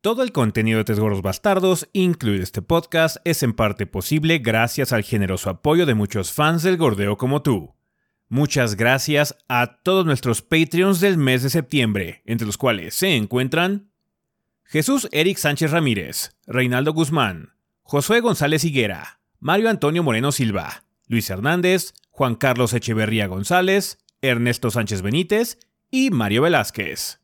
Todo el contenido de Tres Gordos Bastardos, incluido este podcast, es en parte posible gracias al generoso apoyo de muchos fans del gordeo como tú. Muchas gracias a todos nuestros Patreons del mes de septiembre, entre los cuales se encuentran Jesús Eric Sánchez Ramírez, Reinaldo Guzmán, Josué González Higuera, Mario Antonio Moreno Silva, Luis Hernández, Juan Carlos Echeverría González, Ernesto Sánchez Benítez y Mario Velázquez.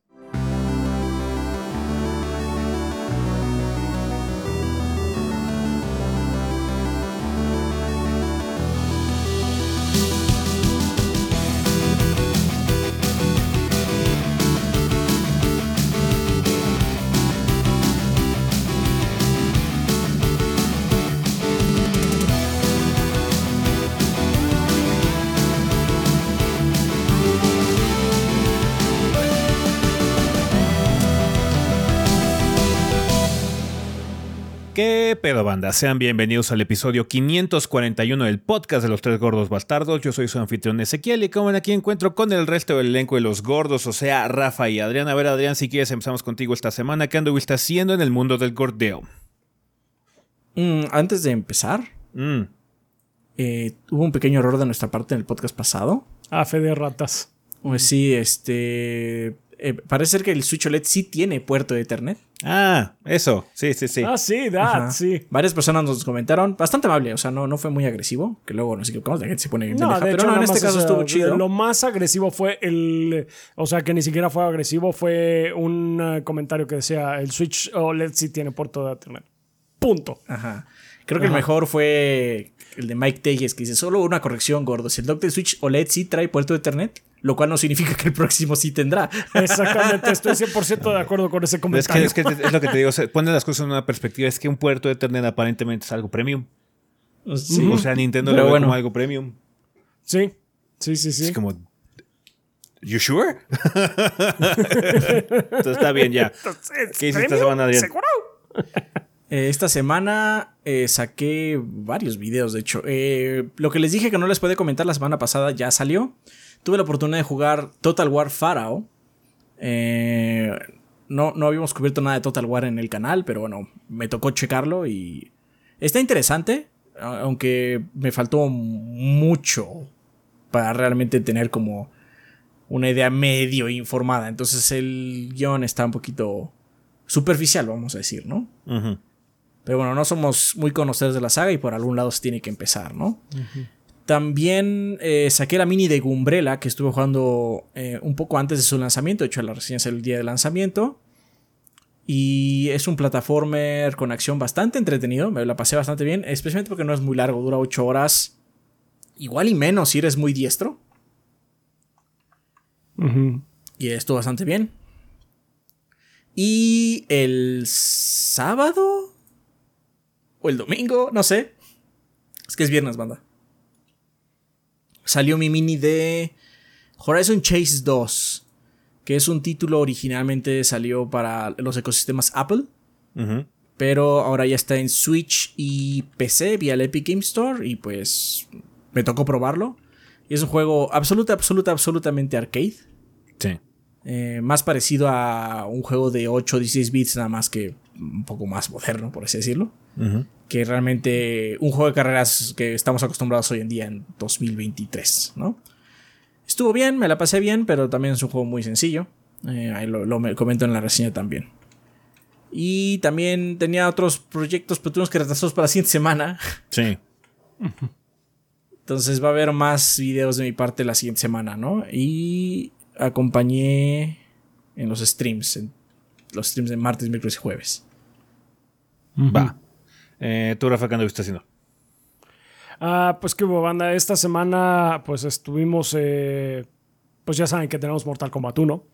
Pedo banda? Sean bienvenidos al episodio 541 del podcast de los tres gordos bastardos. Yo soy su anfitrión Ezequiel y como ven aquí encuentro con el resto del elenco de los gordos, o sea, Rafa y Adrián. A ver, Adrián, si quieres empezamos contigo esta semana. ¿Qué anduviste haciendo en el mundo del gordeo? Mm, antes de empezar, Mm, eh, hubo un pequeño error de nuestra parte en el podcast pasado. A fe de ratas. Pues sí, este... eh, parece ser que el Switch OLED sí tiene puerto de Ethernet. Ah, eso, sí, sí, sí. Ah, sí, that, Ajá. sí. Varias personas nos comentaron, bastante amable, o sea, no, no fue muy agresivo, que luego nos equivocamos, la gente se pone No, pendeja, de pero hecho, no, en este caso o sea, estuvo chido. Lo más agresivo fue el. O sea, que ni siquiera fue agresivo, fue un eh, comentario que decía: el Switch OLED sí tiene puerto de Ethernet. Punto. Ajá. Creo que el mejor fue el de Mike Telles, que dice, solo una corrección, gordo. Si el dock del Switch OLED sí trae puerto de Ethernet, lo cual no significa que el próximo sí tendrá. Exactamente, estoy 100% de acuerdo con ese Es que, comentario. es que es lo que te digo, o sea, pone las cosas en una perspectiva. Es que un puerto de Ethernet aparentemente es algo premium. Sí. O sea, Nintendo Pero lo ve bueno. como algo premium. Sí, sí, sí, sí. Es como. ¿You sure? Entonces está bien ya. ¿Qué hiciste esta semana, Adrián? ¿Seguro? Eh, esta semana eh, saqué varios videos, de hecho. Eh, lo que les dije que no les puede comentar la semana pasada ya salió. Tuve la oportunidad de jugar Total War Pharaoh. Eh, no, no habíamos cubierto nada de Total War en el canal, pero bueno, me tocó checarlo y está interesante, aunque me faltó mucho para realmente tener como una idea medio informada. Entonces el guion está un poquito superficial, vamos a decir, ¿no? Pero bueno, no somos muy conocedores de la saga y por algún lado se tiene que empezar, ¿no? También eh, saqué la mini de Gumbrella que estuve jugando eh, un poco antes de su lanzamiento. De hecho, la reseña salió el día de lanzamiento. Y es un plataformer con acción bastante entretenido. Me la pasé bastante bien, especialmente porque no es muy largo, dura 8 horas. Igual y menos si eres muy diestro. Y estuvo bastante bien. Y el sábado. O el domingo, no sé. Es que es viernes, banda. Salió mi mini de Horizon Chase 2. Que es un título originalmente salió para los ecosistemas Apple. Pero ahora ya está en Switch y PC vía el Epic Game Store. Y pues me tocó probarlo. Y es un juego absoluta, absoluta, absolutamente arcade. Sí. Eh, más parecido a un juego de 8 o 16 bits, nada más que un poco más moderno, por así decirlo. Que realmente un juego de carreras que estamos acostumbrados hoy en día en 2023, ¿no? Estuvo bien, me la pasé bien, pero también es un juego muy sencillo. Eh, ahí lo, lo me- comento en la reseña también. Y también tenía otros proyectos, pero tuvimos que retrasarlos para la siguiente semana. Sí. Entonces va a haber más videos de mi parte la siguiente semana, ¿no? Y acompañé en los streams, en los streams de martes, miércoles y jueves. Va. Eh, ¿Tú, Rafa, qué anduviste haciendo? Ah, pues que hubo banda. Esta semana, pues estuvimos. eh, pues ya saben que tenemos Mortal Kombat 1.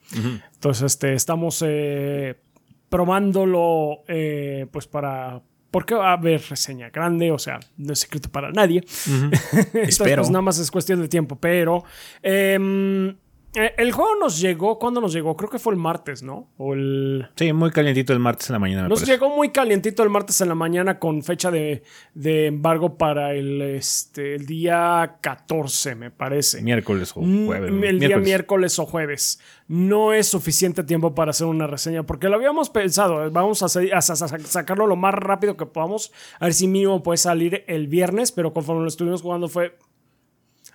Entonces, este, estamos eh, probándolo. eh, pues para. Porque va a haber reseña grande, o sea, no es secreto para nadie. Entonces, Espero. pues nada más es cuestión de tiempo. Pero em, Eh, el juego nos llegó, ¿cuándo nos llegó? Creo que fue el martes, ¿no? O el... Sí, muy calientito el martes en la mañana. nos llegó muy calientito el martes en la mañana con fecha de, embargo para el, este, el día 14, me parece. Miércoles o mm, jueves. El día miércoles o jueves. No es suficiente tiempo para hacer una reseña, porque lo habíamos pensado. Vamos a, sacarlo lo más rápido que podamos. A ver si mínimo puede salir el viernes, pero conforme lo estuvimos jugando fue...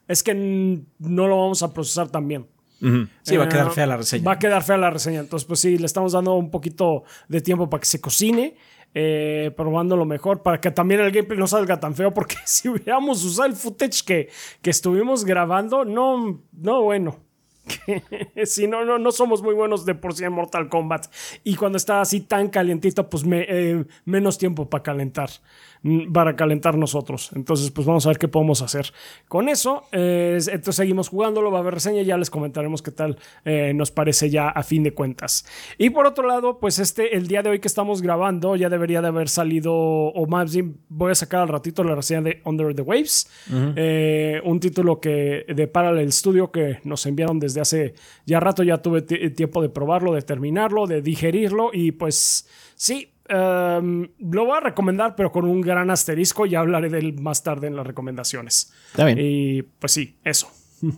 Es que no lo vamos a procesar tan bien. Sí, va a quedar fea la reseña. Va a quedar fea la reseña. Entonces, pues sí, le estamos dando un poquito de tiempo para que se cocine. Eh, probando lo mejor para que también el gameplay no salga tan feo porque si hubiéramos usado el footage que, que estuvimos grabando no no bueno si no, no, no somos muy buenos de por sí en Mortal Kombat. Y cuando está así tan calientito, pues me, eh, menos tiempo para calentar. Mm, para calentar nosotros. Entonces, pues vamos a ver qué podemos hacer. Con eso, eh, entonces seguimos jugándolo, va a haber reseña, ya les comentaremos qué tal eh, nos parece ya a fin de cuentas. Y por otro lado, pues este, el día de hoy que estamos grabando, ya debería de haber salido, o más bien voy a sacar al ratito la reseña de Under the Waves, un título que de Parallel Studio que nos enviaron desde hace ya rato, ya tuve tiempo de probarlo, de terminarlo, de digerirlo y pues sí, Em, lo voy a recomendar, pero con un gran asterisco. Ya hablaré de él más tarde en las recomendaciones. Y pues sí, eso.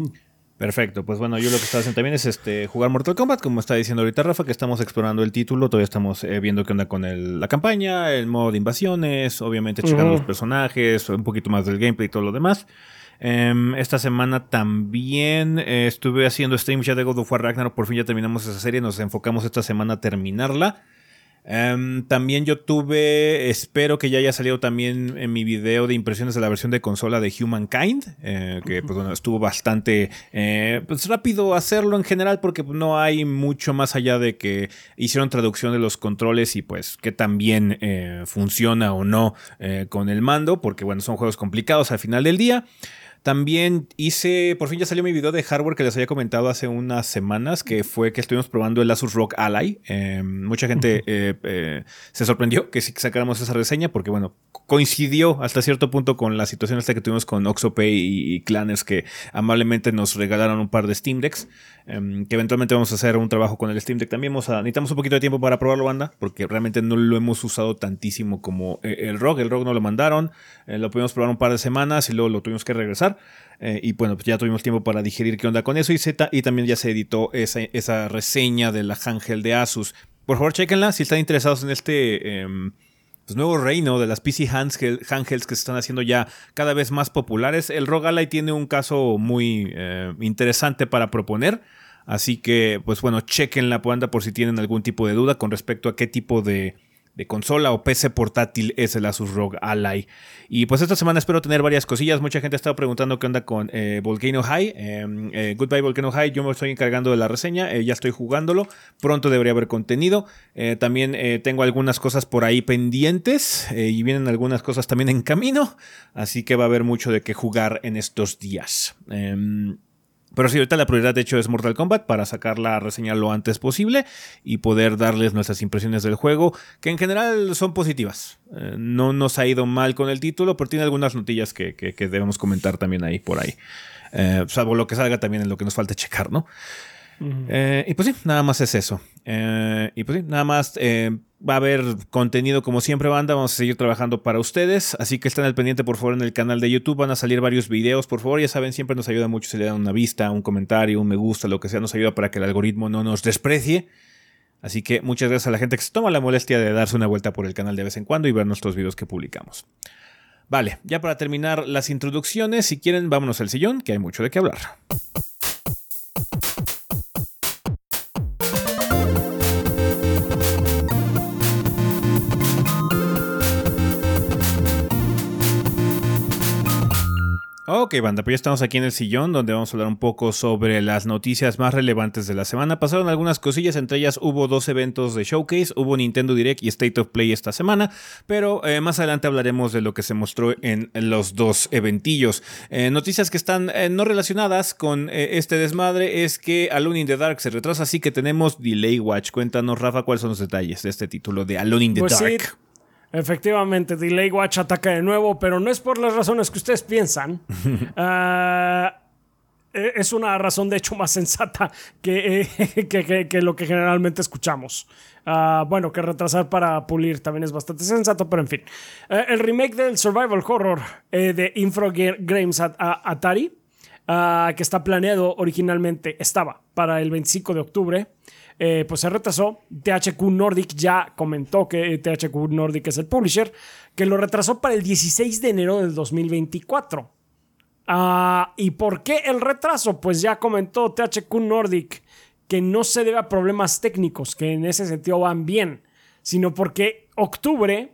Perfecto, pues bueno, yo lo que estaba haciendo también es este, jugar Mortal Kombat, como está diciendo ahorita Rafa, que estamos explorando el título, todavía estamos eh, viendo qué onda con la campaña, el modo de invasiones, obviamente checando los personajes, un poquito más del gameplay y todo lo demás. Em, esta semana también eh, estuve haciendo stream ya de God of War Ragnarok, por fin ya terminamos esa serie, nos enfocamos esta semana a terminarla. Em, también yo tuve, espero que ya haya salido también en mi video de impresiones de la versión de consola de Humankind, eh, que pues bueno, estuvo bastante eh, pues, rápido hacerlo en general porque no hay mucho más allá de que hicieron traducción de los controles y pues que también eh, funciona o no con el mando, porque bueno, son juegos complicados al final del día. También hice, por fin ya salió mi video de hardware que les había comentado hace unas semanas, que fue que estuvimos probando el Asus Rock Ally. Em, mucha gente eh, eh, se sorprendió que sacáramos esa reseña porque, bueno, coincidió hasta cierto punto con la situación esta que tuvimos con OxoPay y, y Clanes que amablemente nos regalaron un par de Steam Decks, em, que eventualmente vamos a hacer un trabajo con el Steam Deck también. Vamos necesitamos un poquito de tiempo para probarlo, banda, porque realmente no lo hemos usado tantísimo como eh, el Rock. El Rock no lo mandaron, lo pudimos probar un par de semanas y luego lo tuvimos que regresar. Eh, y bueno, pues ya tuvimos tiempo para digerir qué onda con eso. Y, Z, y también ya se editó esa, reseña de la Ángel de Asus. Por favor, chequenla si están interesados en este em, pues, nuevo reino de las PC handhelds que se están haciendo ya cada vez más populares. El Rogalai tiene un caso muy eh, interesante para proponer. Así que, pues bueno, chequenla, anda por si tienen algún tipo de duda con respecto a qué tipo de de consola o PC portátil es el Asus ROG Ally. Y pues esta semana espero tener varias cosillas. Mucha gente ha estado preguntando qué onda con eh, Volcano High. Em, eh, Goodbye Volcano High. Yo me estoy encargando de la reseña. Eh, ya estoy jugándolo. Pronto debería haber contenido. también tengo algunas cosas por ahí pendientes. y vienen algunas cosas también en camino. Así que va a haber mucho de qué jugar en estos días. Pero sí, ahorita la prioridad de hecho es Mortal Kombat para sacar la reseña lo antes posible y poder darles nuestras impresiones del juego, que en general son positivas. Eh, no nos ha ido mal con el título, pero tiene algunas notillas que, debemos comentar también ahí por ahí. Eh, salvo lo que salga también en lo que nos falta checar, ¿no? Eh, y pues sí, nada más es eso. Eh, y pues sí, nada más eh, va a haber contenido como siempre, banda. Vamos a seguir trabajando para ustedes. Así que estén al pendiente, por favor, en el canal de YouTube. Van a salir varios videos. Por favor, ya saben, siempre nos ayuda mucho si le dan una vista, un comentario, un me gusta, lo que sea. Nos ayuda para que el algoritmo no nos desprecie. Así que muchas gracias a la gente que se toma la molestia de darse una vuelta por el canal de vez en cuando y ver nuestros videos que publicamos. Vale, ya para terminar las introducciones, si quieren, vámonos al sillón, que hay mucho de qué hablar. Ok, banda, pues ya estamos aquí en el sillón donde vamos a hablar un poco sobre las noticias más relevantes de la semana. Pasaron algunas cosillas, entre ellas hubo dos eventos de showcase, hubo Nintendo Direct y State of Play esta semana, pero eh, más adelante hablaremos de lo que se mostró en los dos eventillos. Eh, noticias que están eh, no relacionadas con este desmadre es que Alone in the Dark se retrasa, así que tenemos Delay Watch. Cuéntanos, Rafa, cuáles son los detalles de este título de Alone in the pues Dark. Efectivamente, Delay Watch ataca de nuevo, pero no es por las razones que ustedes piensan. Ah, eh, es una razón de hecho más sensata que, que, lo que generalmente escuchamos. Ah, bueno, que retrasar para pulir también es bastante sensato, pero en fin. el remake del survival horror de Infro Games Atari, ah, que está planeado originalmente, estaba para el 25 de octubre. Eh, pues se retrasó. THQ Nordic ya comentó que THQ Nordic es el publisher, que lo retrasó para el 16 de enero del 2024. Ah, ¿Y por qué el retraso? Pues ya comentó THQ Nordic que no se debe a problemas técnicos, que en ese sentido van bien, sino porque octubre,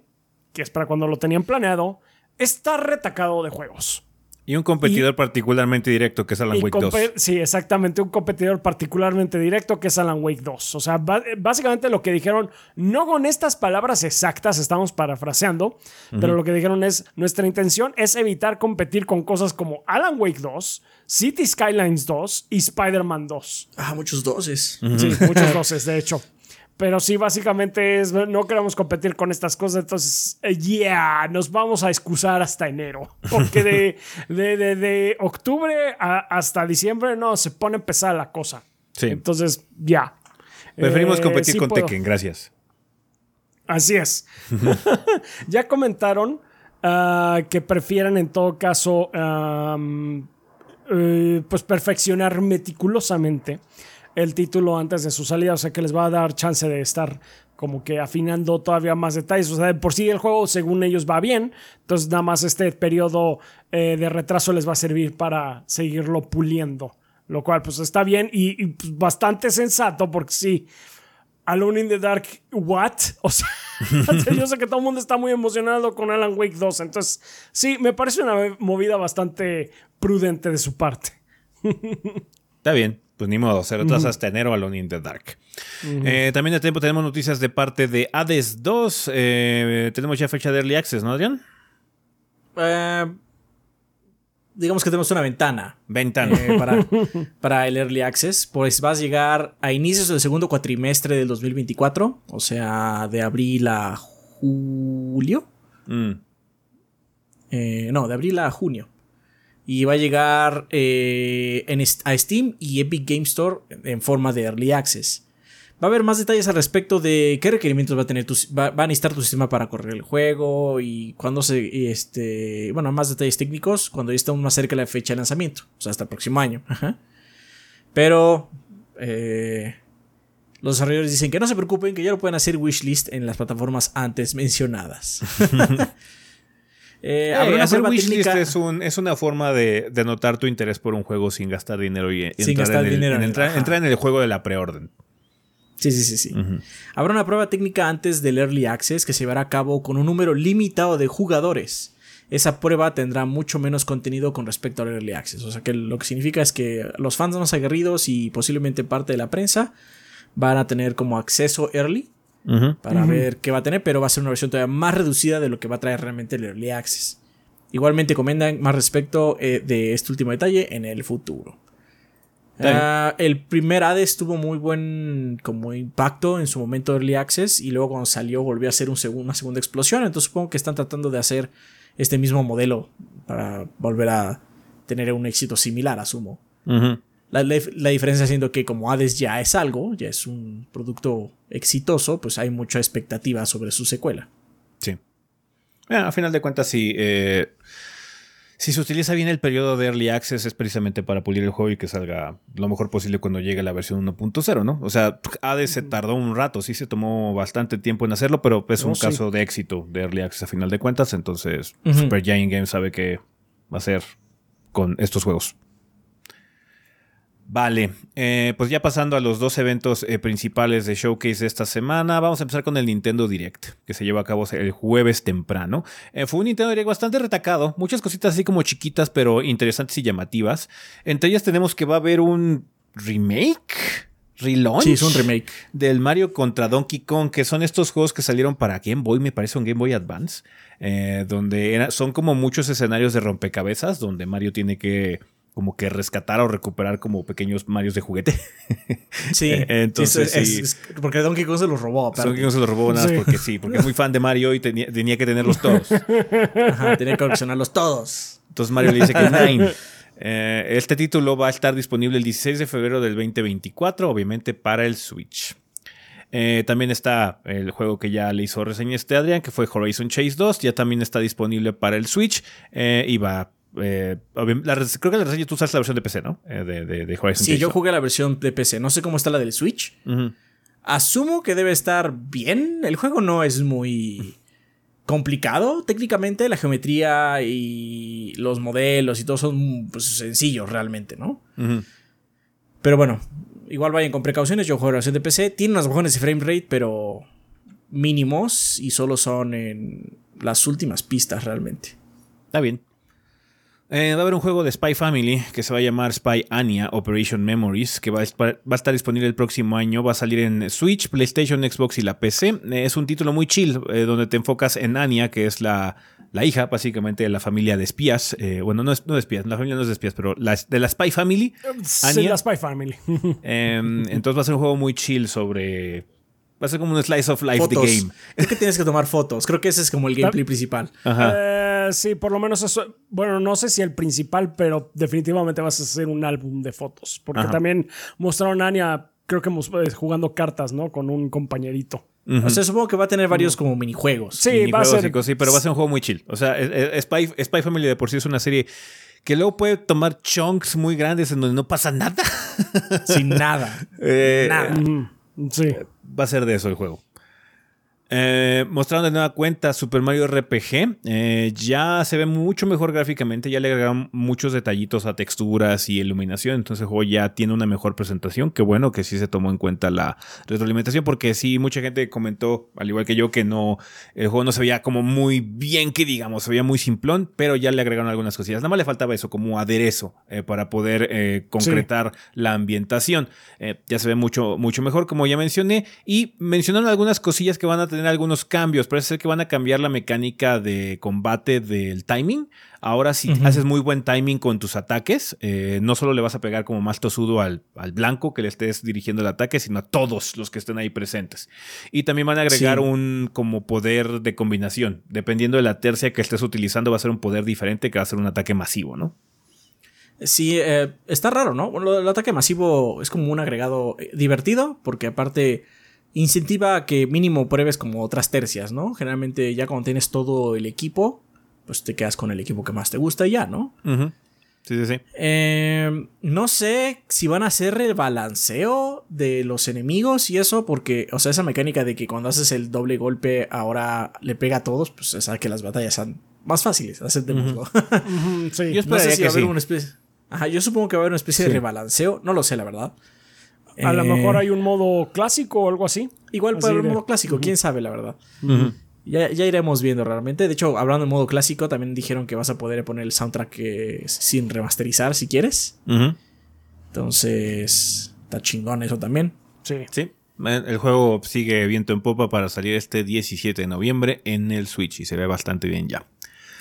que es para cuando lo tenían planeado, está retacado de juegos. Y un competidor particularmente directo que es Alan Wake 2. Sí, exactamente, un competidor particularmente directo que es Alan Wake 2. O sea, básicamente lo que dijeron, no con estas palabras exactas, estamos parafraseando, pero lo que dijeron es, nuestra intención es evitar competir con cosas como Alan Wake 2, City Skylines 2 y Spider-Man 2. Ah, muchos doses. Sí, muchos doses, de hecho. Pero sí, básicamente es, no queremos competir con estas cosas, entonces, yeah, nos vamos a excusar hasta enero. Porque de, de, de, octubre hasta diciembre, no, se pone pesada la cosa. Sí. Entonces, ya. Preferimos eh, competir con Tekken, gracias. Así es. ya comentaron ah, que prefieren en todo caso, eh, pues perfeccionar meticulosamente el título antes de su salida, o sea que les va a dar chance de estar como que afinando todavía más detalles. O sea, por sí el juego, según ellos, va bien. Entonces, nada más este periodo eh, de retraso les va a servir para seguirlo puliendo. Lo cual, pues está bien y, pues, bastante sensato, porque sí. Alone in the Dark, ¿what? O sea, yo sé que todo el mundo está muy emocionado con Alan Wake 2. Entonces, sí, me parece una movida bastante prudente de su parte. Está bien pues ni modo, se retrasa hasta enero Alone in the Dark. Eh, también de tiempo tenemos noticias de parte de Hades 2. Eh, tenemos ya fecha de Early Access, ¿no, Adrián? Eh, digamos que tenemos una ventana. Ventana. para, para, el Early Access. Pues va a llegar a inicios del segundo cuatrimestre del 2024. O sea, de abril a julio. Mm. no, de abril a junio. Y va a llegar eh, a Steam y Epic Game Store en forma de Early Access. Va a haber más detalles al respecto de qué requerimientos va a tener tu, va, a necesitar tu sistema para correr el juego y cuándo se este bueno más detalles técnicos cuando ya estamos más cerca de la fecha de lanzamiento o sea hasta el próximo año. Pero eh, los desarrolladores dicen que no se preocupen que ya lo pueden hacer wishlist en las plataformas antes mencionadas Eh, hacer wishlist es, es una forma de, de, notar tu interés por un juego sin gastar dinero y, entrar, en el, entrar, en el juego de la preorden. Sí, sí, sí, sí. Habrá una prueba técnica antes del Early Access que se llevará a cabo con un número limitado de jugadores. Esa prueba tendrá mucho menos contenido con respecto al Early Access. O sea que lo que significa es que los fans más aguerridos y posiblemente parte de la prensa van a tener como acceso early para ver qué va a tener, pero va a ser una versión todavía más reducida de lo que va a traer realmente el Early Access. Igualmente comentan más respecto eh, de este último detalle en el futuro. Ah, el primer Hades tuvo muy buen como impacto en su momento Early Access y luego cuando salió volvió a ser un una segunda explosión. Entonces supongo que están tratando de hacer este mismo modelo para volver a tener un éxito similar, asumo. La, diferencia siendo que como Hades ya es algo, ya es un producto exitoso, pues hay mucha expectativa sobre su secuela. Sí. a final de cuentas, sí. Eh, si se utiliza bien el periodo de Early Access es precisamente para pulir el juego y que salga lo mejor posible cuando llegue la versión 1.0, ¿no? O sea, Hades se tardó un rato, sí se tomó bastante tiempo en hacerlo, pero es un caso de éxito de Early Access a final de cuentas, entonces Super Giant Games sabe que va a ser con estos juegos. Vale, eh, pues ya pasando a los dos eventos eh, principales de Showcase de esta semana, vamos a empezar con el Nintendo Direct, que se lleva a cabo el jueves temprano. Eh, fue un Nintendo Direct bastante retacado, muchas cositas así como chiquitas, pero interesantes y llamativas. Entre ellas tenemos que va a haber un remake. Relaunch sí, es un remake. Del Mario contra Donkey Kong, que son estos juegos que salieron para Game Boy, me parece un Game Boy Advance, donde son como muchos escenarios de rompecabezas, donde Mario tiene que como que rescatar o recuperar como pequeños Marios de juguete. Sí, entonces es, porque Donkey Kong se los robó. Donkey Kong se los robó nada más porque sí, porque es muy fan de Mario y tenía, tenía que tenerlos todos. Ajá, tenía que coleccionarlos todos. Entonces Mario le dice que nine. Eh, este título va a estar disponible el 16 de febrero del 2024, obviamente para el Switch. Eh, también está el juego que ya le hizo reseña este Adrián, que fue Horizon Chase 2. Ya también está disponible para el Switch. Eh, y va. Eh, creo que la reseña tú usaste la versión de PC, ¿no? de, de, Horizon sí, yo jugué la versión de PC. No sé cómo está la del Switch. Asumo que debe estar bien. El juego no es muy complicado técnicamente. La geometría y los modelos y todo son pues, sencillos realmente, ¿no? Pero bueno, igual vayan con precauciones. Yo juego la versión de PC. Tiene unos bajones de frame rate, pero mínimos y solo son en las últimas pistas realmente. Está bien. Eh, va a haber un juego de Spy Family que se va a llamar Spy Anya Operation Memories, que va a, estar disponible el próximo año. Va a salir en Switch, PlayStation, Xbox y la PC. Eh, es un título muy chill, eh, donde te enfocas en Anya, que es la, la hija, básicamente, de la familia de espías. bueno, no, es, no de espías, la familia no es de espías, pero de la Spy Family. Sí, la Spy Family. Em, entonces va a ser un juego muy chill sobre Va a ser como un slice of life de game. Es que tienes que tomar fotos. Creo que ese es como el gameplay principal. Eh, sí, por lo menos eso. Bueno, no sé si el principal, pero definitivamente vas a hacer un álbum de fotos. Porque también mostraron a Anya, creo que eh, jugando cartas, ¿no? Con un compañerito. O sea, supongo que va a tener varios como minijuegos. Sí, va a ser. Sí, pero va a ser un juego muy chill. O sea, Spy, Spy Family de por sí es una serie que luego puede tomar chunks muy grandes en donde no pasa nada. Sin nada. Eh, nada. Sí. Va a ser de eso el juego. Eh, mostraron de nueva cuenta Super Mario RPG. Eh, ya se ve mucho mejor gráficamente. Ya le agregaron muchos detallitos a texturas y iluminación. Entonces el juego ya tiene una mejor presentación. Qué bueno que sí se tomó en cuenta la retroalimentación. Porque sí, mucha gente comentó, al igual que yo, que no. El juego no se veía como muy bien, que digamos, se veía muy simplón. Pero ya le agregaron algunas cosillas. Nada más le faltaba eso, como aderezo, eh, para poder concretar la ambientación. ya se ve mucho, mucho mejor, como ya mencioné. Y mencionaron algunas cosillas que van a tener algunos cambios. Parece ser que van a cambiar la mecánica de combate del timing. Ahora si haces muy buen timing con tus ataques, eh, no solo le vas a pegar como más tosudo al, blanco que le estés dirigiendo el ataque, sino a todos los que estén ahí presentes. Y también van a agregar un como poder de combinación. Dependiendo de la tercia que estés utilizando, va a ser un poder diferente que va a ser un ataque masivo, ¿no? Sí, eh, está raro, ¿no? el ataque masivo es como un agregado eh, divertido, porque aparte incentiva a que mínimo pruebes como otras tercias, ¿no? Generalmente ya cuando tienes todo el equipo, pues te quedas con el equipo que más te gusta y ya, ¿no? Sí, sí, sí. Em, no sé si van a hacer el balanceo de los enemigos y eso, porque, o sea, esa mecánica de que cuando haces el doble golpe ahora le pega a todos, pues es que las batallas sean más fáciles, aceptémoslo. sí, yo no sé si va a haber una especie. Ajá, yo supongo que va a haber una especie de rebalanceo, no lo sé, la verdad. A lo mejor eh, hay un modo clásico o algo así. Igual puede haber un modo clásico, quién sabe, la verdad. ya, iremos viendo realmente. De hecho, hablando de modo clásico, también dijeron que vas a poder poner el soundtrack sin remasterizar si quieres. Entonces, está chingón eso también. Sí. Sí. El juego sigue viento en popa para salir este 17 de noviembre en el Switch y se ve bastante bien ya.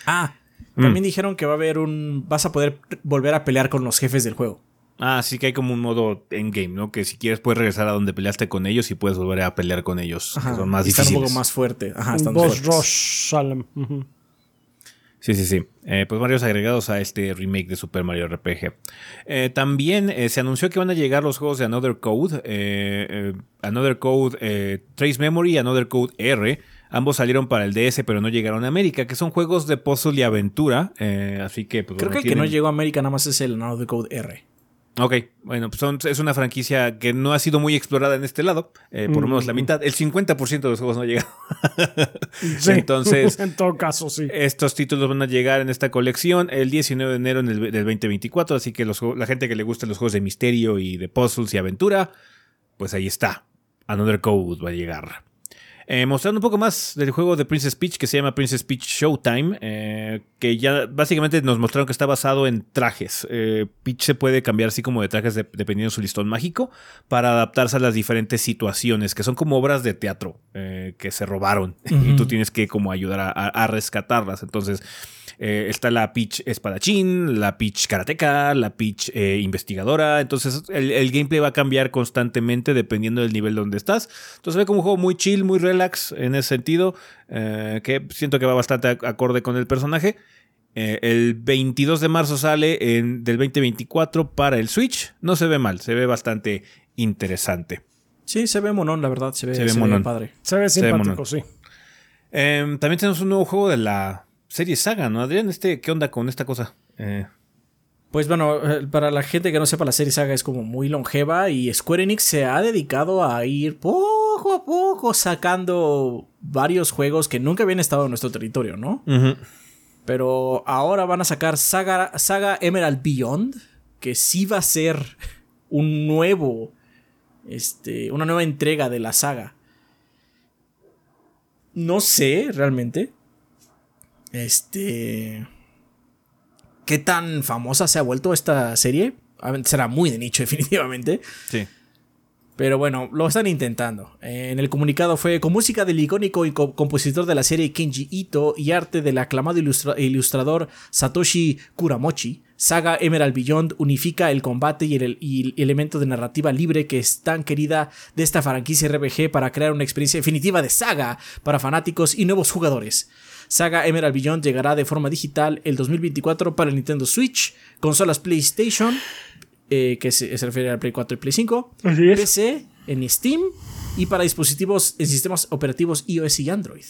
Ah, también mm. dijeron que va a haber un. Vas a poder volver a pelear con los jefes del juego. Ah, sí que hay como un modo endgame, ¿no? Que si quieres puedes regresar a donde peleaste con ellos y puedes volver a pelear con ellos. que son más difíciles. Están un poco más fuerte. Ajá, están Boss Rush Salem. Sí, sí, sí. Eh, pues varios agregados a este remake de Super Mario RPG. Eh, también eh, se anunció que van a llegar los juegos de Another Code. Another Code Trace Memory y Another Code R. Ambos salieron para el DS, pero no llegaron a América, que son juegos de puzzle y aventura. así que, pues, Creo que el que no llegó a América nada más es el Another Code R. Ok, bueno, pues es una franquicia que no ha sido muy explorada en este lado, eh, por lo menos la mm. mitad, el 50% de los juegos no ha llegado. Entonces, en todo caso, sí. Estos títulos van a llegar en esta colección el 19 de enero del 2024, así que la gente que le gusta los juegos de misterio y de puzzles y aventura, pues ahí está. Another Code va a llegar. Eh, mostrando un poco más del juego de Princess Peach que se llama Princess Peach Showtime, eh, que ya básicamente nos mostraron que está basado en trajes. Eh, Peach se puede cambiar así como de trajes dependiendo de su listón mágico para adaptarse a las diferentes situaciones, que son como obras de teatro que se robaron y tú tienes que como ayudar a rescatarlas. Entonces eh, está la pitch espadachín, la pitch karateca, la pitch eh, investigadora. Entonces el, gameplay va a cambiar constantemente dependiendo del nivel donde estás. Entonces ve como un juego muy chill, muy relax en ese sentido. Eh, que siento que va bastante acorde con el personaje. Eh, el 22 de marzo sale en, del 2024 para el Switch. No se ve mal, se ve bastante interesante. Sí, se ve monón, la verdad. Se ve, se ve, padre. Se ve simpático, sí. Em, también tenemos un nuevo juego de la serie Saga, ¿no, Adrián? Este, ¿Qué onda con esta cosa? Eh. Pues bueno, eh, para la gente que no sepa, la serie Saga es como muy longeva y Square Enix se ha dedicado a ir poco a poco sacando varios juegos que nunca habían estado en nuestro territorio, ¿no? Pero ahora van a sacar Saga, Saga Emerald Beyond, que sí va a ser un nuevo, este, una nueva entrega de la saga. No sé realmente. Este qué tan famosa se ha vuelto esta serie. Será muy de nicho, definitivamente. Sí. Pero bueno, lo están intentando. En el comunicado fue con música del icónico y compositor de la serie Kenji Ito y arte del aclamado ilustrador Satoshi Kuramochi. Saga Emerald Beyond unifica el combate y el, elemento de narrativa libre que es tan querida de esta franquicia RPG para crear una experiencia definitiva de saga para fanáticos y nuevos jugadores. Saga Emerald Beyond llegará de forma digital el 2024 para Nintendo Switch, consolas PlayStation, eh, que se, refiere al Play 4 y Play 5, PC, en Steam y para dispositivos en sistemas operativos iOS y Android.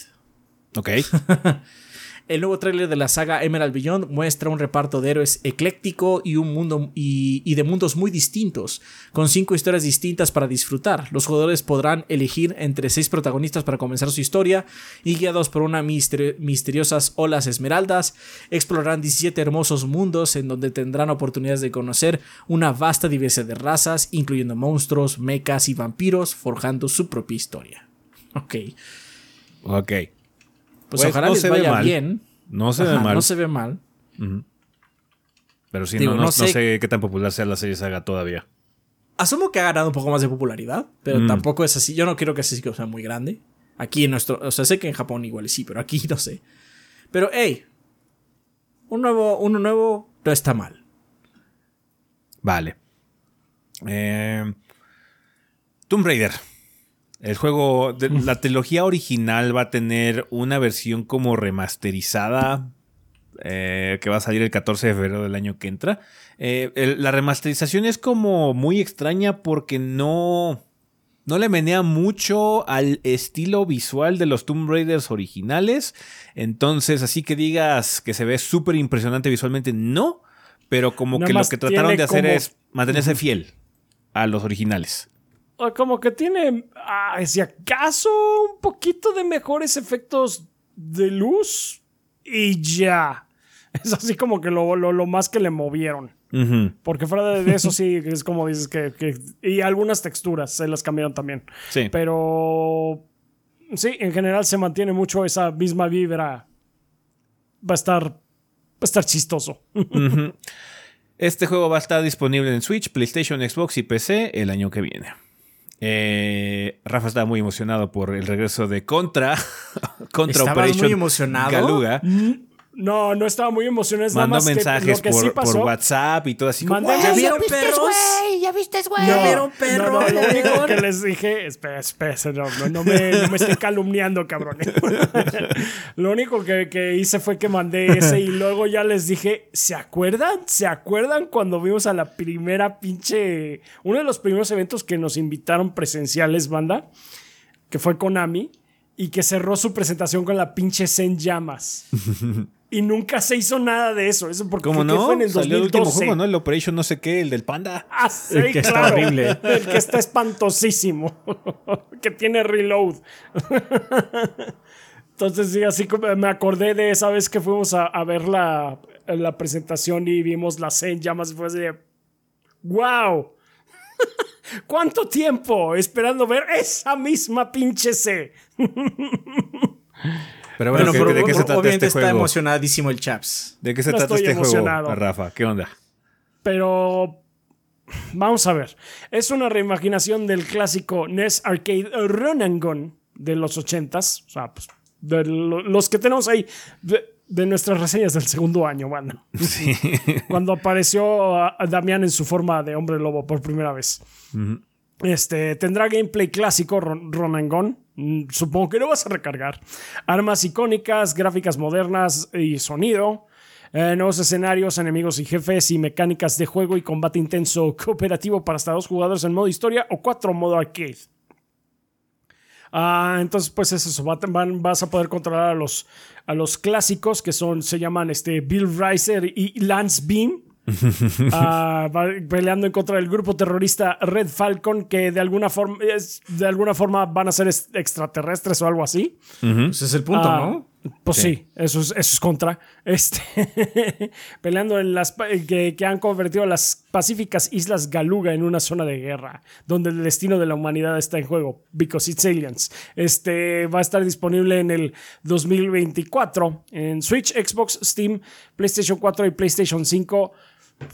Ok. El nuevo tráiler de la saga Emerald Beyond muestra un reparto de héroes ecléctico y un mundo y, de mundos muy distintos, con cinco historias distintas para disfrutar. Los jugadores podrán elegir entre seis protagonistas para comenzar su historia y guiados por una misteriosas olas esmeraldas, explorarán 17 hermosos mundos en donde tendrán oportunidades de conocer una vasta diversidad de razas, incluyendo monstruos, mechas y vampiros, forjando su propia historia. Ok. Ok. Pues, ojalá les vaya bien. No se ve mal. No se ve mal. Pero sí, no, sé, qué tan popular sea la serie Saga todavía. Asumo que ha ganado un poco más de popularidad, pero mm. tampoco es así. Yo no quiero que ese sitio sea muy grande. Aquí en nuestro. O sea, sé que en Japón igual sí, pero aquí no sé. Pero, hey, un nuevo, uno nuevo no está mal. Vale. Eh, Tomb Raider. El juego, de, la trilogía original va a tener una versión como remasterizada eh, que va a salir el 14 de febrero del año que entra. Eh, la remasterización es como muy extraña porque no, no le menea mucho al estilo visual de los Tomb Raiders originales. Entonces, así que digas que se ve súper impresionante visualmente, no. Pero como que lo que trataron de hacer es mantenerse fiel a los originales como que tiene, ah, si acaso, un poquito de mejores efectos de luz y ya. Es así como que lo, lo, más que le movieron. Porque fuera de eso sí, es como dices que, Y algunas texturas se las cambiaron también. Sí. Pero... Sí, en general se mantiene mucho esa misma vibra. Va a estar... Va a estar chistoso. Este juego va a estar disponible en Switch, PlayStation, Xbox y PC el año que viene. Eh, Rafa estaba muy emocionado por el regreso de Contra. Contra Operation muy emocionado? Galuga. No, no estaba muy emocionado. Mandó mensajes por, WhatsApp y todo así como. ¿Ya vieron perros? ¿Ya viste, güey? ¿Ya vieron perros? No, lo único que les dije. Espera, espera, no, no, me, no me estoy calumniando, cabrón. lo único que, que, hice fue que mandé ese y luego ya les dije. ¿Se acuerdan? ¿Se acuerdan cuando vimos a la primera pinche. Uno de los primeros eventos que nos invitaron presenciales, banda? Que fue Konami y que cerró su presentación con la pinche Zen Llamas. Y nunca se hizo nada de eso. Eso porque ¿Cómo no? fue en el Salió el último juego, ¿no? El Operation no sé qué, el del panda. Ah, sí, el que está horrible. El que está espantosísimo. que tiene reload. Entonces, sí, así como me acordé de esa vez que fuimos a, ver la, la, presentación y vimos la Zen llamas y fue así de. ¡Wow! ¿Cuánto tiempo esperando ver esa misma pinche C? Pero bueno, ¿de qué se trata este está emocionadísimo el Chaps. ¿De qué se trata este juego, Rafa? ¿Qué onda? Pero vamos a ver. Es una reimaginación del clásico NES Arcade Run and Gun de los 80s. O sea, pues, de los que tenemos ahí de, nuestras reseñas del segundo año, bueno. Sí. Cuando apareció Damián en su forma de hombre lobo por primera vez. Este, tendrá gameplay clásico, Run and Gun Mm, supongo que lo vas a recargar. Armas icónicas, gráficas modernas y sonido. eh, nuevos escenarios, enemigos y jefes y mecánicas de juego y combate intenso cooperativo para hasta dos jugadores en modo historia o cuatro modo arcade. Ah, entonces, pues es eso. vas a poder controlar a los, a los clásicos que son, se llaman este, Bill Riser y Lance Beam. Ah, peleando en contra del grupo terrorista Red Falcon, que de alguna forma, de alguna forma van a ser extraterrestres o algo así. Ese es el punto, ah, ¿no? Pues sí, eso, es, eso es contra. Este, peleando en las que, que, han convertido a las pacíficas Islas Galuga en una zona de guerra, donde el destino de la humanidad está en juego, because it's aliens. Este va a estar disponible en el 2024 en Switch, Xbox, Steam, PlayStation 4 y PlayStation 5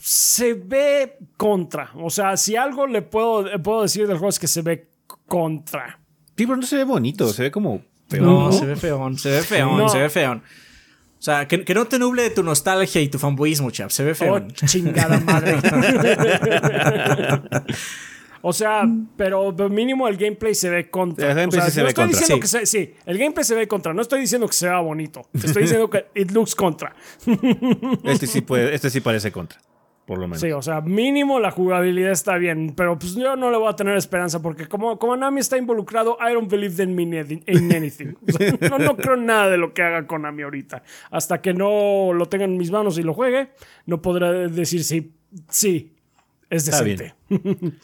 se ve contra. O sea, si algo le puedo, puedo decir del juego es que se ve contra. Sí, pero no se ve bonito, se ve como no, se ve feón, se ve feón, se ve feón. O sea, que, no te nuble tu nostalgia y tu fanboyismo, chap. Se ve feón. Oh, chingada madre. O sea, pero mínimo el gameplay se ve contra. El gameplay se ve contra. sí. el gameplay se ve contra. No estoy diciendo que sea bonito. Estoy diciendo que it looks contra. Este sí, puede, este sí parece contra por lo menos. Sí, o sea, mínimo la jugabilidad está bien, pero pues yo no le voy a tener esperanza porque como, como Konami está involucrado, I don't believe in, in anything. no, no creo nada de lo que haga Konami ahorita. Hasta que no lo tenga en mis manos y lo juegue, no podré decir si sí, es decente.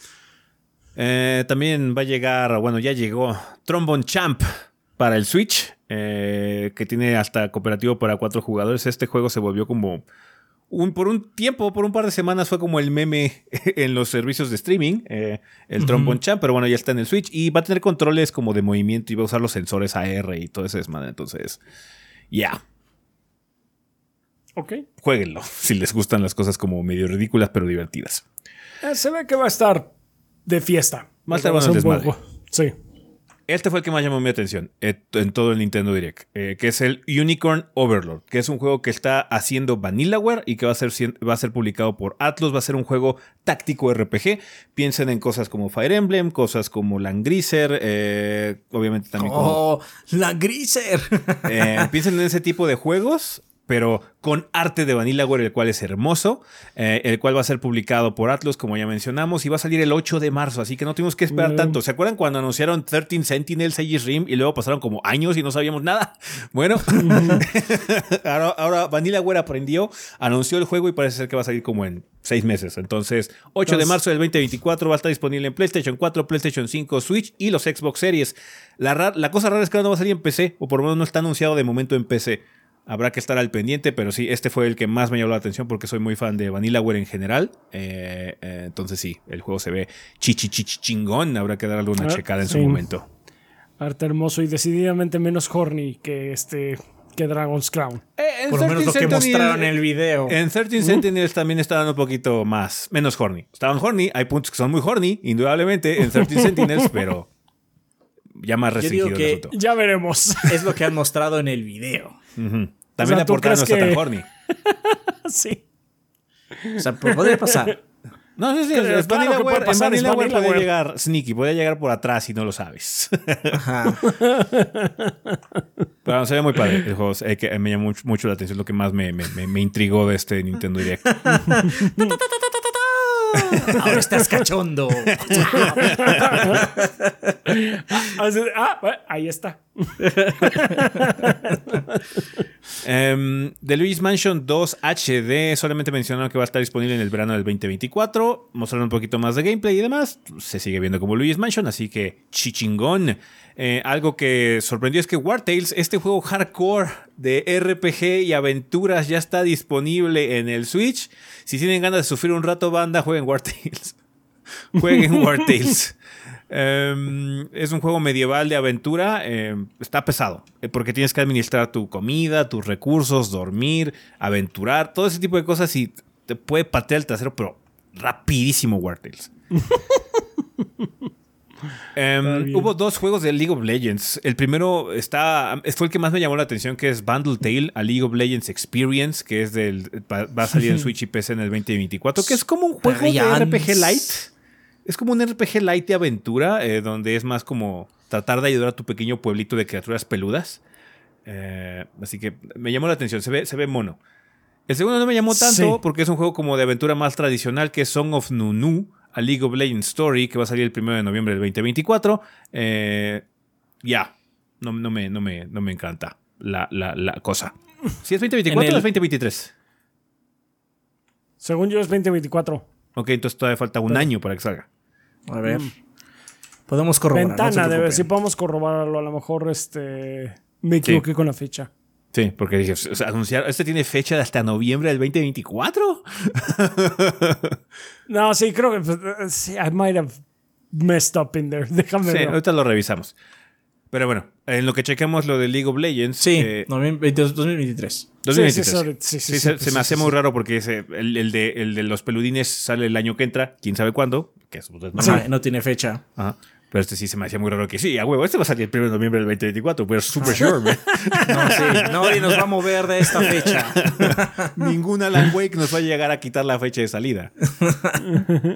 eh, también va a llegar, bueno, ya llegó Trombone Champ para el Switch, eh, que tiene hasta cooperativo para cuatro jugadores. Este juego se volvió como por un tiempo, por un par de semanas fue como el meme en los servicios de streaming, eh, el Trombone Champ, pero bueno, ya está en el Switch y va a tener controles como de movimiento y va a usar los sensores AR y todo ese desmadre. Entonces, ya. Ok. Jueguenlo si les gustan las cosas como medio ridículas pero divertidas. Eh, se ve que va a estar de fiesta. Más tarde desmadre. Sí. Este fue el que más llamó mi atención eh, en todo el Nintendo Direct, eh, que es el Unicorn Overlord, que es un juego que está haciendo Vanillaware y que va a, ser, va a ser publicado por Atlus, va a ser un juego táctico RPG. Piensen en cosas como Fire Emblem, cosas como Langriser, eh, obviamente también oh, Langriser. Eh, piensen en ese tipo de juegos pero con arte de Vanillaware, el cual es hermoso, eh, el cual va a ser publicado por Atlus, como ya mencionamos, y va a salir el 8 de marzo, así que no tuvimos que esperar tanto. ¿Se acuerdan cuando anunciaron 13 Sentinels Aegis Rim y luego pasaron como años y no sabíamos nada? Bueno, ahora, ahora Vanillaware aprendió, anunció el juego y parece ser que va a salir como en seis meses. Entonces, 8 de marzo del 2024 va a estar disponible en PlayStation 4, PlayStation 5, Switch y los Xbox Series. La, la cosa rara es que ahora no va a salir en PC, o por lo menos no está anunciado de momento en PC. Habrá que estar al pendiente, pero sí, este fue el que más me llamó la atención porque soy muy fan de Vanillaware en general. Eh, eh, entonces sí, el juego se ve chichi chingón. Habrá que darle una ah, checada en su momento. Arte hermoso y decididamente menos horny que este que Dragon's Crown. Eh, Por lo menos lo que mostraron en el video. En 13 Sentinels también estaban un poquito más, menos horny. Estaban horny, hay puntos que son muy horny, indudablemente, en 13 Sentinels, pero ya más restringido que Ya veremos. Es lo que han mostrado en el video. También la portada no está tan horny. sí. O sea, podría pasar. No, sí, sí. Claro, claro puede pasar, en puede llegar sneaky, puede llegar por atrás si no lo sabes. Ajá. Pero se ve muy padre el juego. Eh, que me llamó mucho, la atención, lo que más me, me, me intrigó de este Nintendo Direct. Ahora estás cachondo. ah, ahí está. um, The Luis Mansion 2 HD solamente mencionaron que va a estar disponible en el verano del 2024. Mostraron un poquito más de gameplay y demás. Se sigue viendo como Luis Mansion, así que chichingón. Eh, algo que sorprendió es que War Tales, este juego hardcore de RPG y aventuras, ya está disponible en el Switch. Si tienen ganas de sufrir un rato, banda, jueguen War Tales. jueguen War Tales. Em, es un juego medieval de aventura. Em, está pesado, eh, porque tienes que administrar tu comida, tus recursos, dormir, aventurar, todo ese tipo de cosas y te puede patear el trasero, pero rapidísimo War Tales. Em, hubo dos juegos de League of Legends. El primero está, fue el que más me llamó la atención, que es Bundle Tale, a League of Legends Experience, que es del, va a salir en Switch y PC en el 2024, que es como un juego de RPG Light. Es como un RPG Light de aventura, eh, donde es más como tratar de ayudar a tu pequeño pueblito de criaturas peludas. Eh, así que me llamó la atención, se ve, se ve mono. El segundo no me llamó tanto Sí. porque es un juego como de aventura más tradicional que es Song of Nunu, a League of Legends Story, que va a salir el 1 de noviembre del 2024. Eh, ya, no, no, me, no, me, no me encanta la, la, la cosa. ¿Si es 2024 En el- o es 2023? Según yo es 2024. Ok, entonces todavía falta un año para que salga. A ver. Podemos corroborar. no Ventana, debe, preocupen. si podemos corroborarlo. A lo mejor este me equivoqué con la fecha. Sí, porque dije, o sea, anunciar, este tiene fecha de hasta noviembre del 2024. No, sí, creo que pues, sí, I might have messed up in there. Déjame Sí, ver. ahorita lo revisamos. Pero bueno, en lo que chequemos lo de League of Legends. Sí, eh, noviembre 2023. 2023. Sí, se, me hace muy raro porque ese, el, el de, el de los peludines sale el año que entra, quién sabe cuándo. Que eso, pues, no Ajá, no tiene fecha. Ajá. Pero este sí se me hacía muy raro que sí, a huevo, este va a salir el 1 de noviembre del 2024, pero super sure, man. No, sí, nadie nos va a mover de esta fecha. Ningún Alan Wake nos va a llegar a quitar la fecha de salida.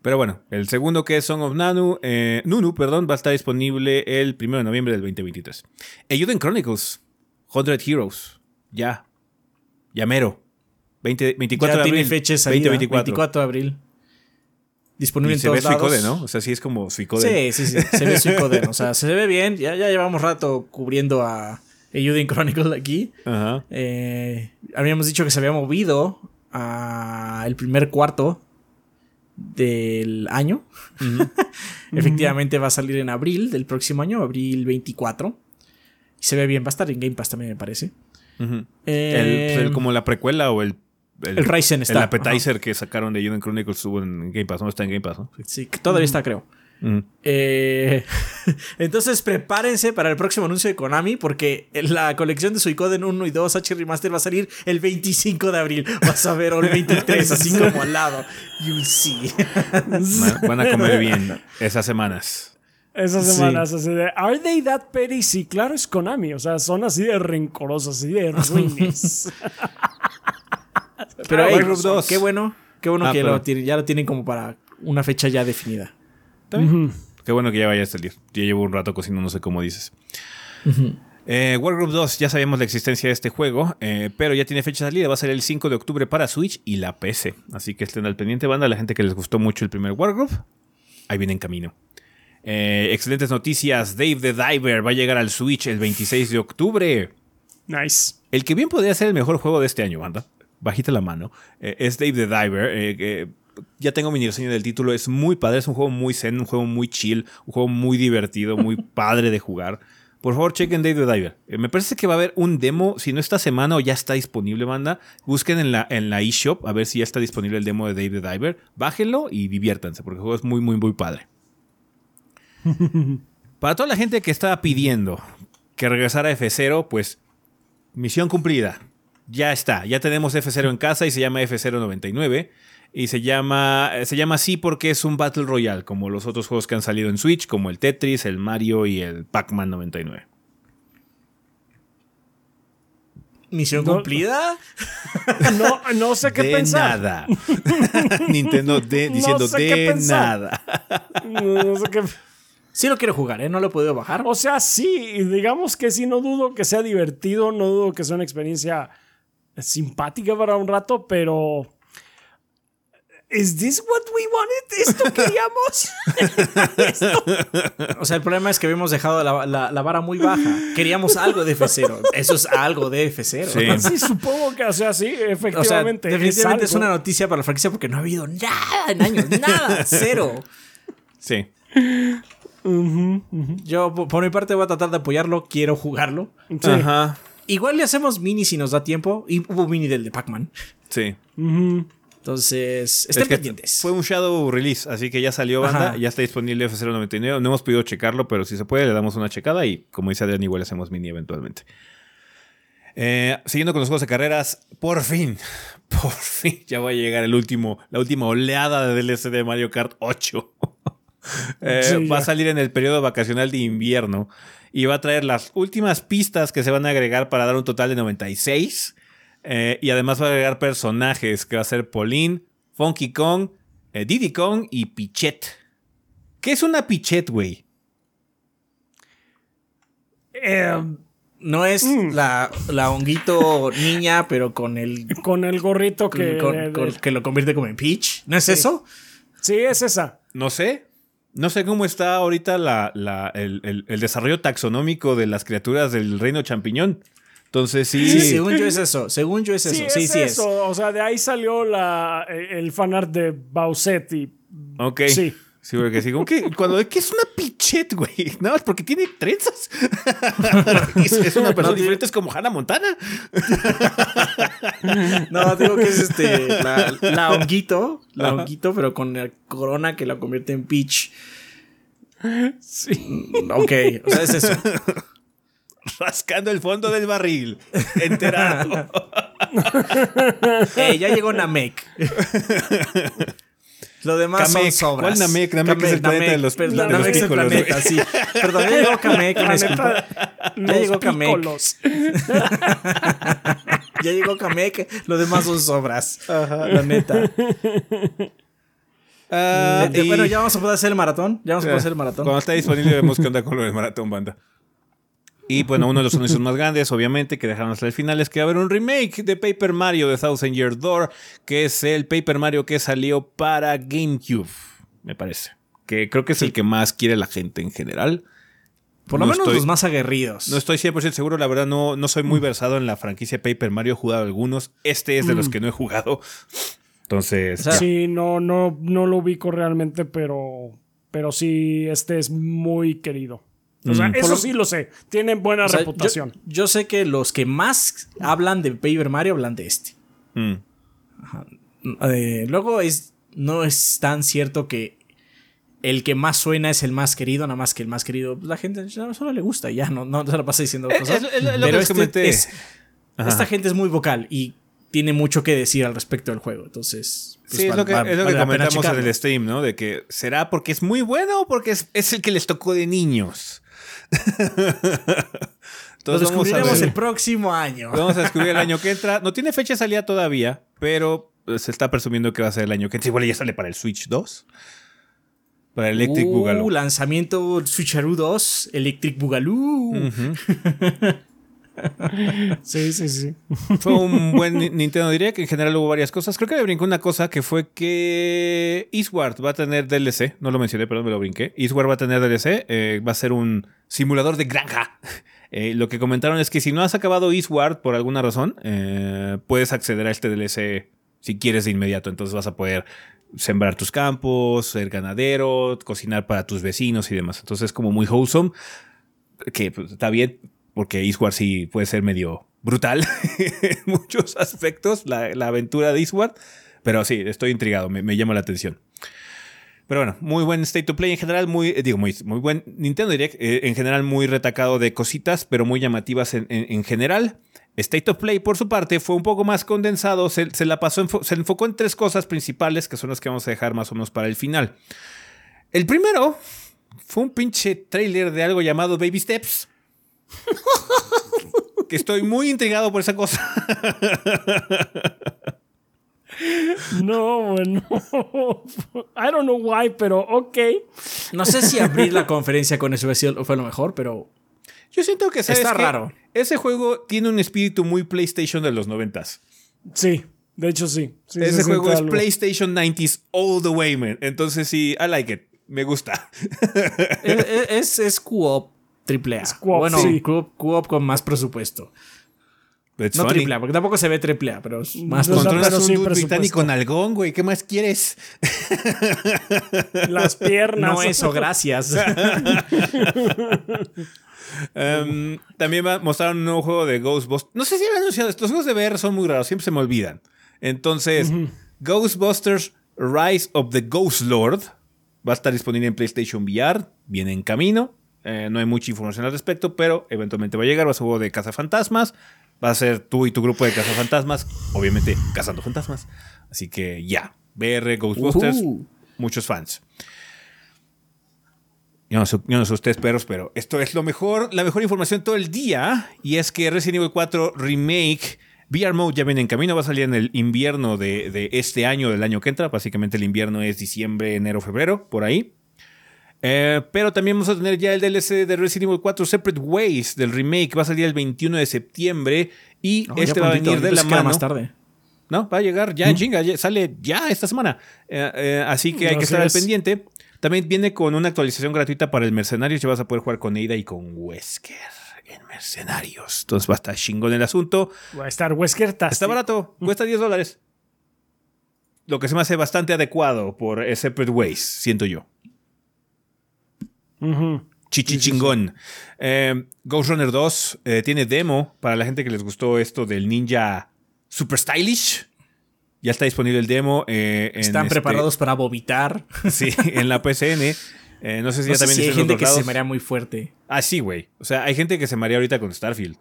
Pero bueno, el segundo que es Song of Nanu, eh, Nunu, perdón, va a estar disponible el 1 de noviembre del 2023. Eiyuden Chronicles, 100 Heroes, ya, ya mero. 20, 24 ya de tiene abril, fecha de salida. 2024. 24 de abril. Disponible Y en se ve lados. Suicode, ¿no? O sea, sí es como Suicode. Sí, sí, sí. Se ve Suicoden. O sea, se ve bien. Ya, ya llevamos rato cubriendo a Eiyuden Chronicle aquí. Ajá. Eh, habíamos dicho que se había movido a el primer cuarto del año. Efectivamente va a salir en abril del próximo año, abril 24. Y se ve bien, va a estar en Game Pass también, me parece. Eh, pues, el- como la precuela o el. El Ryzen está, El appetizer que sacaron de Eiyuden Chronicles estuvo en Game Pass, no está en Game Pass, ¿no? Sí, que todavía está, creo. Ujú. Eh, entonces prepárense para el próximo anuncio de Konami porque la colección de Suicoden 1 y 2 H Remaster va a salir el 25 de abril. Vas a ver o el 23 así como al lado. You see. Van- a comer bien esas semanas. Esas Sí. semanas así de ¿Are they that petty? Sí, claro, es Konami. O sea, son así de rencorosos, así de ruines. Pero Ah, hey, Wargroup 2. qué bueno, qué bueno Ah, que perdón. lo tienen- ya lo tienen como para una fecha ya definida. ¿Está bien? Qué bueno que ya vaya a salir. Ya llevo un rato cocinando, no sé cómo dices. Eh, Wargroup 2, ya sabíamos la existencia de este juego, eh, pero ya tiene fecha de salida. Va a ser el 5 de octubre para Switch y la PC. Así que estén al pendiente, banda. La gente que les gustó mucho el primer Wargroup, ahí viene en camino. Eh, excelentes noticias. Dave the Diver va a llegar al Switch el 26 de octubre. nice. El que bien podría ser el mejor juego de este año, banda. Bajita la mano. Eh, es Dave the Diver. eh, ya tengo mi reseña del título. Es muy padre. Es un juego muy zen, un juego muy chill, un juego muy divertido, muy padre de jugar. Por favor, chequen Dave the Diver. Eh, me parece que va a haber un demo. Si no esta semana o ya está disponible, banda. Busquen en la, en la eShop a ver si ya está disponible el demo de Dave the Diver. Bájenlo y diviértanse, porque el juego es muy, muy, muy padre. Para toda la gente que estaba pidiendo que regresara F0, pues Misión cumplida. Ya está. Ya tenemos F0 en casa y se llama F099. Y se llama, eh, se llama así porque es un Battle Royale, como los otros juegos que han salido en Switch, como el Tetris, el Mario y el Pac-Man 99. Misión No- cumplida. No, no sé qué de pensar. nada. Nintendo de, No diciendo sé qué de nada. No sé qué. Sí lo quiero jugar, ¿eh? No lo he podido bajar. O sea, sí, digamos que sí, no dudo que sea divertido, no dudo que sea una experiencia simpática para un rato, pero. ¿Is this what we wanted? ¿Esto queríamos? O sea, el problema es que habíamos dejado la, la- la vara muy baja. Queríamos algo de F0. Eso es algo de F0. Sí. sí, supongo que, o sea, sí, O sea, efectivamente. definitivamente es, una noticia para la franquicia porque no ha habido nada en años. Nada. Cero. Sí. Yo, por por mi parte, voy a tratar de apoyarlo. Quiero jugarlo. Sí. Ajá. Igual le hacemos mini si nos da tiempo. Y hubo mini del de Pac-Man. Sí. Entonces, estén Es que pendientes. Fue un Shadow Release, así que ya salió banda, Ajá. ya está disponible F099. No hemos podido checarlo, pero si se puede, le damos una checada y como dice Adrián, igual hacemos mini eventualmente. Eh, siguiendo con los juegos de carreras, por fin, por fin, ya va a llegar el último, la última oleada de DLC de Mario Kart 8. Eh, Sí, va a salir en el periodo vacacional de invierno y va a traer las últimas pistas que se van a agregar para dar un total de 96. Eh, y además va a agregar personajes que va a ser Pauline, Funky Kong, eh, Diddy Kong y Pichet. ¿Qué es una Pichet, güey? Eh, no es Mm. la, la honguito niña, pero con el Con el gorrito que. con- con- que lo convierte como en Peach. ¿No es eso? Sí, es esa. No sé. No sé cómo está ahorita la, la- el, el- el desarrollo taxonómico de las criaturas del reino champiñón. Entonces sí. Sí, según yo es eso. Según yo es Sí, eso. es Sí, sí es. O sea, de ahí salió la, el fanart de Bowsette y. Ok. Sí. Sí, porque sí. como que cuando es que es una pichet, güey. Nada más porque tiene trenzas. es, es una persona No, diferente, es como Hannah Montana. No, digo que es este. La, la honguito. La honguito, pero con la corona que la convierte en Peach. Sí. Ok, o sea, es eso. Rascando el fondo del barril. Enterado. Eh, ya llegó Namek. Lo demás Kamek. son sobras. ¿Cuál Namek? Namek es el planeta de los- perdón, de los es el planeta, sí. Perdón, ya llegó Kamek. disculpa. Los llegó Kamek. Ya llegó Kamek. Lo demás son sobras. La neta. Eh, y- Bueno, ya vamos a poder hacer el maratón. Ya vamos a poder hacer el maratón. Cuando está disponible vemos qué onda con lo del maratón banda. Y bueno, uno de los anuncios más grandes, obviamente, que dejaron hasta el final es que va a haber un remake de Paper Mario de Thousand Year Door, que es el Paper Mario que salió para GameCube, me parece. Que creo que es el que más quiere la gente en general. Por lo no menos estoy- los más aguerridos. No estoy 100% seguro, la verdad no, no soy muy versado en la franquicia Paper Mario, he jugado algunos. Este es de los que no he jugado. Entonces, O sea, ya. Sí, no, no, no lo ubico realmente, pero, pero sí, este es muy querido. O sea, Mm. eso lo- sí lo sé. Tiene buena O sea, reputación. Yo, yo sé que los que más hablan de Paper Mario hablan de este. Mm. Eh, luego es no es tan cierto que el que más suena es el más querido, nada más que el más querido, pues, la gente solo le gusta, ya no, no se la pasa diciendo cosas. es- es lo que Pero este comenté. es- Ajá. esta gente es muy vocal y tiene mucho que decir al respecto del juego, entonces pues, Sí, es lo que, es lo vale comentamos en el stream, ¿no? De que será porque es muy bueno o porque es, es el que les tocó de niños. Lo Entonces vamos a, descubriremos el próximo año. vamos a descubrir el año que entra. No tiene fecha de salida todavía, pero eh, se está presumiendo que va a ser el año que entra. Igual ya sale para el Switch 2. Para el Electric Uh, Boogaloo. lanzamiento Switcheroo 2, Electric Boogaloo. Sí, sí, sí. Fue un buen Ni- Nintendo Direct. En general hubo varias cosas. Creo que me brincó una cosa que fue que Eastward va a tener DLC. No lo mencioné, perdón, me lo brinqué. Eastward va a tener DLC. eh, va a ser un simulador de granja. Eh, lo que comentaron es que si no has acabado Eastward por alguna razón, eh, puedes acceder a este DLC si quieres de inmediato. Entonces vas a poder sembrar tus campos, ser ganadero, cocinar para tus vecinos y demás. Entonces es como muy wholesome. Que pues, está bien, porque Eastward sí puede ser medio brutal en muchos aspectos, la, la aventura de Eastward. Pero sí, estoy intrigado, me, llama la atención. Pero bueno, muy buen State to Play en general, muy, eh, digo, muy, muy buen Nintendo Direct, eh, en general muy retacado de cositas, pero muy llamativas en, en- en general. State of Play, por su parte, fue un poco más condensado, se, se la pasó, enfo- se enfocó en tres cosas principales, que son las que vamos a dejar más o menos para el final. El primero fue un pinche trailer de algo llamado Baby Steps. que estoy muy intrigado por esa cosa. No, bueno. I don't know why, pero ok. No sé si abrir la conferencia con eso fue lo mejor, pero Yo siento que ¿sabes Está raro. Ese juego tiene un espíritu muy PlayStation de los noventas. Sí, de hecho sí. Sí, Ese se juego es algo. PlayStation 90s all the way, man. Entonces sí, I like it. Me gusta. es, es, es co-op triple A. co-op, bueno, sí. co-op con más presupuesto. It's No funny. triple A, porque tampoco se ve triple A, pero es más No, presupuesto. Controlas pero un sí, británico nalgón, güey. ¿Qué más quieres? Las piernas. No eso, gracias. Em, también va- mostraron un nuevo juego de Ghostbusters. No sé si han anunciado esto. Los juegos de VR son muy raros, siempre se me olvidan. Entonces, Ghostbusters Rise of the Ghost Lord va a estar disponible en PlayStation VR. Viene en camino. Eh, no hay mucha información al respecto, pero eventualmente va a llegar. Va a ser un juego de cazafantasmas. Va a ser tú y tu grupo de cazafantasmas. Obviamente, cazando fantasmas. Así que ya. VR, Ghostbusters. Ujú. Muchos fans. Yo no, sé, yo no sé ustedes, perros, pero esto es lo mejor, la mejor información todo el día. Y es que Resident Evil 4 Remake VR Mode ya viene en camino, va a salir en el invierno de, de este año, del año que entra. Básicamente el invierno es diciembre, enero, febrero, por ahí. Eh, pero también vamos a tener ya el DLC de Resident Evil 4 Separate Ways del remake. Va a salir el 21 de septiembre. Y este va a venir de la mano. más tarde. No, va a llegar ya en chinga, ya- sale ya esta semana. Eh, eh, así que hay que estar al pendiente. También viene con una actualización gratuita para el Mercenarios. Ya vas a poder jugar con Ada y con Wesker en Mercenarios. Entonces va a estar chingón el asunto. Va a estar Wesker. Está barato, cuesta 10 dólares. Lo que se me hace bastante adecuado por Separate Ways, siento yo. Ujú. Chichi chingón. Eh, Ghost Runner 2 eh, tiene demo para la gente que les gustó esto del ninja super stylish. Ya está disponible el demo. eh, en Están este- preparados para vomitar. Sí, en la PCN. Eh, no sé si No ya sé también si hay gente que se marea muy fuerte. Ah, sí, güey. O sea, hay gente que se marea ahorita con Starfield.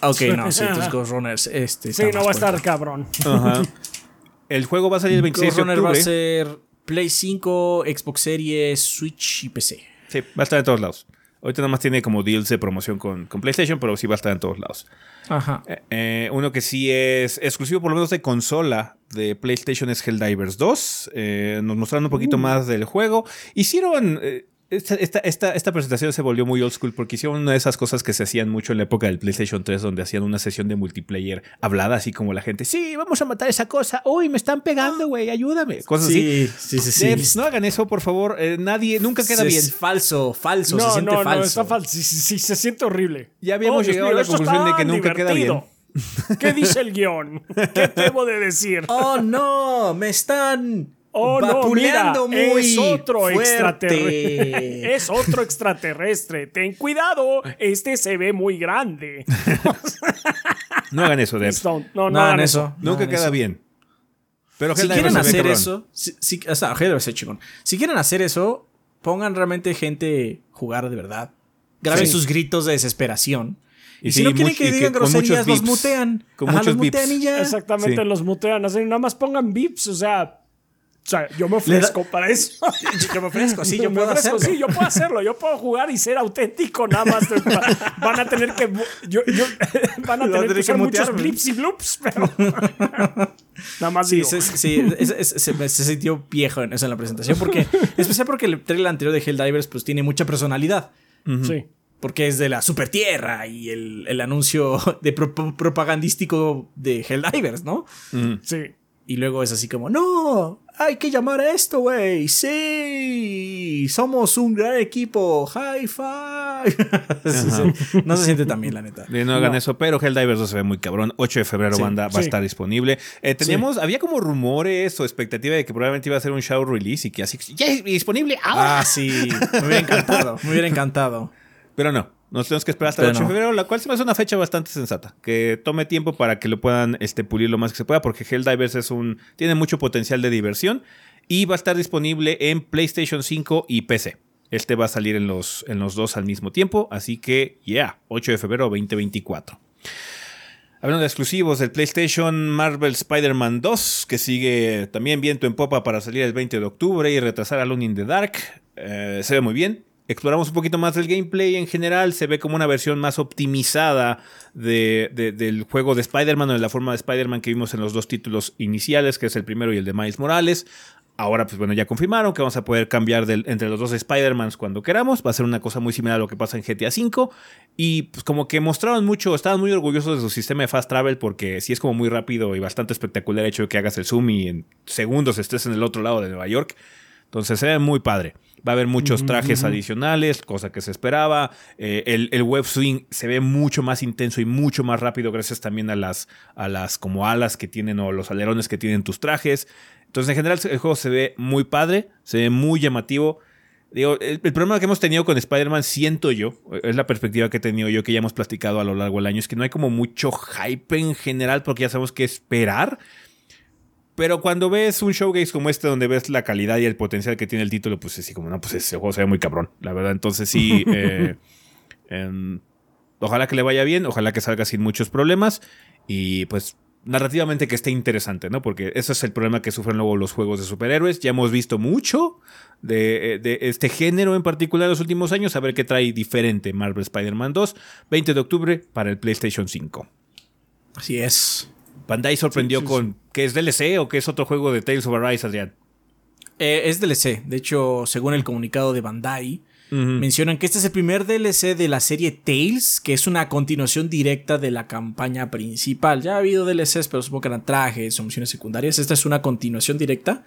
Ok, no, sí, entonces Ghost Runners. Este, Sí, no va a estar cabrón. Ajá. el juego va a salir el 26 Ghost de Runner va a octubre. ser Play 5, Xbox Series, Switch y PC. Sí, va a estar en todos lados. Ahorita nada más tiene como deals de promoción con, con PlayStation, pero sí va a estar en todos lados. Ajá. Eh, eh, uno que sí es exclusivo, por lo menos de consola de PlayStation, es Helldivers 2. Eh, nos mostraron un poquito más del juego. Hicieron. Esta, esta, esta, esta presentación se volvió muy old school porque hicieron una de esas cosas que se hacían mucho en la época del PlayStation 3, donde hacían una sesión de multiplayer hablada, así como la gente: Sí, vamos a matar esa cosa. Uy, me están pegando, güey, ayúdame. Cosas así. Sí, sí, sí, no hagan eso, por favor. Eh, nadie, nunca queda bien. falso, falso, se No, siente no, no, está falso. Sí, sí, sí, se siente horrible. Ya habíamos llegado a la conclusión de que nunca queda divertido. ¿Qué dice el guion? ¿Qué debo de decir? Oh no, me están Oh, no, mira, vapuleando muy es otro fuerte. extraterrestre. es otro extraterrestre. Ten cuidado, este se ve muy grande. No hagan eso, Devs. No, no, no hagan eso. Nunca queda eso. bien. Pero Si quieren ve hacer eso, si, si- o sea, chingón. Si quieren hacer eso, pongan realmente gente jugar de verdad. Graben Sí. sus gritos de desesperación. Y, Y si sí, no quieren que que digan con muchos groserías, los mutean. Con Ajá, muchos los mutean y ya. Exactamente, Sí. los mutean. Así, nada más pongan bips, o sea. O sea, yo me ofrezco para eso. Yo me ofrezco, sí, yo Me puedo ofrezco, hacerlo. Sí, yo puedo hacerlo. Yo puedo jugar y ser auténtico. Nada más va- van a tener que. yo- yo- van a tener que tener que usar muchos blips y bloops, pero. nada más Sí, digo. se, sí, es- es- se, se sintió viejo en eso en la presentación. Porque, especial porque el trailer anterior de Helldivers pues tiene mucha personalidad. Sí. Porque es de la Super Tierra y el, el anuncio de pro- propagandístico de Helldivers, ¿no? Sí. Y luego es así como, no, hay que llamar a esto, güey. Sí, somos un gran equipo. High five. No se siente tan bien, la neta. Eh, no hagan No. eso, pero Helldivers 2 se ve muy cabrón. 8 de febrero Sí, banda, va a estar disponible. Eh, teníamos, había como rumores o expectativa de que probablemente iba a ser un show release y que así, ya es disponible ahora. Ah, sí, me hubiera encantado, me hubiera encantado. Pero no, nos tenemos que esperar hasta el Pero 8 de no. febrero, la cual se me hace una fecha bastante sensata. Que tome tiempo para que lo puedan este, pulir lo más que se pueda, porque Helldivers es un, tiene mucho potencial de diversión y va a estar disponible en PlayStation 5 y PC. Este va a salir en los, en los dos al mismo tiempo, así que, yeah, 8 de febrero 2024. Hablando de exclusivos del PlayStation, Marvel Spider-Man 2, que sigue también viento en popa para salir el 20 de octubre y retrasar Alone in the Dark. Eh, se ve muy bien. Exploramos un poquito más del gameplay en general. Se ve como una versión más optimizada de- de- del juego de Spider-Man o de la forma de Spider-Man que vimos en los dos títulos iniciales, que es el primero y el de Miles Morales. Ahora, pues bueno, ya confirmaron que vamos a poder cambiar entre los dos Spider-Mans cuando queramos. Va a ser una cosa muy similar a lo que pasa en GTA V. Y pues como que mostraron mucho, estaban muy orgullosos de su sistema de fast travel porque sí es como muy rápido y bastante espectacular el hecho de que hagas el zoom y en segundos estés en el otro lado de Nueva York. Entonces se ve muy padre. Va a haber muchos trajes adicionales, cosa que se esperaba. Eh, el, el web swing se ve mucho más intenso y mucho más rápido gracias también a las, a las como alas que tienen o los alerones que tienen tus trajes. Entonces en general el juego se ve muy padre, se ve muy llamativo. Digo, el, el problema que hemos tenido con Spider-Man, siento yo, es la perspectiva que he tenido yo, que ya hemos platicado a lo largo del año, es que no hay como mucho hype en general porque ya sabemos qué esperar. Pero cuando ves un showcase como este, donde ves la calidad y el potencial que tiene el título, pues así como, no, pues ese juego se ve muy cabrón, la verdad. Entonces sí, eh, em, ojalá que le vaya bien, ojalá que salga sin muchos problemas y pues narrativamente que esté interesante, ¿no? Porque eso es el problema que sufren luego los juegos de superhéroes. Ya hemos visto mucho de, de este género en particular en los últimos años, a ver qué trae diferente Marvel Spider-Man 2, 20 de octubre para el PlayStation 5. Así es. Bandai sorprendió Sí, sí, con que es DLC o que es otro juego de Tales of Arise, Adrián. Eh, es DLC. De hecho, según el comunicado de Bandai, mencionan que este es el primer DLC de la serie Tales, que es una continuación directa de la campaña principal. Ya ha habido DLCs, pero supongo que eran trajes o misiones secundarias. Esta es una continuación directa.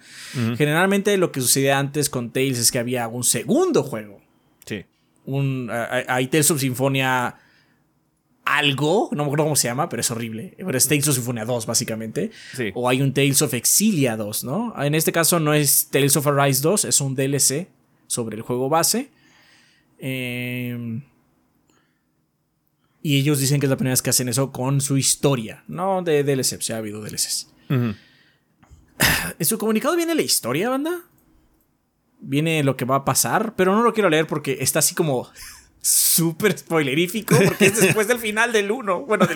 Generalmente lo que sucedía antes con Tales es que había un segundo juego. Sí. Un, hay Tales of Symphonia algo, no me acuerdo cómo se llama, pero es horrible. Pero es Tales of Symphonia 2, básicamente. O hay un Tales of Exilia 2, ¿no? En este caso no es Tales of Arise 2, es un DLC sobre el juego base. Em, y ellos dicen que es la primera vez que hacen eso con su historia, no de DLC, ya ha habido DLCs. En su comunicado viene la historia, banda. Viene lo que va a pasar, pero no lo quiero leer porque está así como súper spoilerífico porque es después del final del 1, bueno,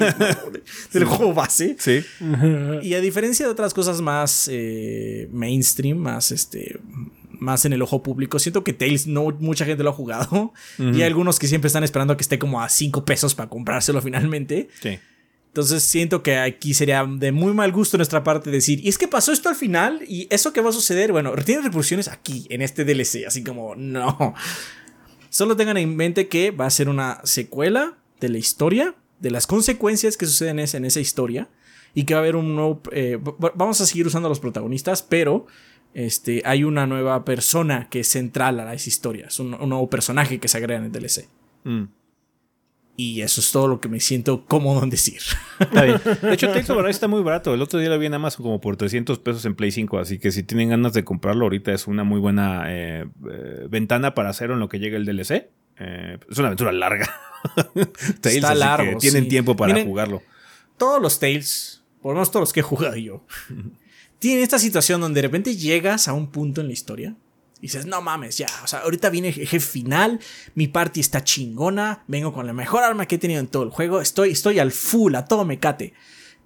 del, juego base. Sí. Y a diferencia de otras cosas más eh, mainstream, más este más en el ojo público. Siento que Tales no mucha gente lo ha jugado. Y hay algunos que siempre están esperando que esté como a 5 pesos para comprárselo finalmente. Sí. Entonces siento que aquí sería de muy mal gusto nuestra parte decir, y es que pasó esto al final y eso que va a suceder, bueno, tiene repercusiones aquí, en este DLC, así como, no. Solo tengan en mente que va a ser una secuela de la historia, de las consecuencias que suceden en esa historia, y que va a haber un nuevo... Eh, vamos a seguir usando a los protagonistas, pero este, hay una nueva persona que es central a esa historia, es un, nuevo personaje que se agrega en el DLC. Mm. Y eso es todo lo que me siento cómodo en decir. De hecho, Tales of está muy barato. El otro día lo vi en Amazon como por 300 pesos en Play 5. Así que si tienen ganas de comprarlo, ahorita es una muy buena eh, eh, ventana para hacerlo en lo que llegue el DLC. Eh, es una aventura larga. Tales, está largo. tienen tiempo para jugarlo. Todos los Tales, por lo menos todos los que he jugado yo, tienen esta situación donde de repente llegas a un punto en la historia y dices, no mames, ya, o sea, ahorita viene el jefe final, mi party está chingona, vengo con la mejor arma que he tenido en todo el juego, estoy, estoy al full, a todo mecate.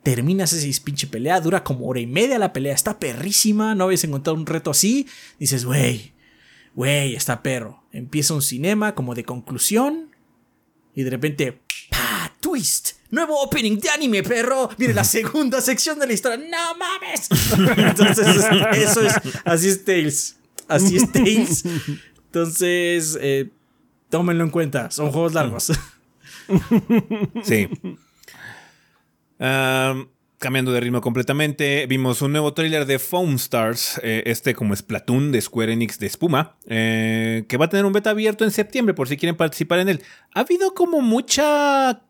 Terminas esa pinche pelea, dura como hora y media la pelea, está perrísima, no habías encontrado un reto así. Dices, güey, güey, está perro. Empieza un cinema como de conclusión y de repente, ¡pa! ¡Twist! Nuevo opening de anime, perro. Viene la segunda sección de la historia. ¡No mames! Entonces, eso es. Así es Tales. Así es Tales. Entonces, eh, tómenlo en cuenta. Son juegos largos. Sí. cambiando de ritmo completamente, vimos un nuevo tráiler de Foam Stars, eh, este como Splatoon de Square Enix de espuma, eh, que va a tener un beta abierto en septiembre por si quieren participar en él. Ha habido como mucha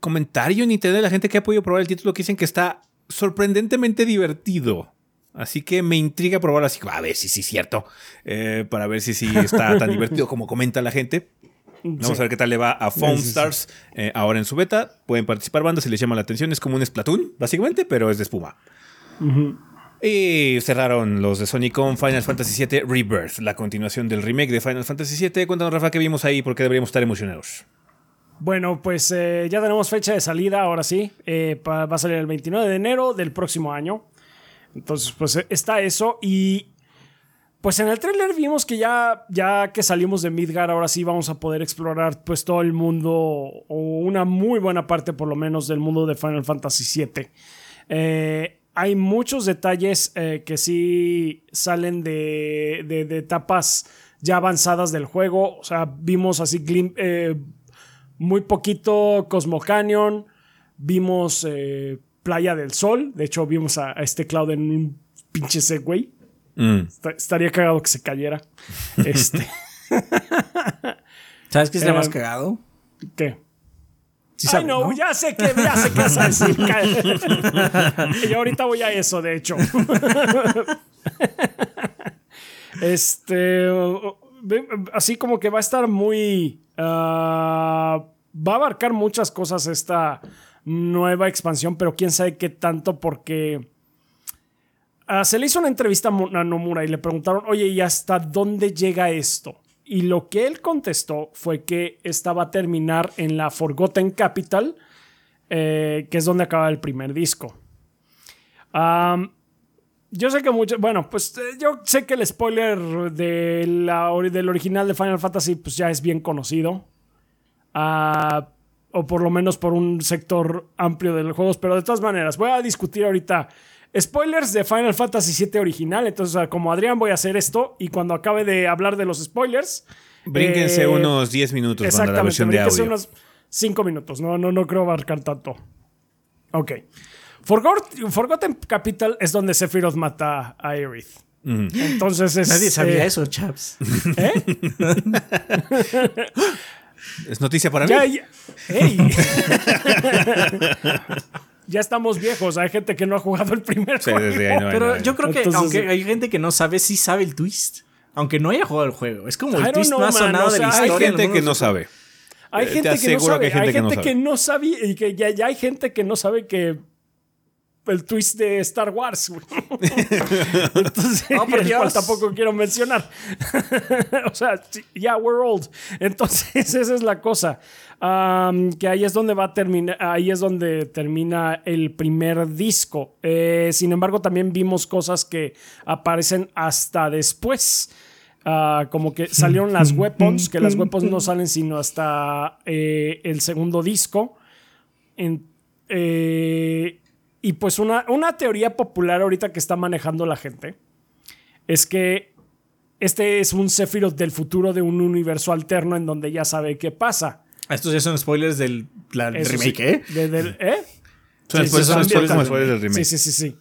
comentario en internet de la gente que ha podido probar el título que dicen que está sorprendentemente divertido. Así que me intriga probarlo así, a ver si sí es cierto, eh, para ver si sí está tan divertido como comenta la gente. Vamos a ver qué tal le va a Foam Stars eh, ahora en su beta. Pueden participar bandas si les llama la atención. Es como un Splatoon, básicamente, pero es de espuma. Y cerraron los de Sony con Final Fantasy VII Rebirth, la continuación del remake de Final Fantasy VII. Cuéntanos, Rafa, qué vimos ahí, porque deberíamos estar emocionados. Bueno, pues eh, ya tenemos fecha de salida, ahora sí. va a salir el 29 de enero del próximo año. Entonces, pues eh, está eso. Y pues en el tráiler vimos que ya, ya que salimos de Midgar, ahora sí vamos a poder explorar pues todo el mundo, o una muy buena parte por lo menos del mundo de Final Fantasy VII. Eh, hay muchos detalles eh, que sí salen de, de, etapas ya avanzadas del juego. O sea, vimos así muy poquito Cosmo Canyon, vimos Playa del Sol. De hecho, vimos a, este Cloud en un pinche Segway. Mm. Estaría cagado que se cayera. este. ¿Sabes qué sería más eh, cagado? ¿Qué? Ay, no, ya sé que, ya sé qué vas a decir. y ahorita voy a eso, de hecho. este. Así como que va a estar muy. Ah, va a abarcar muchas cosas esta nueva expansión, pero quién sabe qué tanto porque ah, se le hizo una entrevista a Nomura y le preguntaron, oye, ¿y hasta dónde llega esto? Y lo que él contestó fue que estaba a terminar en la Forgotten Capital, eh, que es donde acaba el primer disco. yo sé que mucho, bueno, pues eh, yo sé que el spoiler del original de Final Fantasy pues ya es bien conocido. Ah o por lo menos por un sector amplio de los juegos, pero de todas maneras, voy a discutir ahorita spoilers de Final Fantasy VII original. Entonces, o sea, como Adrián, voy a hacer esto. Y cuando acabe de hablar de los spoilers. Brínquense eh, unos 10 minutos cuando la Exactamente, versión de audio. unos 5 minutos. No, no, no creo abarcar tanto. Ok. Forgot- Forgotten Capital es donde Sephiroth mata a Aerith. Entonces es. Nadie sabía eh, eso, chaps. ¿eh? ¿Es noticia para mí? Ya, ¡Ey! ya estamos viejos. Hay gente que no ha jugado el primer Sí, juego. sí, sí, ahí no hay- Pero no yo creo que Entonces, aunque sí. hay gente que no sabe, sí sabe el twist. Aunque no haya jugado el juego. Es como I el twist know, más man, sonado o de la historia. Hay gente en que no sabe. Hay Te gente que no sabe. hay gente que no sabía y que ya, ya hay gente que no sabe que el twist de Star Wars. güey. Entonces, Oh, por Dios. tampoco quiero mencionar. o sea, ya we're old. Entonces, esa es la cosa. Que ahí es donde va a terminar, ahí es donde termina el primer disco. Eh, sin embargo, también vimos cosas que aparecen hasta después. Ah, como que salieron las weapons, que las weapons no salen sino hasta eh, el segundo disco. En- eh, y pues una, una teoría popular ahorita que está manejando la gente es que este es un Sephiroth del futuro de un universo alterno en donde ya sabe qué pasa. Estos ya son spoilers del la- remake, sí. ¿eh? De- del- ¿eh? Son Sí, spoilers- son spoilers del remake. Sí, sí, sí, sí.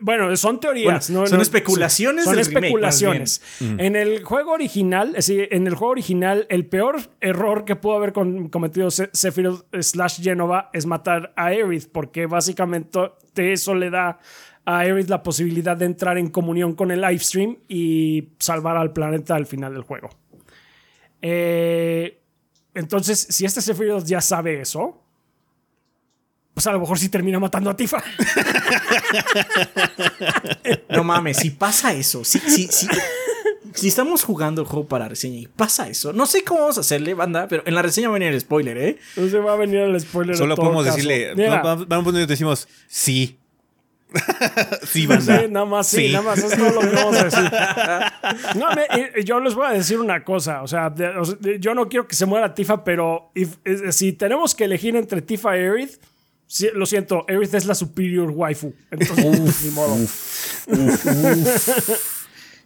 Bueno, son teorías. Bueno, no- son no- especulaciones Son remake, especulaciones. En el juego original, es decir, en el juego original, el peor error que pudo haber con- cometido Se- Sephiroth slash Genova es matar a Aerith, porque básicamente eso le da a Aerith la posibilidad de entrar en comunión con el livestream y salvar al planeta al final del juego. Eh, entonces, si este Sephiroth ya sabe eso, pues a lo mejor sí termina matando a Tifa. No mames, si pasa eso, si, si, si, si estamos jugando el juego para reseña y pasa eso, no sé cómo vamos a hacerle, banda, pero en la reseña va a venir el spoiler, ¿eh? Entonces va a venir el spoiler. Solo en todo podemos caso. decirle. Mira, Vamos, a decimos sí. sí, banda. sí, nada más, sí, nada más, es todo lo que vamos a decir. No, me- yo les voy a decir una cosa, o sea, de- yo no quiero que se muera Tifa, pero if- si tenemos que elegir entre Tifa y Aerith, sí, lo siento, Aerith es la superior waifu. Entonces, ni modo.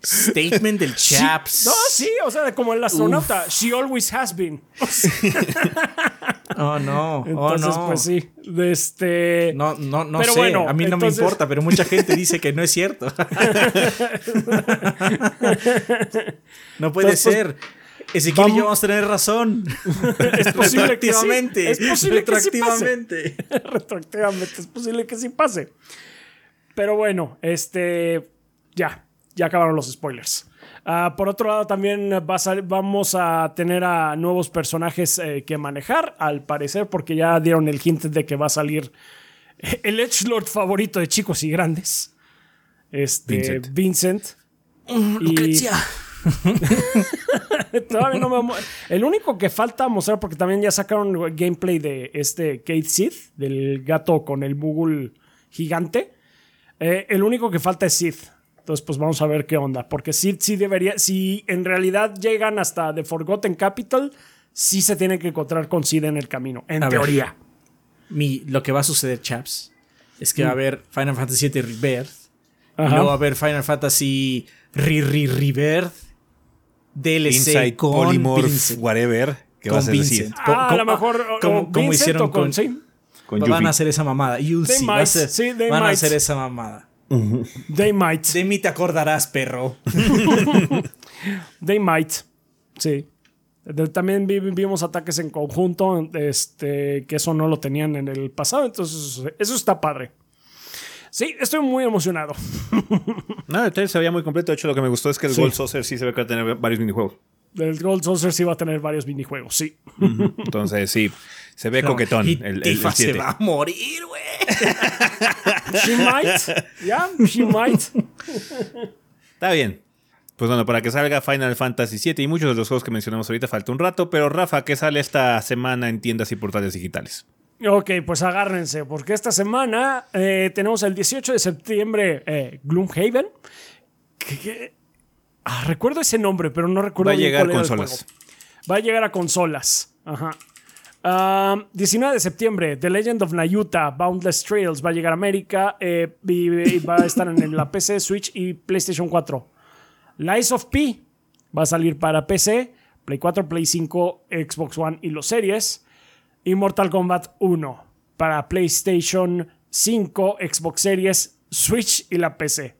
Statement del chaps. No, sí, o sea, como el astronauta, she always has been. Oh, no. Oh, Entonces, no. pues sí, este... No, no, no Pero sé. bueno, a mí no entonces- me importa, pero mucha gente dice que no es cierto. no puede Entonces, pues, Ezequiel y yo vamos- vamos a tener razón. Es posible que sí. Retroactivamente. Es posible que sí pase. Retroactivamente. retroactivamente. Es posible que sí pase. Pero bueno, este. Ya. Ya acabaron los spoilers. Ah, por otro lado, también va a vamos a tener a nuevos personajes eh, que manejar, al parecer, porque ya dieron el hint de que va a salir el Edgelord favorito de chicos y grandes. Este. Vincent. Vincent. Y- Lucrecia. Todavía no me El único que falta mostrar, porque también ya sacaron gameplay de este Kate Sith, del gato con el Google gigante. Eh, el único que falta es Sith. Entonces, pues vamos a ver qué onda. Porque Sith sí debería. Si en realidad llegan hasta The Forgotten Capital, sí se tienen que encontrar con Sid en el camino. En A ver. teoría. Mi, lo que va a suceder, chaps, es que va a haber Final Fantasy VII Rebirth. Y Ajá. luego va a haber Final Fantasy Re Re Rebirth. DLC Inside con Polymorph, Vincent. whatever. Que Con vas a decir. Vincent. Ah, a lo mejor. como- hicieron con. con- sí, Con Van a hacer esa mamada. You'll They see. Va a might. ser- Sí, they van a might. hacer esa mamada. they might. De mí te acordarás, perro. They might. Sí. También vi- vimos ataques en conjunto, este, que eso no lo tenían en el pasado, entonces eso está padre. Sí, estoy muy emocionado. No, el trailer se veía muy completo. De hecho, lo que me gustó es que el Sí. Gold Saucer sí se ve que va a tener varios minijuegos. El Gold Saucer sí va a tener varios minijuegos, sí. Entonces, sí, se ve coquetón. Y el, el, se 7. va a morir, güey. She might. Yeah, she might. Está bien. Pues bueno, para que salga Final Fantasy VII y muchos de los juegos que mencionamos ahorita falta un rato, pero Rafa, ¿qué sale esta semana en tiendas y portales digitales? Ok, pues agárrense, porque esta semana eh, tenemos el 18 de septiembre eh, Gloomhaven. Que- que- ah, recuerdo ese nombre, pero no recuerdo Va a bien llegar el consolas. Va a llegar a consolas. Ajá. Ah, 19 de septiembre, The Legend of Nayuta, Boundless Trails va a llegar a América eh, y, y va a estar en la PC, Switch y PlayStation 4. Lies of P va a salir para PC, Play 4, Play 5, Xbox One y los series. Y Mortal Kombat 1 para PlayStation 5, Xbox Series, Switch y la PC.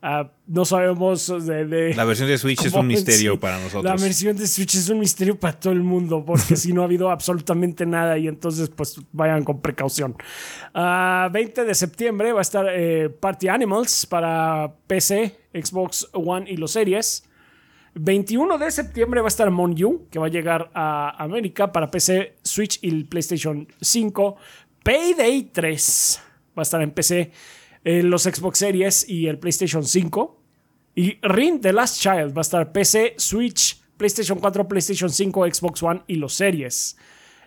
Ah, no sabemos de, de- La versión de Switch es un misterio sí, para nosotros. La versión de Switch es un misterio para todo el mundo, porque si no ha habido absolutamente nada y entonces pues vayan con precaución. Ah, 20 de septiembre va a estar eh, Party Animals para PC, Xbox One y los series. 21 de septiembre va a estar Among You, que va a llegar a América para PC, Switch y el PlayStation 5. Payday 3 va a estar en PC, eh, los Xbox Series y el PlayStation 5. Y Ring The Last Child va a estar PC, Switch, PlayStation 4, PlayStation 5, Xbox One y los series.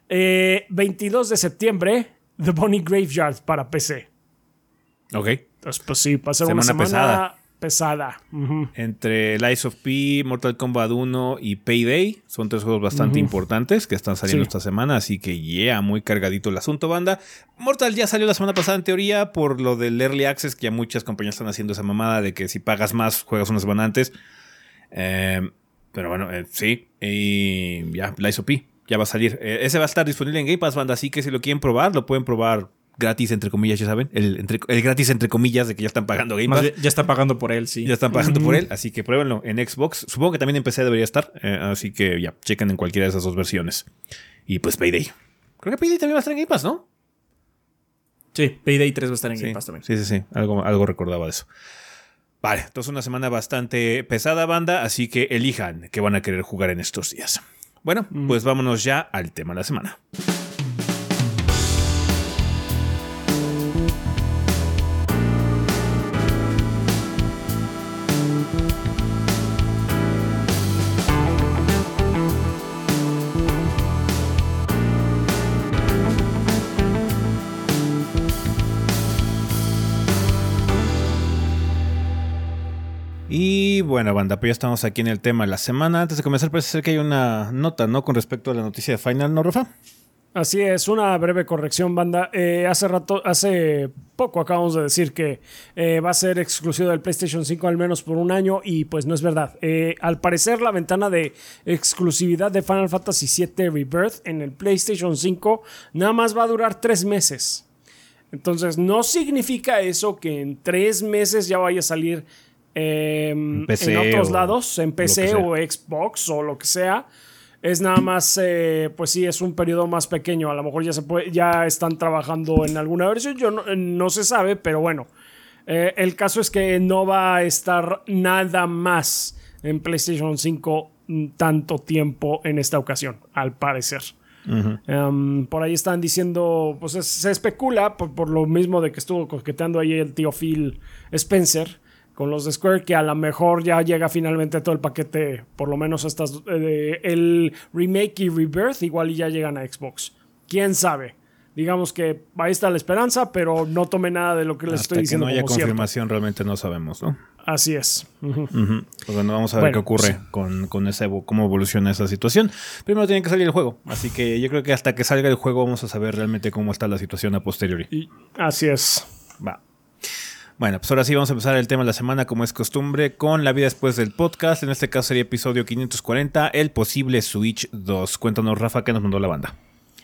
Eh, 22 de septiembre, The Bonnie Graveyard para PC. Ok. Entonces, pues sí, va a ser una Semana semana pesada. Entre Lies of P, Mortal Kombat 1 y Payday son tres juegos bastante importantes que están saliendo Sí. esta semana, así que yeah, muy cargadito el asunto, banda. Mortal ya salió la semana pasada en teoría por lo del Early Access, que ya muchas compañías están haciendo esa mamada de que si pagas más, juegas una semana antes. Eh, pero bueno, eh, sí, y ya, Lies of P ya va a salir. Eh, ese va a estar disponible en Game Pass, banda, así que si lo quieren probar, lo pueden probar gratis, entre comillas, ya saben. El, entre- el gratis, entre comillas, de que ya están pagando Game Pass. ya está pagando por él, sí. Ya están pagando por él, así que pruébenlo en Xbox. Supongo que también en PC debería estar, eh, así que ya, chequen en cualquiera de esas dos versiones. Y pues Payday. Creo que Payday también va a estar en Game Pass, ¿no? Sí, Payday 3 va a estar en Sí, Game Pass también. sí, sí, sí. Algo, algo recordaba de eso. Vale, entonces una semana bastante pesada, banda, así que elijan qué van a querer jugar en estos días. Bueno, pues vámonos ya al tema de la semana. Y bueno, banda, pues ya estamos aquí en el tema de la semana. Antes de comenzar, parece ser que hay una nota, ¿no? Con respecto a la noticia de Final, ¿no, Rafa? Así es, una breve corrección, banda. Eh, hace rato, hace poco acabamos de decir que eh, va a ser exclusivo del PlayStation 5 al menos por un año y pues no es verdad. Eh, al parecer la ventana de exclusividad de Final Fantasy VII Rebirth en el PlayStation 5 nada más va a durar tres meses. Entonces no significa eso que en tres meses ya vaya a salir eh, en, otros lados, en PC o Xbox o lo que sea. Es nada más, eh, pues sí, es un periodo más pequeño. A lo mejor ya se puede, ya están trabajando en alguna versión. Yo no, no se sabe, pero bueno. Eh, el caso es que no va a estar nada más en PlayStation 5 mm, tanto tiempo en esta ocasión, al parecer. Um, por ahí están diciendo, pues es- se especula, por, por lo mismo de que estuvo coqueteando ahí el tío Phil Spencer con los de Square, que a lo mejor ya llega finalmente todo el paquete, por lo menos estas, eh, el remake y rebirth, igual y ya llegan a Xbox. ¿Quién sabe? Digamos que ahí está la esperanza, pero no tome nada de lo que les estoy que diciendo no haya como cierto. confirmación, realmente no sabemos, ¿no? Así es. Pues bueno, vamos a ver Bueno, qué ocurre con, con esa evo- cómo evoluciona esa situación. Primero tiene que salir el juego, así que yo creo que hasta que salga el juego vamos a saber realmente cómo está la situación a posteriori. Y así es. Va. Bueno, pues ahora sí vamos a empezar el tema de la semana como es costumbre con la vida después del podcast. En este caso sería episodio 540, el posible Switch 2. Cuéntanos, Rafa, qué nos mandó la banda.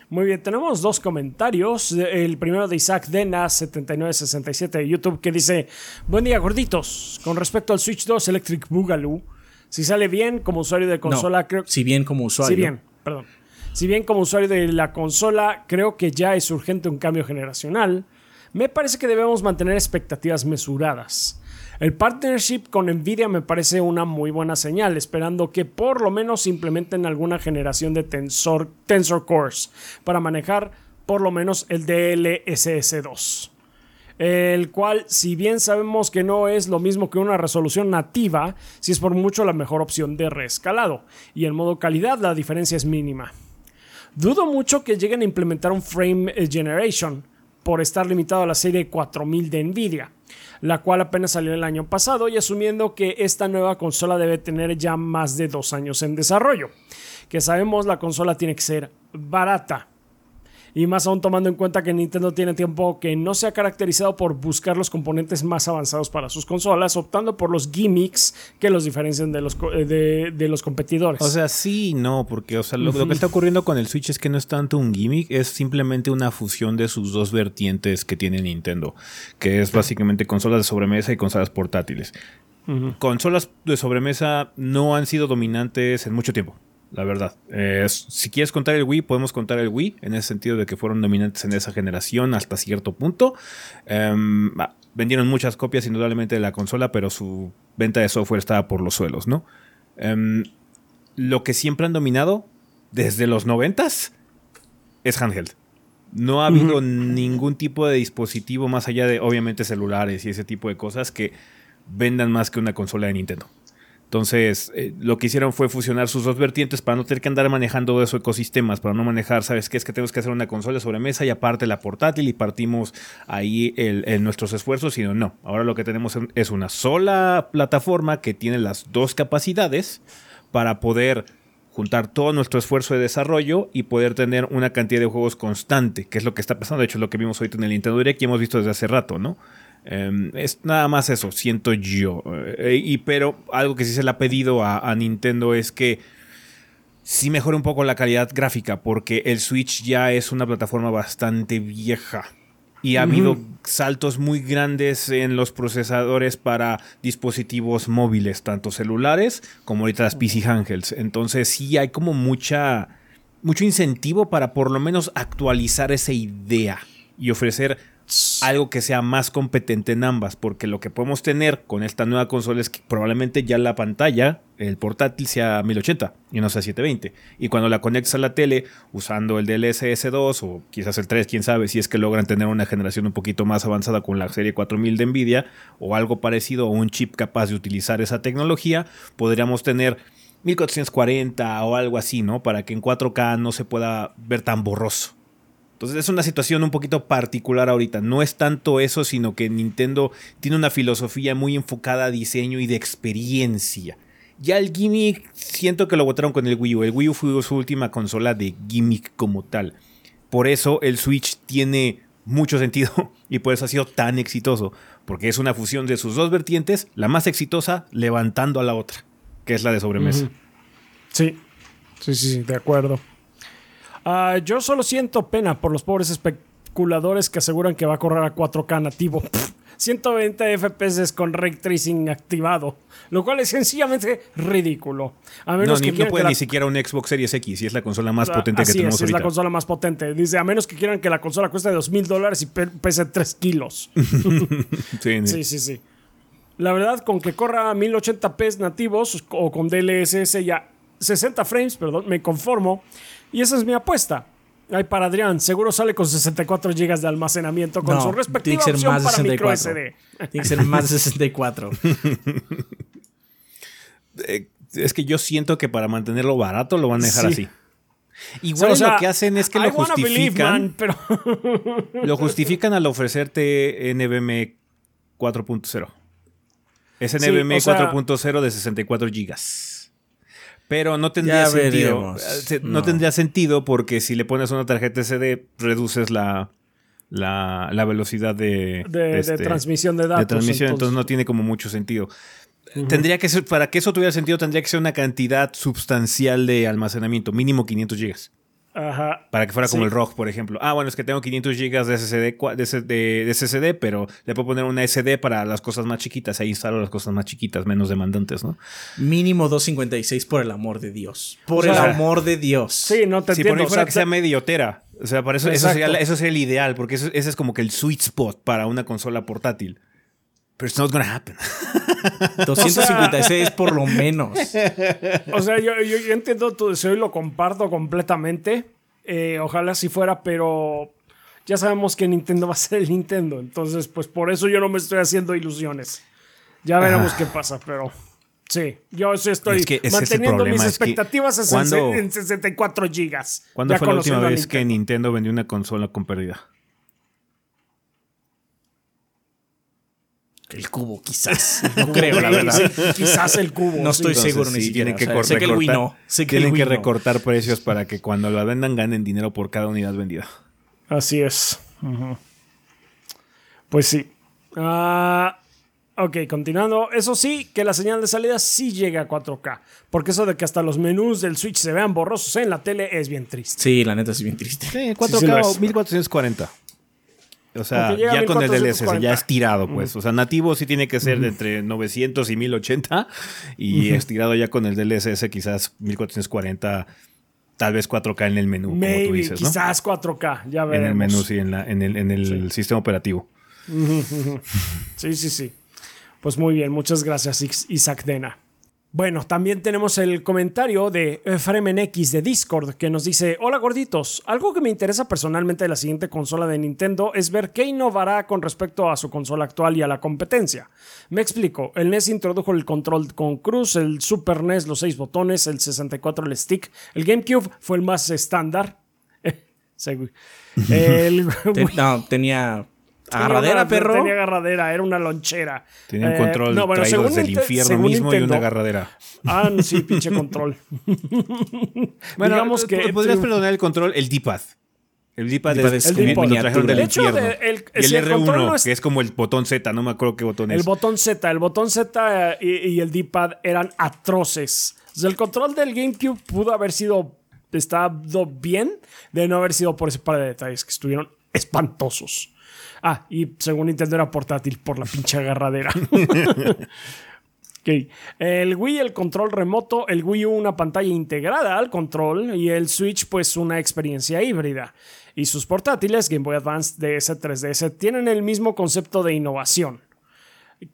Muy bien, tenemos dos comentarios. El primero de Isaac Dena, 7967 de YouTube, que dice: Buen día, gorditos. Con respecto al Switch 2 Electric Boogaloo, si sale bien como usuario de consola, No, creo Si bien como usuario. Si bien, perdón. Si bien como usuario de la consola, creo que ya es urgente un cambio generacional, me parece que debemos mantener expectativas mesuradas. El partnership con Nvidia me parece una muy buena señal, esperando que por lo menos implementen alguna generación de Tensor, Cores para manejar por lo menos el DLSS2 el cual, si bien sabemos que no es lo mismo que una resolución nativa, si es por mucho la mejor opción de reescalado, y en modo calidad la diferencia es mínima. Dudo mucho que lleguen a implementar un frame eh, generation por estar limitado a la serie 4000 de Nvidia, la cual apenas salió el año pasado y asumiendo que esta nueva consola debe tener ya más de dos años en desarrollo. Que sabemos la consola tiene que ser barata, Y más aún tomando en cuenta que Nintendo tiene tiempo que no se ha caracterizado por buscar los componentes más avanzados para sus consolas, optando por los gimmicks que los diferencian de los, de, de los competidores. O sea, sí y no, porque o sea, lo, lo, que está ocurriendo con el Switch es que no es tanto un gimmick, es simplemente una fusión de sus dos vertientes que tiene Nintendo, que es básicamente consolas de sobremesa y consolas portátiles. Consolas de sobremesa no han sido dominantes en mucho tiempo la verdad. Eh, si quieres contar el Wii, podemos contar el Wii, en ese sentido de que fueron dominantes en esa generación hasta cierto punto. Em, vendieron muchas copias indudablemente de la consola, pero su venta de software estaba por los suelos, ¿no? Em, lo que siempre han dominado desde los noventas es handheld. No ha habido ningún tipo de dispositivo más allá de, obviamente, celulares y ese tipo de cosas que vendan más que una consola de Nintendo. Entonces, eh, lo que hicieron fue fusionar sus dos vertientes para no tener que andar manejando esos ecosistemas, para no manejar, ¿sabes qué? Es que tenemos que hacer una consola sobre mesa y aparte la portátil y partimos ahí el, nuestros esfuerzos, sino no. Ahora lo que tenemos es una sola plataforma que tiene las dos capacidades para poder juntar todo nuestro esfuerzo de desarrollo y poder tener una cantidad de juegos constante, que es lo que está pasando. De hecho, es lo que vimos ahorita en el Nintendo Direct y hemos visto desde hace rato, ¿no? Em, es nada más eso, siento yo. Eh, y pero algo que sí se le ha pedido a, Nintendo es que sí mejore un poco la calidad gráfica, porque el Switch ya es una plataforma bastante vieja. Y ha habido saltos muy grandes en los procesadores para dispositivos móviles, tanto celulares como ahorita las PC handhelds. Entonces sí hay como mucha, mucho incentivo para por lo menos actualizar esa idea y ofrecer algo que sea más competente en ambas, porque lo que podemos tener con esta nueva consola es que probablemente ya la pantalla, el portátil sea 1080 y no sea 720. Y cuando la conectas a la tele usando el DLSS 2 o quizás el 3, quién sabe, si es que logran tener una generación un poquito más avanzada con la serie 4000 de Nvidia o algo parecido o un chip capaz de utilizar esa tecnología, podríamos tener 1440 o algo así, ¿no? Para que en 4K no se pueda ver tan borroso. Entonces es una situación un poquito particular ahorita. No es tanto eso, sino que Nintendo tiene una filosofía muy enfocada a diseño y de experiencia. Ya el gimmick siento que lo botaron con el Wii U. El Wii U fue su última consola de gimmick como tal. Por eso el Switch tiene mucho sentido y por eso ha sido tan exitoso. Porque es una fusión de sus dos vertientes, la más exitosa levantando a la otra, que es la de sobremesa. Sí, sí, sí, de acuerdo. Ah, yo solo siento pena por los pobres especuladores que aseguran que va a correr a 4K nativo. 120 FPS con ray tracing activado, lo cual es sencillamente ridículo. A menos que no puede ni siquiera un Xbox Series X y es la consola más potente que tenemos es, ahorita. es la consola más potente. Dice, a menos que quieran que la consola cueste 2.000 dólares y pese 3 kilos. sí, sí, sí, sí. La verdad, con que corra a 1080p nativos o con DLSS ya 60 frames, perdón, me conformo. Y esa es mi apuesta. Ay, para Adrián, seguro sale con 64 GB de almacenamiento con su respectiva opción más para micro SD. Tiene que ser más de 64. Eh, es que yo siento que para mantenerlo barato lo van a dejar así. Igual lo que hacen es que lo justifican. pero... lo justifican al ofrecerte NVMe 4.0. Es NVMe 4.0 de 64 GB. Pero no tendría sentido. Eh, no. tendría sentido porque si le pones una tarjeta SD, reduces la, la, velocidad de, de, este, transmisión de datos. De transmisión, entonces, no tiene como mucho sentido. Tendría que ser, para que eso tuviera sentido, tendría que ser una cantidad sustancial de almacenamiento, mínimo 500 gigas. Para que fuera como el ROG, por ejemplo. Ah, bueno, es que tengo 500 GB de SSD, de, SSD, pero le puedo poner una SD para las cosas más chiquitas. Ahí instalo las cosas más chiquitas, menos demandantes, ¿no? Mínimo 256 por el amor de Dios. Por el amor de Dios. Sí, no te si por ahí fuera que sea mediotera. O sea, para eso, eso sería, eso, sería, el ideal, porque ese es como que el sweet spot para una consola portátil. Pero it's not gonna happen. 256 por lo menos. O sea, yo, entiendo tu deseo y lo comparto completamente. Eh, ojalá si fuera, pero ya sabemos que Nintendo va a ser el Nintendo. Entonces, pues por eso yo no me estoy haciendo ilusiones. Ya veremos qué pasa, pero sí, yo sí estoy manteniendo mis expectativas en 64 gigas. ¿Cuándo fue la última vez que Nintendo vendió una consola con pérdida? El cubo, quizás. No creo, la verdad. quizás el cubo. No estoy seguro ni siquiera. Tienen que, sé que el Wii no. tienen que recortar precios para que cuando la vendan ganen dinero por cada unidad vendida. Así es. Pues sí. Ah, ok, continuando. Eso sí, que la señal de salida sí llega a 4K. Porque eso de que hasta los menús del Switch se vean borrosos en la tele es bien triste. Sí, la neta es bien triste. Sí, 4K o 1440. O sea, ya con el DLSS, ya estirado, pues. O sea, nativo sí tiene que ser de entre 900 y 1080. Y estirado ya con el DLSS, quizás 1440, tal vez 4K en el menú. Maybe, como tú dices, ¿no? quizás 4K, ya veremos. En el menú, sí, en, la, en el, en el sistema operativo. Sí, sí, sí. Pues muy bien, muchas gracias, Isaac Dena. Bueno, también tenemos el comentario de Fremen X de Discord que nos dice: Hola gorditos, algo que me interesa personalmente de la siguiente consola de Nintendo es ver qué innovará con respecto a su consola actual y a la competencia. Me explico: el NES introdujo el control con cruz, el Super NES los seis botones, el 64 el stick, el GameCube fue el más estándar. el, no, tenía Agarradera, una, perro. Tenía agarradera, era una lonchera. Tenía un control no, bueno, traído desde el infierno mismo y una agarradera. Ah, sí, pinche control. bueno, digamos que. Podrías perdonar el control, el D-pad. El D-pad es, el trajeron del infierno. el, y el R1, no es, que es como el botón Z, no me acuerdo qué botón el es. El botón Z, el botón Z y, y el D-pad eran atroces. O sea, el control del GameCube pudo haber sido estado bien de no haber sido por ese par de detalles que estuvieron espantosos. Ah, y según Nintendo era portátil por la pinche agarradera. okay. El Wii, el control remoto, el Wii U una pantalla integrada al control y el Switch pues una experiencia híbrida. Y sus portátiles, Game Boy Advance, DS, 3DS, tienen el mismo concepto de innovación.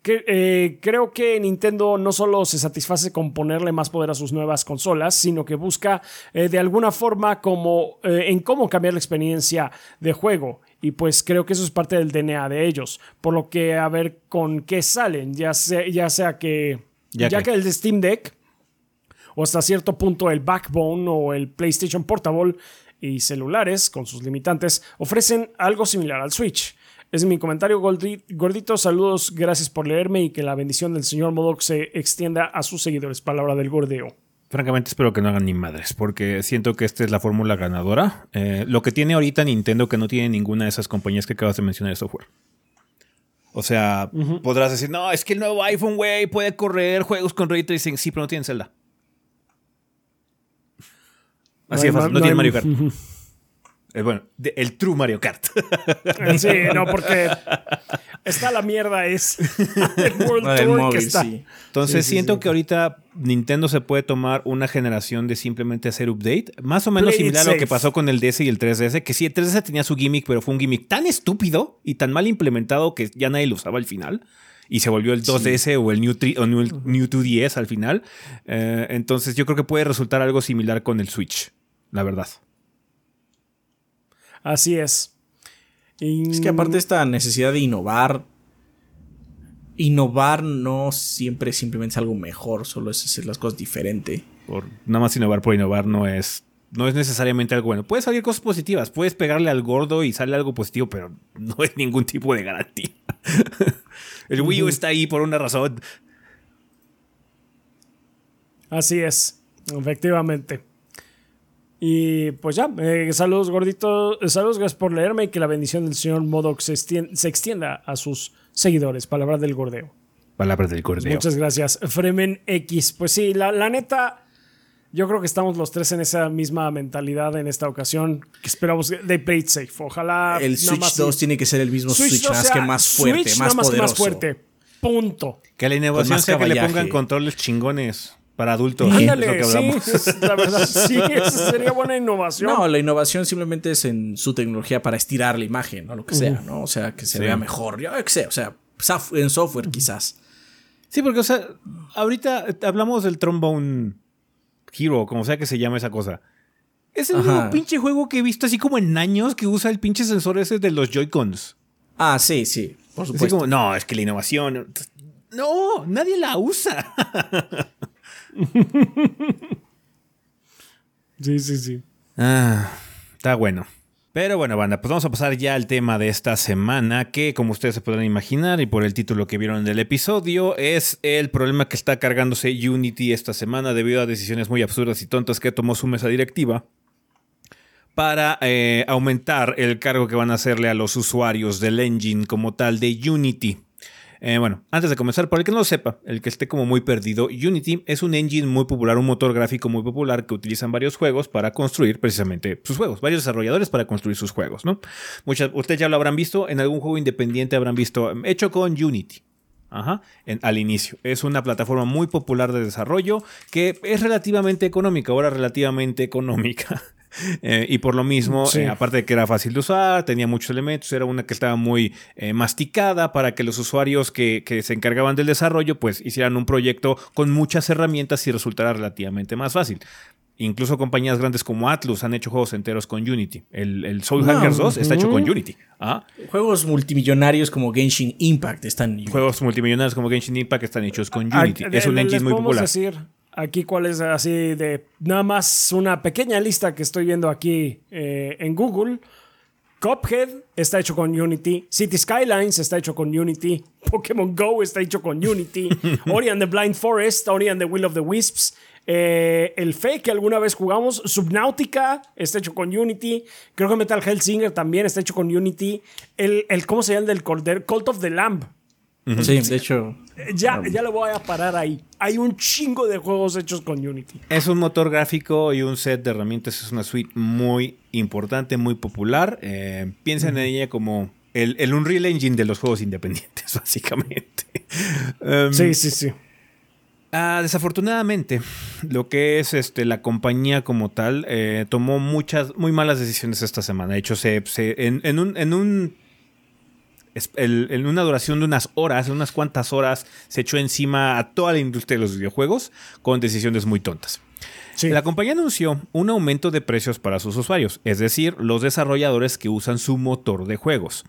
Que, eh, creo que Nintendo no solo se satisface con ponerle más poder a sus nuevas consolas, sino que busca eh, de alguna forma como, eh, en cómo cambiar la experiencia de juego. Y pues creo que eso es parte del DNA de ellos. Por lo que a ver con qué salen, ya sea, ya sea que, ya, ya que. que el Steam Deck, o hasta cierto punto el Backbone o el PlayStation Portable y celulares, con sus limitantes, ofrecen algo similar al Switch. Es mi comentario gordito. Saludos, gracias por leerme y que la bendición del señor Modoc se extienda a sus seguidores. Palabra del gordeo. Francamente espero que no hagan ni madres, porque siento que esta es la fórmula ganadora. Eh, lo que tiene ahorita Nintendo que no tiene ninguna de esas compañías que acabas de mencionar de software. O sea, uh -huh. podrás decir, no, es que el nuevo iPhone, güey, puede correr juegos con Ray Tracing. Sí, pero no tiene Zelda. Así no de fácil, no, no tiene Mario Kart. Eh, bueno, de, el True Mario Kart. Sí, no, porque está la mierda es el World No, Tour móvil, que está. sí. Entonces Sí, sí, siento sí. que ahorita Nintendo se puede tomar una generación de simplemente hacer update, más o menos Play similar a lo que pasó con el DS y el 3DS, que sí, el 3DS tenía su gimmick, pero fue un gimmick tan estúpido y tan mal implementado que ya nadie lo usaba al final. Y se volvió el 2DS o el New, 3 o New, New 2DS al final. Eh, entonces yo creo que puede resultar algo similar con el Switch, la verdad. Así es. Y- Es que aparte esta necesidad de innovar, innovar no siempre es simplemente algo mejor, solo es hacer las cosas diferente. Por, nada más innovar por innovar no es, no es necesariamente algo bueno. Puede salir cosas positivas, puedes pegarle al gordo y sale algo positivo, pero no es ningún tipo de garantía. el Wii U está ahí por una razón. Así es, efectivamente. Y pues ya, eh, saludos gorditos, eh, saludos, gracias por leerme y que la bendición del señor Modoc se, extienda a sus seguidores. Palabra del gordeo. Palabras del gordeo. Muchas gracias. Fremen X. Pues sí, la, la neta, yo creo que estamos los tres en esa misma mentalidad en esta ocasión. Que esperamos they play safe. Ojalá. el Switch más 2 sí. tiene que ser el mismo Switch, nada más sea- que más fuerte, Switch más poderoso. más fuerte. Punto. Que la innovación sea que le pongan controles chingones para adultos. Ándale, es lo que sí, es- la verdad, sí, esa sería buena innovación. No, la innovación simplemente es en su tecnología para estirar la imagen o lo que sea, ¿no? O sea, que se Sí. vea mejor. Yo qué sé, o sea, en software quizás. Sí, porque, o sea, ahorita hablamos del Trombone Hero, como sea que se llama esa cosa. Es el Ajá. único pinche juego que he visto así como en años que usa el pinche sensor ese de los Joy-Cons. Ah, sí, sí, por Así supuesto. como, no, es que la innovación. No, nadie la usa. Sí, sí, sí. Ah, está bueno. Pero bueno, banda, pues vamos a pasar ya al tema de esta semana, que como ustedes se podrán imaginar y por el título que vieron del episodio, es el problema que está cargándose Unity esta semana debido a decisiones muy absurdas y tontas que tomó su mesa directiva. para eh, aumentar el cargo que van a hacerle a los usuarios del engine como tal de Unity. Eh, bueno, antes de comenzar, para el que no lo sepa, el que esté como muy perdido, Unity es un engine muy popular, un motor gráfico muy popular que utilizan varios juegos para construir precisamente sus juegos, varios desarrolladores para construir sus juegos, ¿no? Muchas, ustedes ya lo habrán visto, en algún juego independiente habrán visto, em, hecho con Unity. Ajá, al inicio. Es una plataforma muy popular de desarrollo que es relativamente económica, ahora relativamente económica. Eh, y por lo mismo, eh, aparte de que era fácil de usar, tenía muchos elementos, era una que estaba muy eh, masticada para que los usuarios que, se encargaban del desarrollo pues hicieran un proyecto con muchas herramientas y resultara relativamente más fácil. Incluso compañías grandes como Atlus han hecho juegos enteros con Unity. El, Soul Hackers 2 está hecho con Unity. ¿ah? Juegos multimillonarios como Genshin Impact están. Juegos multimillonarios como Genshin Impact están hechos con Unity. es un engine muy popular aquí cuál es así de nada más una pequeña lista que estoy viendo aquí eh, en Google. Cuphead está hecho con Unity. City Skylines está hecho con Unity. Pokémon Go está hecho con Unity. Ori and the Blind Forest, Ori and the Will of the Wisps. Eh, el Fake que alguna vez jugamos, Subnautica está hecho con Unity. Creo que Metal Hellsinger también está hecho con Unity. El, el ¿cómo se llama el del Cult of the Lamb? Sí, de hecho. Ya, ya lo voy a parar ahí. Hay un chingo de juegos hechos con Unity. Es un motor gráfico y un set de herramientas. Es una suite muy importante, muy popular. Eh, piensen en ella como el, el, Unreal Engine de los juegos independientes, básicamente. Em, sí, sí, sí. Ah, desafortunadamente, lo que es este, la compañía como tal eh, tomó muchas, muy malas decisiones esta semana. De hecho, se, en, un, en un en una duración de unas horas, unas cuantas horas, se echó encima a toda la industria de los videojuegos con decisiones muy tontas. La compañía anunció un aumento de precios para sus usuarios, es decir, los desarrolladores que usan su motor de juegos.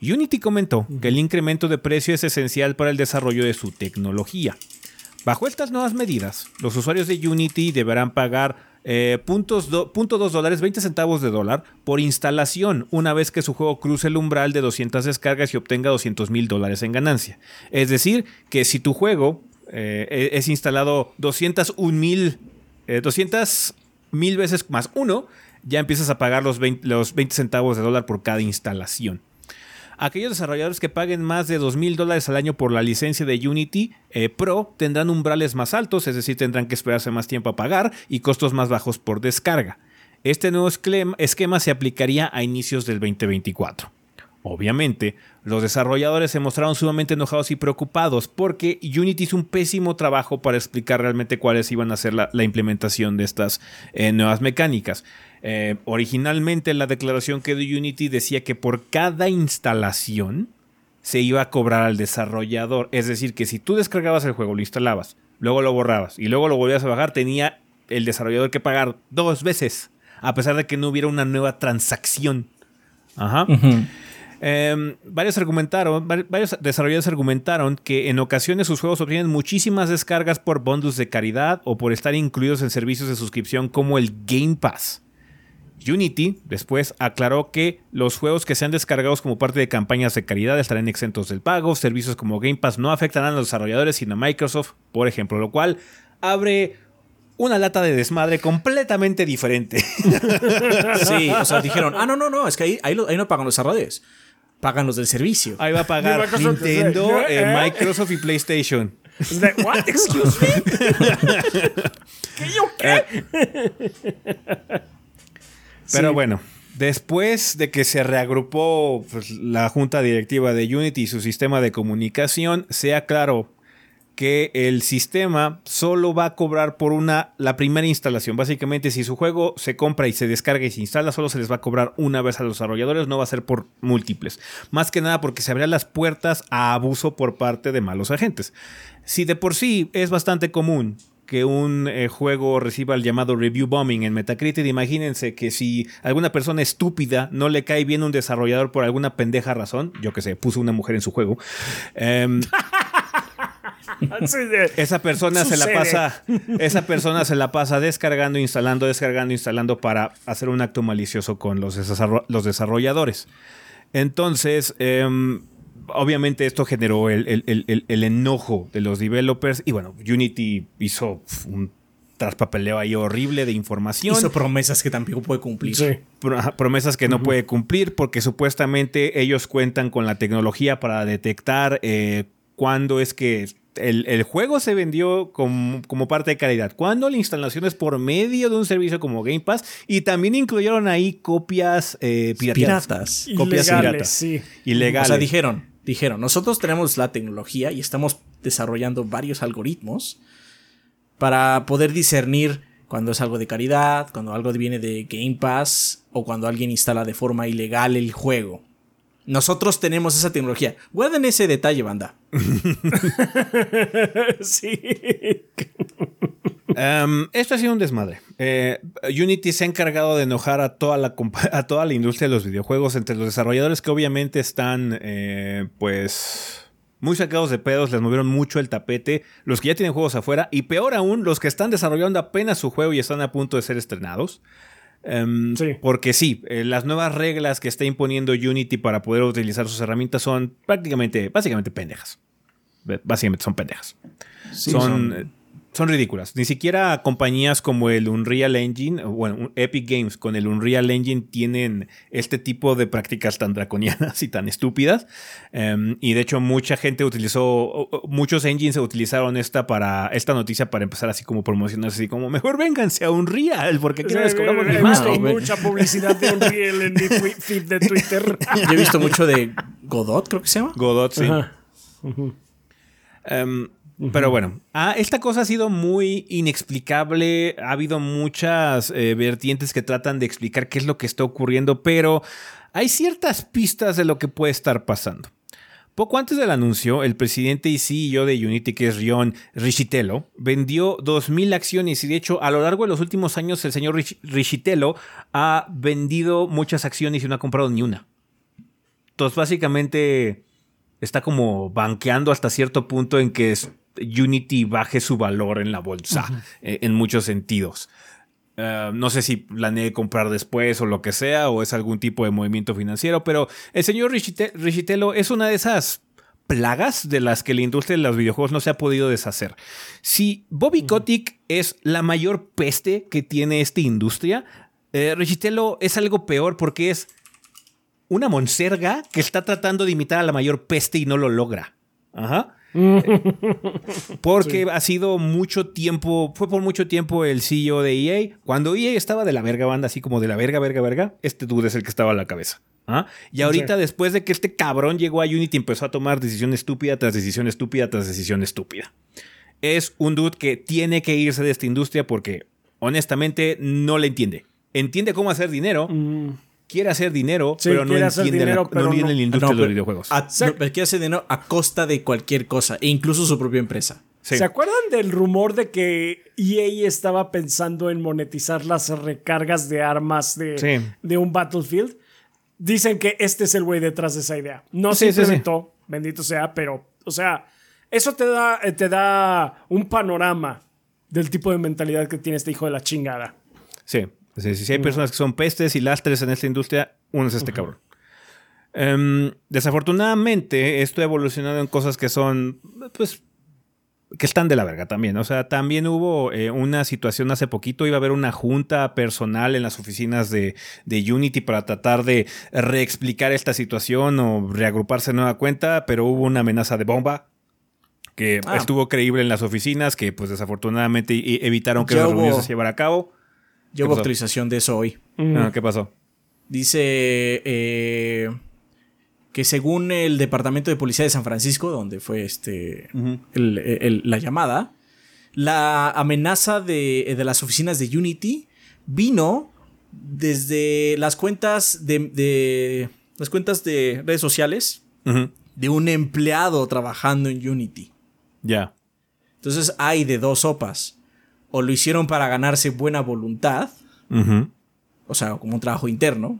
Unity comentó que el incremento de precio es esencial para el desarrollo de su tecnología. Bajo estas nuevas medidas, los usuarios de Unity deberán pagar eh, puntos dólares, 20 centavos de dólar por instalación una vez que su juego cruce el umbral de 200 descargas y obtenga 200 mil dólares en ganancia. Es decir, que si tu juego eh, e-, es instalado 201 mil, 200 eh, mil veces más uno, ya empiezas a pagar los los 20 centavos de dólar por cada instalación. Aquellos desarrolladores que paguen más de $2,000 dólares al año por la licencia de Unity eh, Pro tendrán umbrales más altos, es decir, tendrán que esperarse más tiempo a pagar y costos más bajos por descarga. Este nuevo esquema se aplicaría a inicios del 2024. Obviamente, los desarrolladores se mostraron sumamente enojados y preocupados porque Unity hizo un pésimo trabajo para explicar realmente cuáles iban a ser la, implementación de estas eh, nuevas mecánicas. Eh, originalmente la declaración que dio Unity decía que por cada instalación se iba a cobrar al desarrollador. Es decir, que si tú descargabas el juego, lo instalabas, luego lo borrabas y luego lo volvías a bajar, tenía el desarrollador que pagar dos veces, a pesar de que no hubiera una nueva transacción. Ajá. Em, varios, argumentaron, varios desarrolladores argumentaron que en ocasiones sus juegos obtienen muchísimas descargas por bundles de caridad o por estar incluidos en servicios de suscripción como el Game Pass. Unity después aclaró que los juegos que sean descargados como parte de campañas de caridad estarán exentos del pago. Servicios como Game Pass no afectarán a los desarrolladores sino a Microsoft, por ejemplo, lo cual abre una lata de desmadre completamente diferente. Sí, o sea, dijeron, ah, no, no, no, es que ahí, ahí, no pagan los desarrolladores, pagan los del servicio. Ahí va a pagar Nintendo, eh, ¿Eh? Microsoft y PlayStation. What? Excuse me. ¿Qué yo qué? Pero bueno, después de que se reagrupó pues, la junta directiva de Unity y su sistema de comunicación, sea claro que el sistema solo va a cobrar por una la primera instalación. Básicamente, si su juego se compra y se descarga y se instala, solo se les va a cobrar una vez a los desarrolladores, no va a ser por múltiples. Más que nada porque se abrirán las puertas a abuso por parte de malos agentes. Si de por sí es bastante común que un eh, juego reciba el llamado review bombing en Metacritic, imagínense que si alguna persona estúpida no le cae bien un desarrollador por alguna pendeja razón, yo que sé, puso una mujer en su juego, em, esa persona se la pasa, esa persona se la pasa descargando, instalando, descargando, instalando para hacer un acto malicioso con los, los desarrolladores. Entonces, em, obviamente esto generó el, enojo de los developers y bueno, Unity hizo un traspapeleo ahí horrible de información. Hizo promesas que tampoco puede cumplir. Sí. promesas que no puede cumplir porque supuestamente ellos cuentan con la tecnología para detectar eh, cuándo es que el, juego se vendió como, parte de calidad. Cuando la instalación es por medio de un servicio como Game Pass y también incluyeron ahí copias eh, piratas. Copias piratas. Sí. Ilegales. O sea, dijeron, dijeron, nosotros tenemos la tecnología y estamos desarrollando varios algoritmos para poder discernir cuando es algo de caridad, cuando algo viene de Game Pass o cuando alguien instala de forma ilegal el juego. Nosotros tenemos esa tecnología. Guarden ese detalle, banda. sí. Em, esto ha sido un desmadre. Eh, Unity se ha encargado de enojar a toda, la, a toda la industria de los videojuegos, entre los desarrolladores que obviamente están, eh, pues muy sacados de pedos, les movieron mucho el tapete, los que ya tienen juegos afuera y peor aún, los que están desarrollando apenas su juego y están a punto de ser estrenados. Em, porque sí, eh, las nuevas reglas que está imponiendo Unity para poder utilizar sus herramientas son prácticamente, básicamente pendejas. Básicamente son pendejas. son, eh, son ridículas. Ni siquiera compañías como el Unreal Engine, bueno, Epic Games con el Unreal Engine tienen este tipo de prácticas tan draconianas y tan estúpidas. Em, y de hecho, mucha gente utilizó, muchos engines utilizaron esta para esta noticia para empezar así como promocionarse, así como mejor vénganse a Unreal, porque aquí no les cobramos He visto mucha publicidad de Unreal en mi feed de Twitter. Yo he visto mucho de Godot, creo que se llama. Godot, sí. Pero bueno, ah, esta cosa ha sido muy inexplicable. Ha habido muchas eh, vertientes que tratan de explicar qué es lo que está ocurriendo, pero hay ciertas pistas de lo que puede estar pasando. Poco antes del anuncio, el presidente y CEO de Unity, que es Rion Richitello, vendió 2.000 acciones y de hecho a lo largo de los últimos años el señor Richitello ha vendido muchas acciones y no ha comprado ni una. Entonces básicamente está como banqueando hasta cierto punto en que Unity baje su valor en la bolsa eh, en muchos sentidos. Eh, no sé si planee comprar después o lo que sea, o es algún tipo de movimiento financiero, pero el señor Richitello es una de esas plagas de las que la industria de los videojuegos no se ha podido deshacer. Si Bobby Kotick es la mayor peste que tiene esta industria, eh, Richitello es algo peor porque es una monserga que está tratando de imitar a la mayor peste y no lo logra. Ajá. Porque ha sido mucho tiempo, fue por mucho tiempo el CEO de EA. Cuando EA estaba de la verga banda, así como de la verga, verga, verga, este dude es el que estaba a la cabeza. ¿ah? Y ahorita, después de que este cabrón llegó a Unity, empezó a tomar decisión estúpida tras decisión estúpida tras decisión estúpida. Es un dude que tiene que irse de esta industria porque, honestamente, no le entiende. Entiende cómo hacer dinero. Mm quiere hacer dinero, pero no entiende, la, no la industria de los videojuegos. quiere hacer dinero a costa de cualquier cosa, e incluso su propia empresa. ¿Se acuerdan del rumor de que EA estaba pensando en monetizar las recargas de armas de, de un Battlefield? Dicen que este es el güey detrás de esa idea. No se implementó, bendito sea, pero, o sea, eso te da, eh, te da un panorama del tipo de mentalidad que tiene este hijo de la chingada. Sí. Si, hay personas que son pestes y lastres en esta industria, uno es este cabrón. Em, desafortunadamente, esto ha evolucionado en cosas que son, pues, que están de la verga también. O sea, también hubo eh, una situación hace poquito, iba a haber una junta personal en las oficinas de, Unity para tratar de reexplicar esta situación o reagruparse en nueva cuenta, pero hubo una amenaza de bomba que ah. estuvo creíble en las oficinas, que pues desafortunadamente evitaron que la reunión se llevara a cabo. Yo hubo actualización de eso hoy. Ah, ¿Qué pasó? Dice eh, que según el Departamento de Policía de San Francisco, donde fue este la llamada, la amenaza de, las oficinas de Unity vino desde las cuentas de, las cuentas de redes sociales de un empleado trabajando en Unity. Ya. Entonces hay de dos sopas o lo hicieron para ganarse buena voluntad, o sea, como un trabajo interno.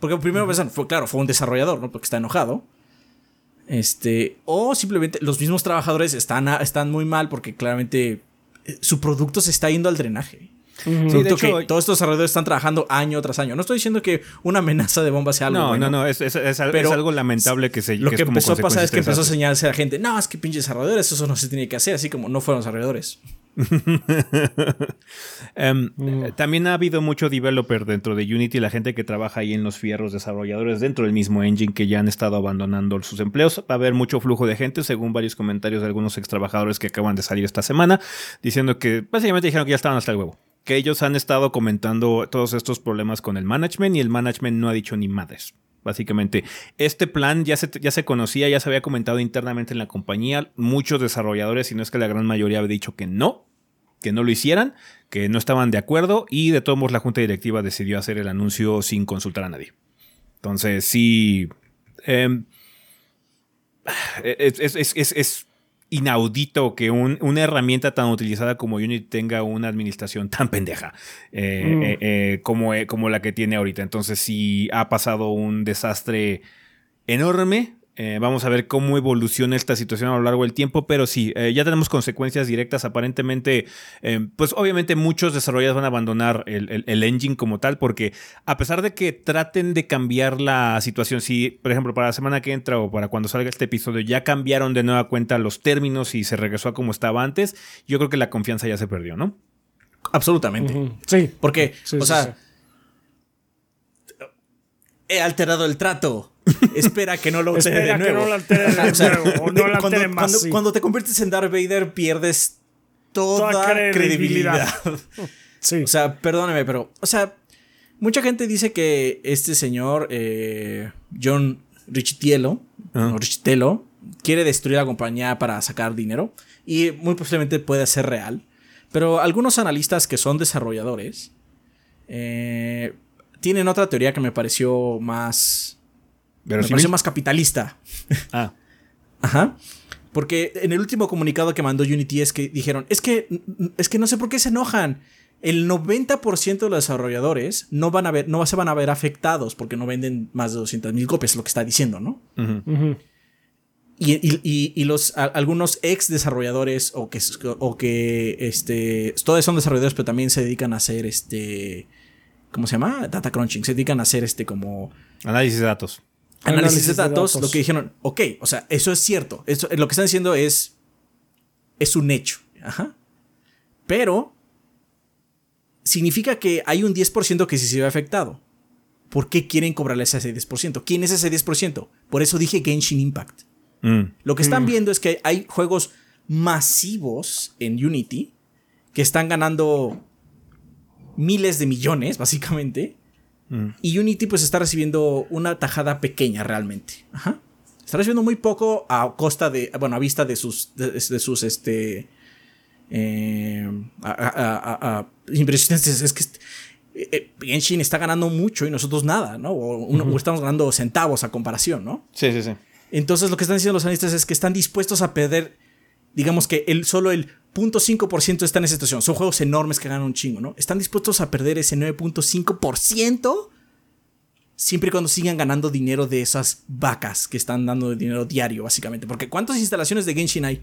Porque primero pensan, fue, claro, fue un desarrollador, ¿no? Porque está enojado. Este, o simplemente los mismos trabajadores están, están muy mal porque claramente eh, su producto se está yendo al drenaje. sí, de hecho, que todos estos desarrolladores están trabajando año tras año. No estoy diciendo que una amenaza de bomba sea algo. No, no, no, es, algo lamentable que se Lo que, empezó a pasar es que empezó a señalarse a la gente: No, es que pinches desarrolladores, eso no se tiene que hacer, así como no fueron desarrolladores. Em, también ha habido mucho developer dentro de Unity, la gente que trabaja ahí en los fierros desarrolladores dentro del mismo engine que ya han estado abandonando sus empleos. Va a haber mucho flujo de gente, según varios comentarios de algunos ex trabajadores que acaban de salir esta semana, diciendo que básicamente dijeron que ya estaban hasta el huevo. Que ellos han estado comentando todos estos problemas con el management y el management no ha dicho ni madres. Básicamente, este plan ya se, ya se conocía, ya se había comentado internamente en la compañía. Muchos desarrolladores, si no es que la gran mayoría, había dicho que no, que no lo hicieran, que no estaban de acuerdo y de todos modos la junta directiva decidió hacer el anuncio sin consultar a nadie. Entonces, sí. Em, es, inaudito que una herramienta tan utilizada como Unity tenga una administración tan pendeja eh, mm. eh, eh, como, como la que tiene ahorita. Entonces, sí ha pasado un desastre enorme eh, vamos a ver cómo evoluciona esta situación a lo largo del tiempo, pero sí, eh, ya tenemos consecuencias directas. Aparentemente, eh, pues obviamente muchos desarrolladores van a abandonar el, engine como tal, porque a pesar de que traten de cambiar la situación, si por ejemplo para la semana que entra o para cuando salga este episodio ya cambiaron de nueva cuenta los términos y se regresó a como estaba antes, yo creo que la confianza ya se perdió, ¿no? Absolutamente. Sí. Porque, o sea, he alterado el trato espera que no lo altere de nuevo. cuando, te conviertes en Darth Vader, pierdes toda, credibilidad. sí. O sea, perdóneme, pero. O sea, mucha gente dice que este señor, eh, John Richitielo, ah. Richitello, quiere destruir la compañía para sacar dinero. Y muy posiblemente puede ser real. Pero algunos analistas que son desarrolladores eh, tienen otra teoría que me pareció más me pareció más capitalista. Ah. Ajá. Porque en el último comunicado que mandó Unity es que dijeron, es que, es que no sé por qué se enojan. El 90% de los desarrolladores no, van a ver, no se van a ver afectados porque no venden más de 200 mil copias, lo que está diciendo, ¿no? Y, los, algunos ex desarrolladores o que, o que este, todos son desarrolladores, pero también se dedican a hacer este, ¿cómo se llama? Data crunching, se dedican a hacer este como... Análisis de datos análisis, de, datos, lo que dijeron, ok, o sea, eso es cierto. Eso, lo que están diciendo es. Es un hecho. Ajá. Pero. Significa que hay un 10% que sí se ve afectado. ¿Por qué quieren cobrarle ese 10%? ¿Quién es ese 10%? Por eso dije Genshin Impact. Mm. Lo que están mm. viendo es que hay juegos masivos en Unity que están ganando miles de millones, básicamente, y Unity pues está recibiendo una tajada pequeña realmente. Ajá. Está recibiendo muy poco a costa de, bueno, a vista de sus, de, sus, este, eh, a, Es que eh, eh, Genshin está ganando mucho y nosotros nada, ¿no? O, estamos ganando centavos a comparación, ¿no? Sí, sí, sí. Entonces lo que están diciendo los analistas es que están dispuestos a perder, digamos que el, solo el 0.5% está en esa situación. Son juegos enormes que ganan un chingo, ¿no? Están dispuestos a perder ese 9.5% siempre y cuando sigan ganando dinero de esas vacas que están dando dinero diario, básicamente. Porque ¿cuántas instalaciones de Genshin hay?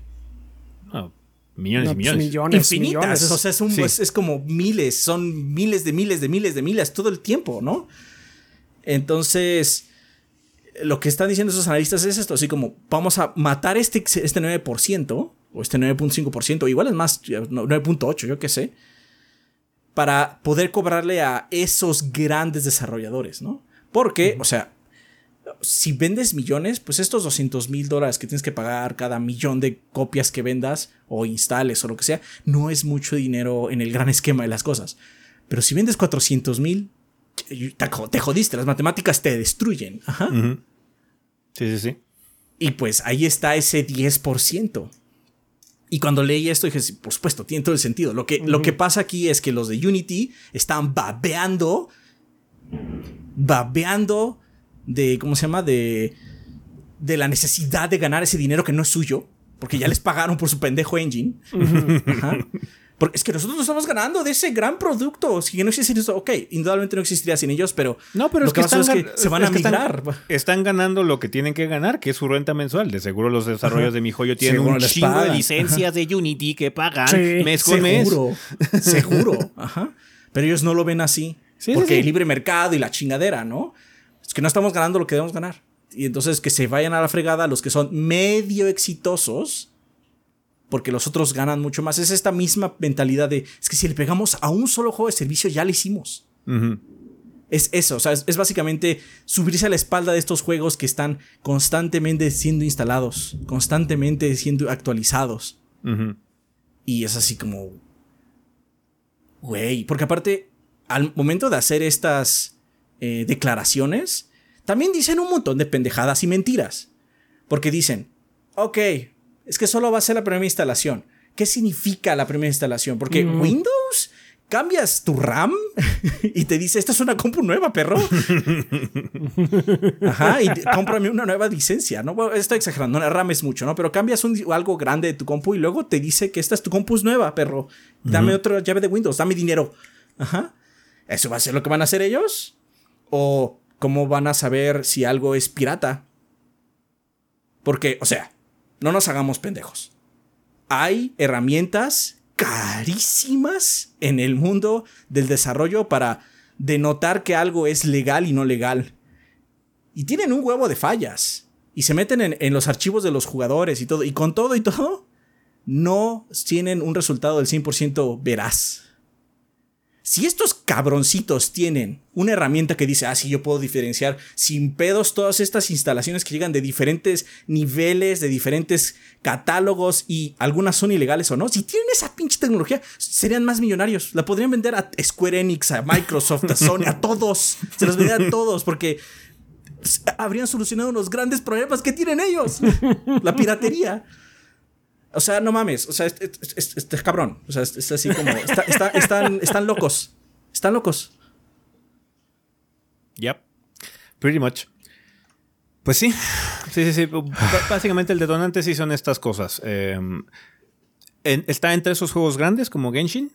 Ah, millones y pues millones. Infinitas. O sea, es, es, como miles, son miles de miles de miles de miles todo el tiempo, ¿no? Entonces, lo que están diciendo esos analistas es esto, así como vamos a matar este, este 9% o este 9.5%, igual es más, 9.8, yo qué sé, para poder cobrarle a esos grandes desarrolladores, ¿no? Porque, o sea, si vendes millones, pues estos 200 mil dólares que tienes que pagar cada millón de copias que vendas o instales o lo que sea, no es mucho dinero en el gran esquema de las cosas. Pero si vendes 400 mil, te jodiste, las matemáticas te destruyen. Ajá. Sí, sí, sí. Y pues ahí está ese 10%. Y cuando leí esto dije, por supuesto, tiene todo el sentido. Lo que, lo que pasa aquí es que los de Unity están babeando, babeando de, ¿cómo se llama? De, de la necesidad de ganar ese dinero que no es suyo, porque ya les pagaron por su pendejo engine. Ajá. Porque es que nosotros nos estamos ganando de ese gran producto. Si no existiera eso, ok, indudablemente no existiría sin ellos, pero. No, pero lo que, pasa es que se van a migrar. Están, ganando lo que tienen que ganar, que es su renta mensual. De seguro los desarrollos de mi joyo tienen un chingo de licencias de Unity que pagan mes con seguro, mes. Seguro. Ajá. Pero ellos no lo ven así. porque hay libre mercado y la chingadera, ¿no? Es que no estamos ganando lo que debemos ganar. Y entonces que se vayan a la fregada los que son medio exitosos porque los otros ganan mucho más. Es esta misma mentalidad de, es que si le pegamos a un solo juego de servicio, ya lo hicimos. Es eso, o sea, es, básicamente subirse a la espalda de estos juegos que están constantemente siendo instalados, constantemente siendo actualizados. Y es así como... Güey, porque aparte, al momento de hacer estas eh, declaraciones, también dicen un montón de pendejadas y mentiras. Porque dicen, ok, es que solo va a ser la primera instalación. ¿Qué significa la primera instalación? Porque Windows cambias tu RAM y te dice, esta es una compu nueva, perro. Ajá, y cómprame una nueva licencia, ¿no? Bueno, estoy exagerando, no, RAM es mucho, ¿no? Pero cambias algo grande de tu compu y luego te dice que esta es tu compu es nueva, perro. Dame otra llave de Windows, dame dinero. Ajá. ¿Eso va a ser lo que van a hacer ellos? ¿O cómo van a saber si algo es pirata? Porque, o sea, no nos hagamos pendejos. Hay herramientas carísimas en el mundo del desarrollo para denotar que algo es legal y no legal. Y tienen un huevo de fallas. Y se meten en, los archivos de los jugadores y todo. Y con todo y todo, no tienen un resultado del 100% veraz. Si estos cabroncitos tienen una herramienta que dice, ah, sí, yo puedo diferenciar sin pedos todas estas instalaciones que llegan de diferentes niveles, de diferentes catálogos y algunas son ilegales o no, si tienen esa pinche tecnología, serían más millonarios. La podrían vender a Square Enix, a Microsoft, a Sony, a todos. Se los venderían a todos porque habrían solucionado los grandes problemas que tienen ellos. La piratería. O sea, no mames. O sea, este es, cabrón. O sea, es, así como. están, están locos. Están locos. Yep. Pretty much. Pues sí. Sí, sí, sí. Básicamente el detonante sí son estas cosas. Em, está entre esos juegos grandes como Genshin.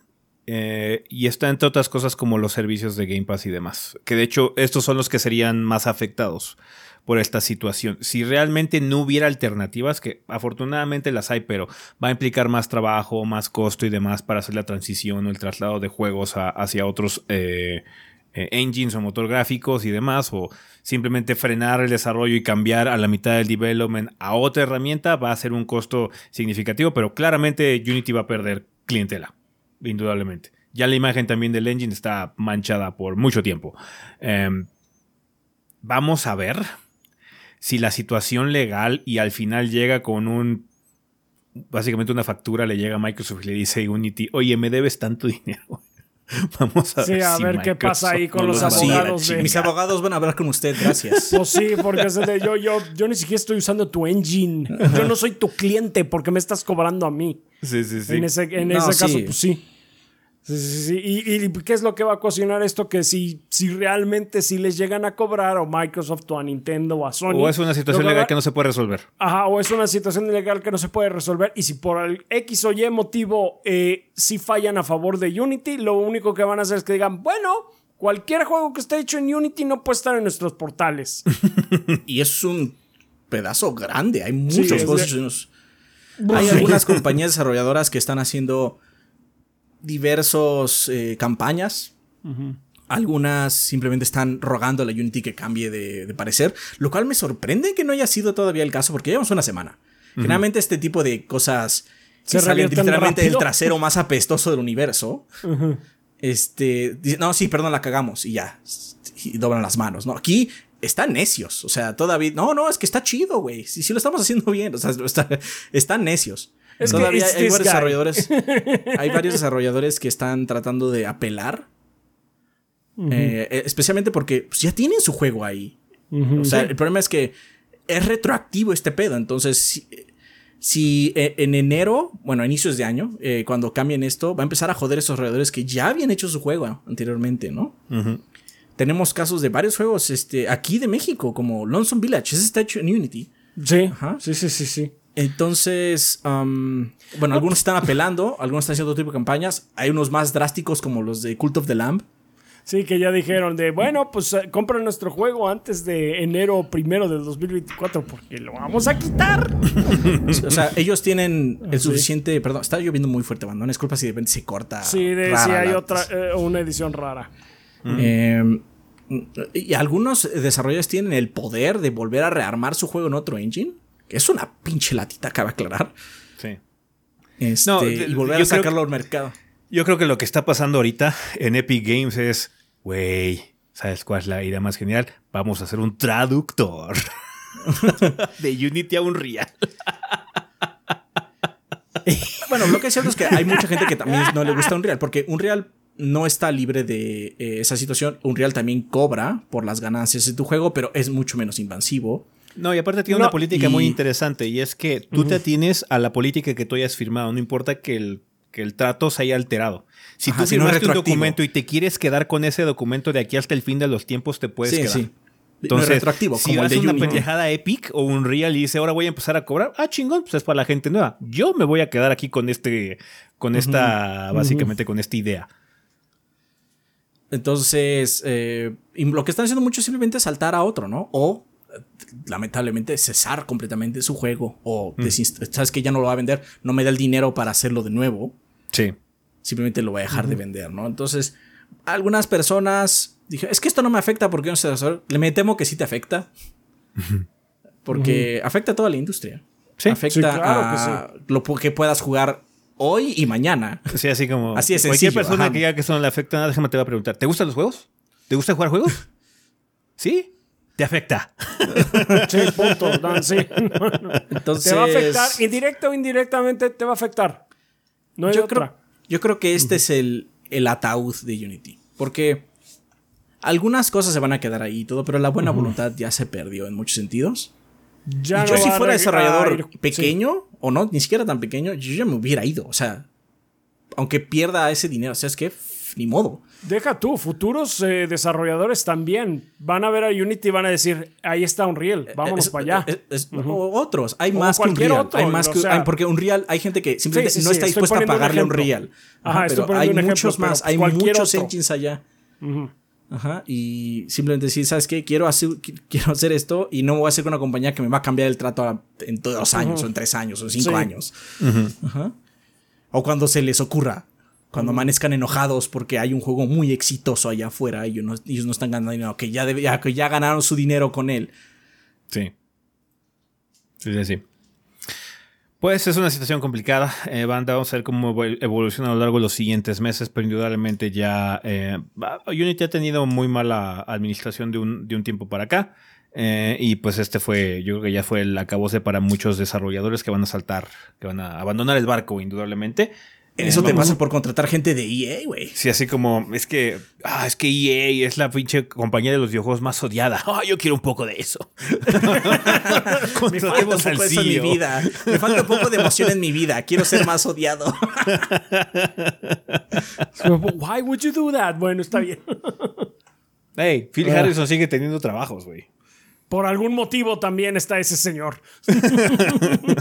Eh, y está entre otras cosas como los servicios de Game Pass y demás. Que de hecho estos son los que serían más afectados por esta situación. Si realmente no hubiera alternativas, que afortunadamente las hay, pero va a implicar más trabajo, más costo y demás para hacer la transición o el traslado de juegos hacia otros eh, eh, engines o motor gráficos y demás, o simplemente frenar el desarrollo y cambiar a la mitad del development a otra herramienta, va a ser un costo significativo, pero claramente Unity va a perder clientela, indudablemente. Ya la imagen también del engine está manchada por mucho tiempo. Em, vamos a ver si la situación legal y al final llega con un básicamente una factura le llega a Microsoft y le dice a Unity, oye, me debes tanto dinero. Vamos a ver, a ver qué pasa ahí con los abogados. Mis abogados van a hablar con usted, gracias. Pues sí, porque yo, yo, yo ni siquiera estoy usando tu engine. Yo no soy tu cliente porque me estás cobrando a mí. Sí, sí, sí. En ese, en ese caso, pues sí. Sí, sí, sí. ¿Y, qué es lo que va a cocinar esto? Que si, si realmente si les llegan a cobrar o Microsoft o a Nintendo o a Sony. O es una situación legal que no se puede resolver. Ajá, o es una situación legal que no se puede resolver. Y si por el X o Y motivo eh, si fallan a favor de Unity, lo único que van a hacer es que digan, bueno, cualquier juego que esté hecho en Unity no puede estar en nuestros portales. y es un pedazo grande. Hay muchos juegos. Hay algunas compañías desarrolladoras que están haciendo diversos eh, campañas. Algunas simplemente están rogando a la Unity que cambie de, parecer, lo cual me sorprende que no haya sido todavía el caso porque llevamos una semana. Generalmente este tipo de cosas se salen literalmente del trasero más apestoso del universo. Este, no, sí, perdón, la cagamos y ya. Y doblan las manos, ¿no? Aquí están necios, o sea, todavía, no, no, es que está chido, güey. Si, si lo estamos haciendo bien, o sea, están necios. Todavía hay varios desarrolladores. hay varios desarrolladores que están tratando de apelar. Eh, eh, especialmente porque pues, ya tienen su juego ahí. o sea, el problema es que es retroactivo este pedo. Entonces, si, eh, en enero, bueno, a inicios de año, cuando cambien esto, va a empezar a joder a esos desarrolladores que ya habían hecho su juego anteriormente, ¿no? Tenemos casos de varios juegos este, aquí de México, como Lonesome Village. Ese está hecho en Unity. Sí, sí, sí, sí, sí. Entonces, bueno, algunos están apelando, algunos están haciendo otro tipo de campañas. Hay unos más drásticos como los de Cult of the Lamb. Sí, que ya dijeron de, bueno, pues eh, compra nuestro juego antes de enero primero del 2024 porque lo vamos a quitar. o sea, ellos tienen el suficiente, perdón, está lloviendo muy fuerte, bandón, es culpa si de repente se corta. Sí, de, sí hay otra, eh, una edición rara. Em, y algunos desarrolladores tienen el poder de volver a rearmar su juego en otro engine. Es una pinche latita, cabe aclarar. Sí. este, No, y volver a sacarlo al mercado. Yo creo que lo que está pasando ahorita en Epic Games es, güey, ¿sabes cuál es la idea más genial? Vamos a hacer un traductor de Unity a Unreal. Bueno, lo que es cierto es que hay mucha gente que también no le gusta Unreal, porque Unreal no está libre de eh, esa situación. Unreal también cobra por las ganancias de tu juego, pero es mucho menos invasivo. No, y aparte tiene No, una política y- muy interesante y es que tú te atienes a la política que tú hayas firmado, no importa que el, que el trato se haya alterado. Si Ajá, tú si no firmaste un documento y te quieres quedar con ese documento de aquí hasta el fin de los tiempos, te puedes sí, quedar. sí. Entonces, no es retroactivo, si como el de una pendejada Epic o un Real y dice, ahora voy a empezar a cobrar, ah, chingón, pues es para la gente nueva. Yo me voy a quedar aquí con este, con esta, básicamente con esta idea. Entonces, eh, lo que están haciendo muchos es simplemente saltar a otro, ¿no? O, lamentablemente, cesar completamente su juego. O, desinst- sabes que ya no lo va a vender, no me da el dinero para hacerlo de nuevo. Sí. simplemente lo voy a dejar de vender, ¿no? Entonces, algunas personas dije, es que esto no me afecta porque no sé. Le me temo que sí te afecta. Porque afecta a toda la industria. Sí. afecta Sí, claro a lo que puedas jugar hoy y mañana. Sí, así como. Así de Cualquier sencillo, persona ajá. que diga que eso no le afecta nada, déjame te va a preguntar: ¿te gustan los juegos? ¿Te gusta jugar juegos? ¿Sí? Te afecta. Sí, punto. Dan, sí. Entonces, te va a afectar, indirecta o indirectamente te va a afectar. No hay yo otra. creo, yo creo que este es el, el ataúd de Unity. Porque algunas cosas se van a quedar ahí y todo, pero la buena voluntad ya se perdió en muchos sentidos. Ya Y yo no si fuera desarrollador ir- pequeño, o no, ni siquiera tan pequeño, yo ya me hubiera ido. O sea, aunque pierda ese dinero, o sea, es que ni modo. Deja tú, futuros eh, desarrolladores también van a ver a Unity y van a decir, ahí está Unreal, vámonos Es- para allá. es- otros, hay O más que Unreal. otro, hay más o que, sea- hay- porque Unreal, hay gente que simplemente Sí, sí, no está dispuesta a un pagarle a ejemplo. Unreal. Ajá, pero hay un ejemplo, muchos más, hay muchos otro. engines allá. Ajá, y simplemente decir, ¿sabes qué? Quiero hacer, qui- quiero hacer esto y no voy a hacer con una compañía que me va a cambiar el trato a- en todos los años, o en tres años, o en cinco Sí. años. Ajá. O cuando se les ocurra. Cuando amanezcan enojados porque hay un juego muy exitoso allá afuera y ellos no, ellos no están ganando dinero, que ya, debe- ya- que ya ganaron su dinero con él. Sí. Sí, sí, sí. Pues es una situación complicada, eh, banda. Vamos a ver cómo evol- evoluciona a lo largo de los siguientes meses, pero indudablemente ya eh, Unity ha tenido muy mala administración de un, de un tiempo para acá. eh, y pues este fue, yo creo que ya fue el acabose para muchos desarrolladores que van a saltar, que van a abandonar el barco, indudablemente. Eh, Eso te pasa por contratar gente de EA, güey. Sí, así como, es que, ah, es que EA es la pinche compañía de los videojuegos más odiada. Ah, yo quiero un poco de eso. Me falta un poco de eso en mi CEO. vida. Me falta un poco de emoción en mi vida. Quiero ser más odiado. Why would you do that? Bueno, está bien. Hey, Phil Ah. Harrison sigue teniendo trabajos, güey. Por algún motivo también está ese señor.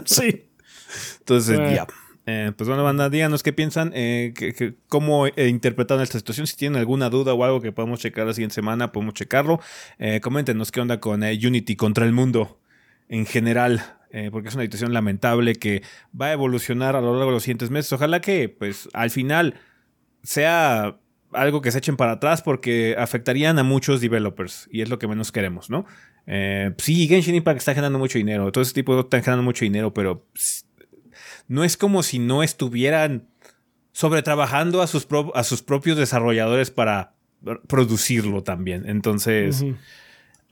sí. Entonces, Eh. ya. Eh, pues bueno, banda, díganos qué piensan, eh, cómo eh, interpretaron esta situación. Si tienen alguna duda o algo que podemos checar la siguiente semana, podemos checarlo. Eh, coméntenos qué onda con Unity contra el mundo en general, porque es una situación lamentable que va a evolucionar a lo largo de los siguientes meses. Ojalá que, pues, al final sea algo que se echen para atrás porque afectarían a muchos developers y es lo que menos queremos, ¿no? Eh, sí, Genshin Impact está generando mucho dinero, todo ese tipo están generando mucho dinero, pero no es como si no estuvieran sobretrabajando a sus, pro- a sus propios desarrolladores para producirlo también. Entonces,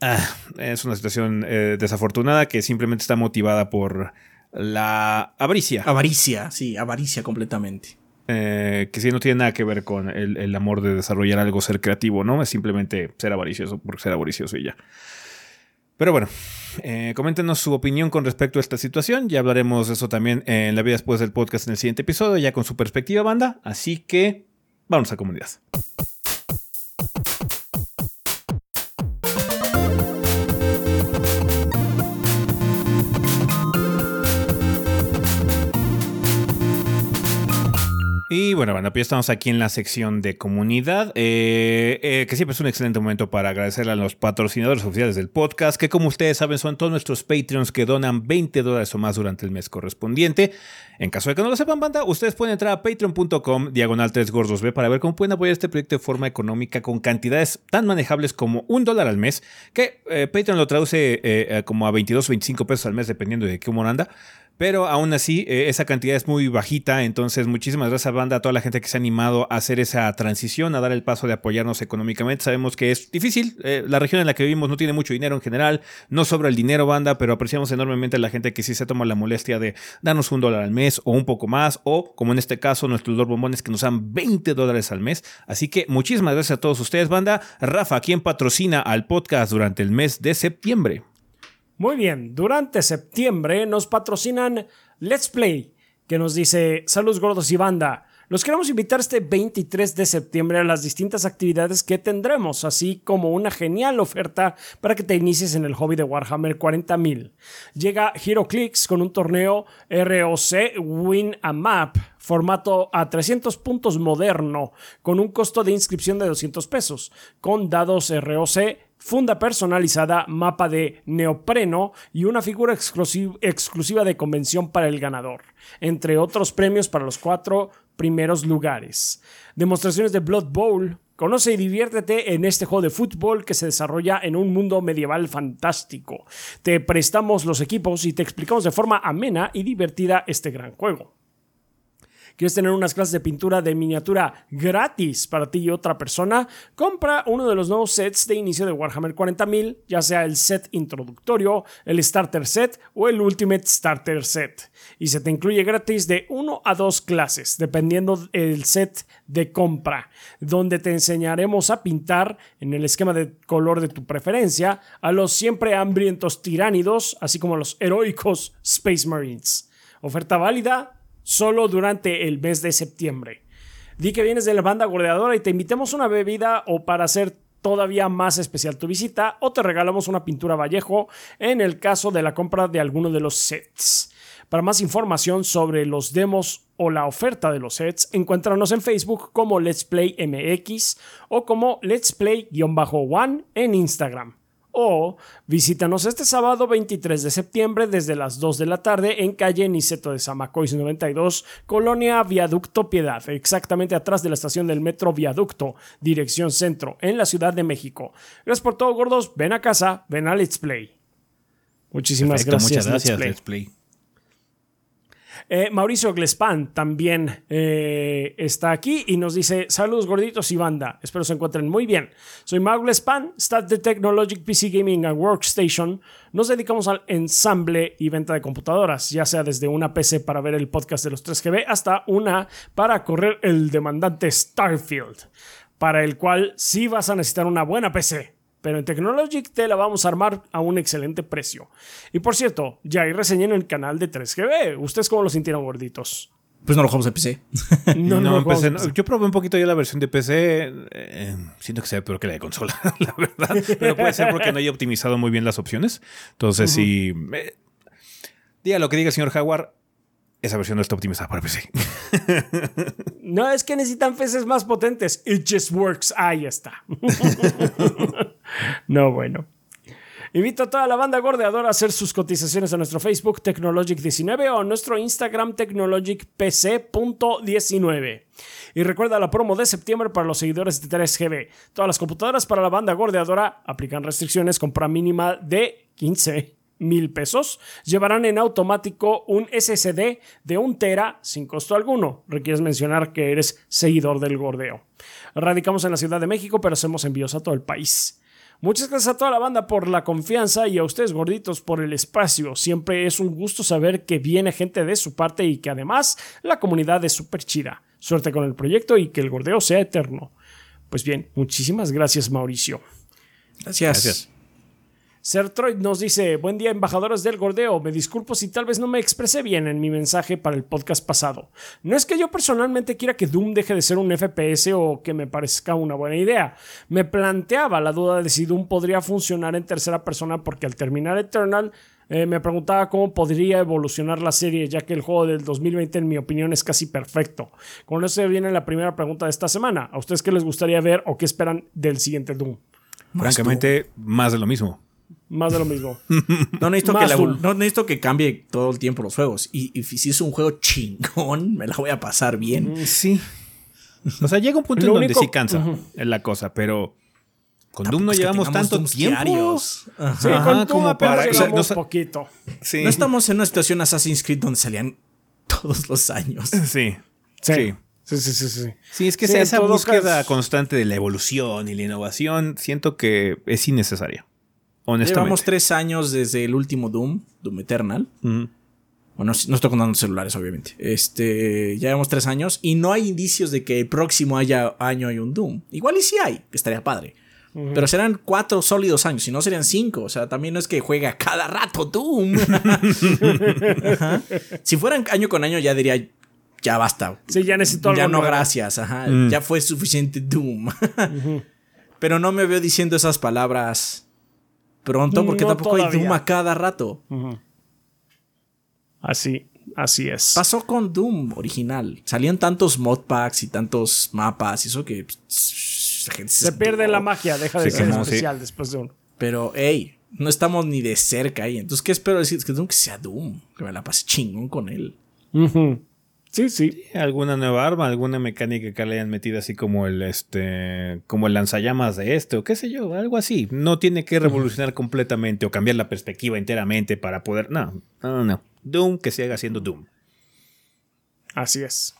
ah, es una situación eh, desafortunada que simplemente está motivada por la avaricia, Avaricia, sí, avaricia completamente. eh, que sí no tiene nada que ver con el, el amor de desarrollar algo, ser creativo, ¿no? Es simplemente ser avaricioso por ser avaricioso y ya. Pero bueno, eh, coméntenos su opinión con respecto a esta situación. Ya hablaremos de eso también en la vida después del podcast en el siguiente episodio, ya con su perspectiva, banda. Así que vamos a comunidad. Y bueno, bueno, pues ya estamos aquí en la sección de comunidad, eh, eh, que siempre es un excelente momento para agradecerle a los patrocinadores oficiales del podcast, que como ustedes saben son todos nuestros Patreons que donan 20 dólares o más durante el mes correspondiente. En caso de que no lo sepan, banda, ustedes pueden entrar a patreon.com diagonal 3 gordos B para ver cómo pueden apoyar este proyecto de forma económica con cantidades tan manejables como un dólar al mes, que eh, Patreon lo traduce como a 22 o 25 pesos al mes dependiendo de qué humor anda. Pero aún así, eh, esa cantidad es muy bajita. Entonces, muchísimas gracias, banda, a toda la gente que se ha animado a hacer esa transición, a dar el paso de apoyarnos económicamente. Sabemos que es difícil. Eh, la región en la que vivimos no tiene mucho dinero en general. No sobra el dinero, banda, pero apreciamos enormemente a la gente que sí se toma la molestia de darnos un dólar al mes o un poco más. O, como en este caso, nuestros dos bombones que nos dan 20 dólares al mes. Así que muchísimas gracias a todos ustedes, banda. Rafa, ¿quién patrocina al podcast durante el mes de septiembre? Muy bien, durante septiembre nos patrocinan Let's Play, que nos dice, saludos gordos y banda. Los queremos invitar este 23 de septiembre a las distintas actividades que tendremos, así como una genial oferta para que te inicies en el hobby de Warhammer 40.000. Llega HeroClix con un torneo ROC Win a Map, formato a 300 puntos moderno, con un costo de inscripción de 200 pesos, con dados ROC funda personalizada, mapa de neopreno y una figura exclusiva de convención para el ganador, entre otros premios para los cuatro primeros lugares. Demostraciones de Blood Bowl. Conoce y diviértete en este juego de fútbol que se desarrolla en un mundo medieval fantástico. Te prestamos los equipos y te explicamos de forma amena y divertida este gran juego. ¿Quieres tener unas clases de pintura de miniatura gratis para ti y otra persona? Compra uno de los nuevos sets de inicio de Warhammer 40.000, ya sea el set introductorio, el starter set o el ultimate starter set. Y se te incluye gratis de 1 a 2 clases, dependiendo del set de compra, donde te enseñaremos a pintar en el esquema de color de tu preferencia a los siempre hambrientos tiránidos, así como a los heroicos Space Marines. Oferta válida solo durante el mes de septiembre. Di que vienes de la banda gordeadora y te invitemos una bebida o para hacer todavía más especial tu visita o te regalamos una pintura Vallejo en el caso de la compra de alguno de los sets. Para más información sobre los demos o la oferta de los sets, encuéntranos en Facebook como Let's Play MX o como Let's Play-One en Instagram o visítanos este sábado 23 de septiembre desde las 2 de la tarde en calle Niceto de Zamacois 92, Colonia Viaducto Piedad, exactamente atrás de la estación del metro Viaducto, dirección centro, en la Ciudad de México. Gracias por todo, gordos. Ven a casa, ven a Let's Play. Muchísimas gracias. Muchas gracias, Let's Play. Eh, Mauricio Glespan también eh, está aquí y nos dice: Saludos gorditos y banda. Espero se encuentren muy bien. Soy Mau Glespan, Stat de Technologic PC Gaming and Workstation. Nos dedicamos al ensamble y venta de computadoras, ya sea desde una PC para ver el podcast de los 3GB hasta una para correr el demandante Starfield, para el cual sí vas a necesitar una buena PC pero en Technologic te la vamos a armar a un excelente precio. Y por cierto, ya hay reseña en el canal de 3GB. ¿Ustedes cómo lo sintieron, gorditos? Pues no lo jugamos en PC. no, no, no PC, Yo probé un poquito ya la versión de PC. Eh, siento que se ve peor que la de consola, la verdad. Pero puede ser porque no haya optimizado muy bien las opciones. Entonces, si. diga lo que diga el señor Jaguar, esa versión no está optimizada para PC. no, es que necesitan PCs más potentes. It just works. Ahí está. No, bueno. Invito a toda la banda gordeadora a hacer sus cotizaciones a nuestro Facebook Technologic19 o a nuestro Instagram TechnologicPC.19. Y recuerda la promo de septiembre para los seguidores de 3GB. Todas las computadoras para la banda gordeadora aplican restricciones, compra mínima de 15 mil pesos, llevarán en automático un SSD de un tera sin costo alguno. Requieres mencionar que eres seguidor del gordeo. Radicamos en la Ciudad de México, pero hacemos envíos a todo el país. Muchas gracias a toda la banda por la confianza y a ustedes gorditos por el espacio. Siempre es un gusto saber que viene gente de su parte y que además la comunidad es súper chida. Suerte con el proyecto y que el gordeo sea eterno. Pues bien, muchísimas gracias Mauricio. Gracias. gracias. Sertroid nos dice, buen día embajadores del gordeo, me disculpo si tal vez no me expresé bien en mi mensaje para el podcast pasado. No es que yo personalmente quiera que Doom deje de ser un FPS o que me parezca una buena idea. Me planteaba la duda de si Doom podría funcionar en tercera persona porque al terminar Eternal eh, me preguntaba cómo podría evolucionar la serie, ya que el juego del 2020 en mi opinión es casi perfecto. Con eso viene la primera pregunta de esta semana. ¿A ustedes qué les gustaría ver o qué esperan del siguiente Doom? Francamente, más de lo mismo más de lo mismo. no, necesito que no necesito que cambie todo el tiempo los juegos. Y, si es un juego chingón, me la voy a pasar bien. Mm, sí. O sea, llega un punto en donde sí cansa la cosa, pero Con Doom no es que llevamos tanto tiempo. Ajá. Sí, con Doom como para- o sea, no- poquito. Sí. No estamos en una situación Assassin's Creed donde salían todos los años. Sí. Sí. Sí. Sí, sí, sí, sí. Sí, es que Sí, esa- búsqueda caso- constante de la evolución y la innovación, siento que es innecesaria. Honestamente. Llevamos tres años desde el último Doom, Doom Eternal. Bueno, no estoy contando celulares, obviamente. Este, ya llevamos tres años y no hay indicios de que el próximo haya, año hay un Doom. Igual y sí hay, estaría padre. Pero serán cuatro sólidos años, si no serían cinco. O sea, también no es que juega cada rato Doom. Ajá. Si fueran año con año, ya diría, ya basta. Sí, ya necesito algo Ya no, nuevo. gracias. Ajá. Mm. Ya fue suficiente Doom. Pero no me veo diciendo esas palabras pronto, porque No tampoco hay. Doom a cada rato. Así, así es. Pasó con Doom original. Salían tantos modpacks y tantos mapas y eso que pss, la gente Se pierde la magia, deja de Se ser sí. especial después de uno. Pero, hey, no estamos ni de cerca ahí. Entonces, ¿qué espero decir? Es que Doom que sea Doom. Que me la pase chingón con él. Ujú. Sí, sí. alguna nueva arma, alguna mecánica que le hayan metido así como el este como el lanzallamas de este o qué sé yo, algo así. No tiene que revolucionar completamente o cambiar la perspectiva enteramente para poder, no, no, no, no. Doom que siga siendo Doom. Así es.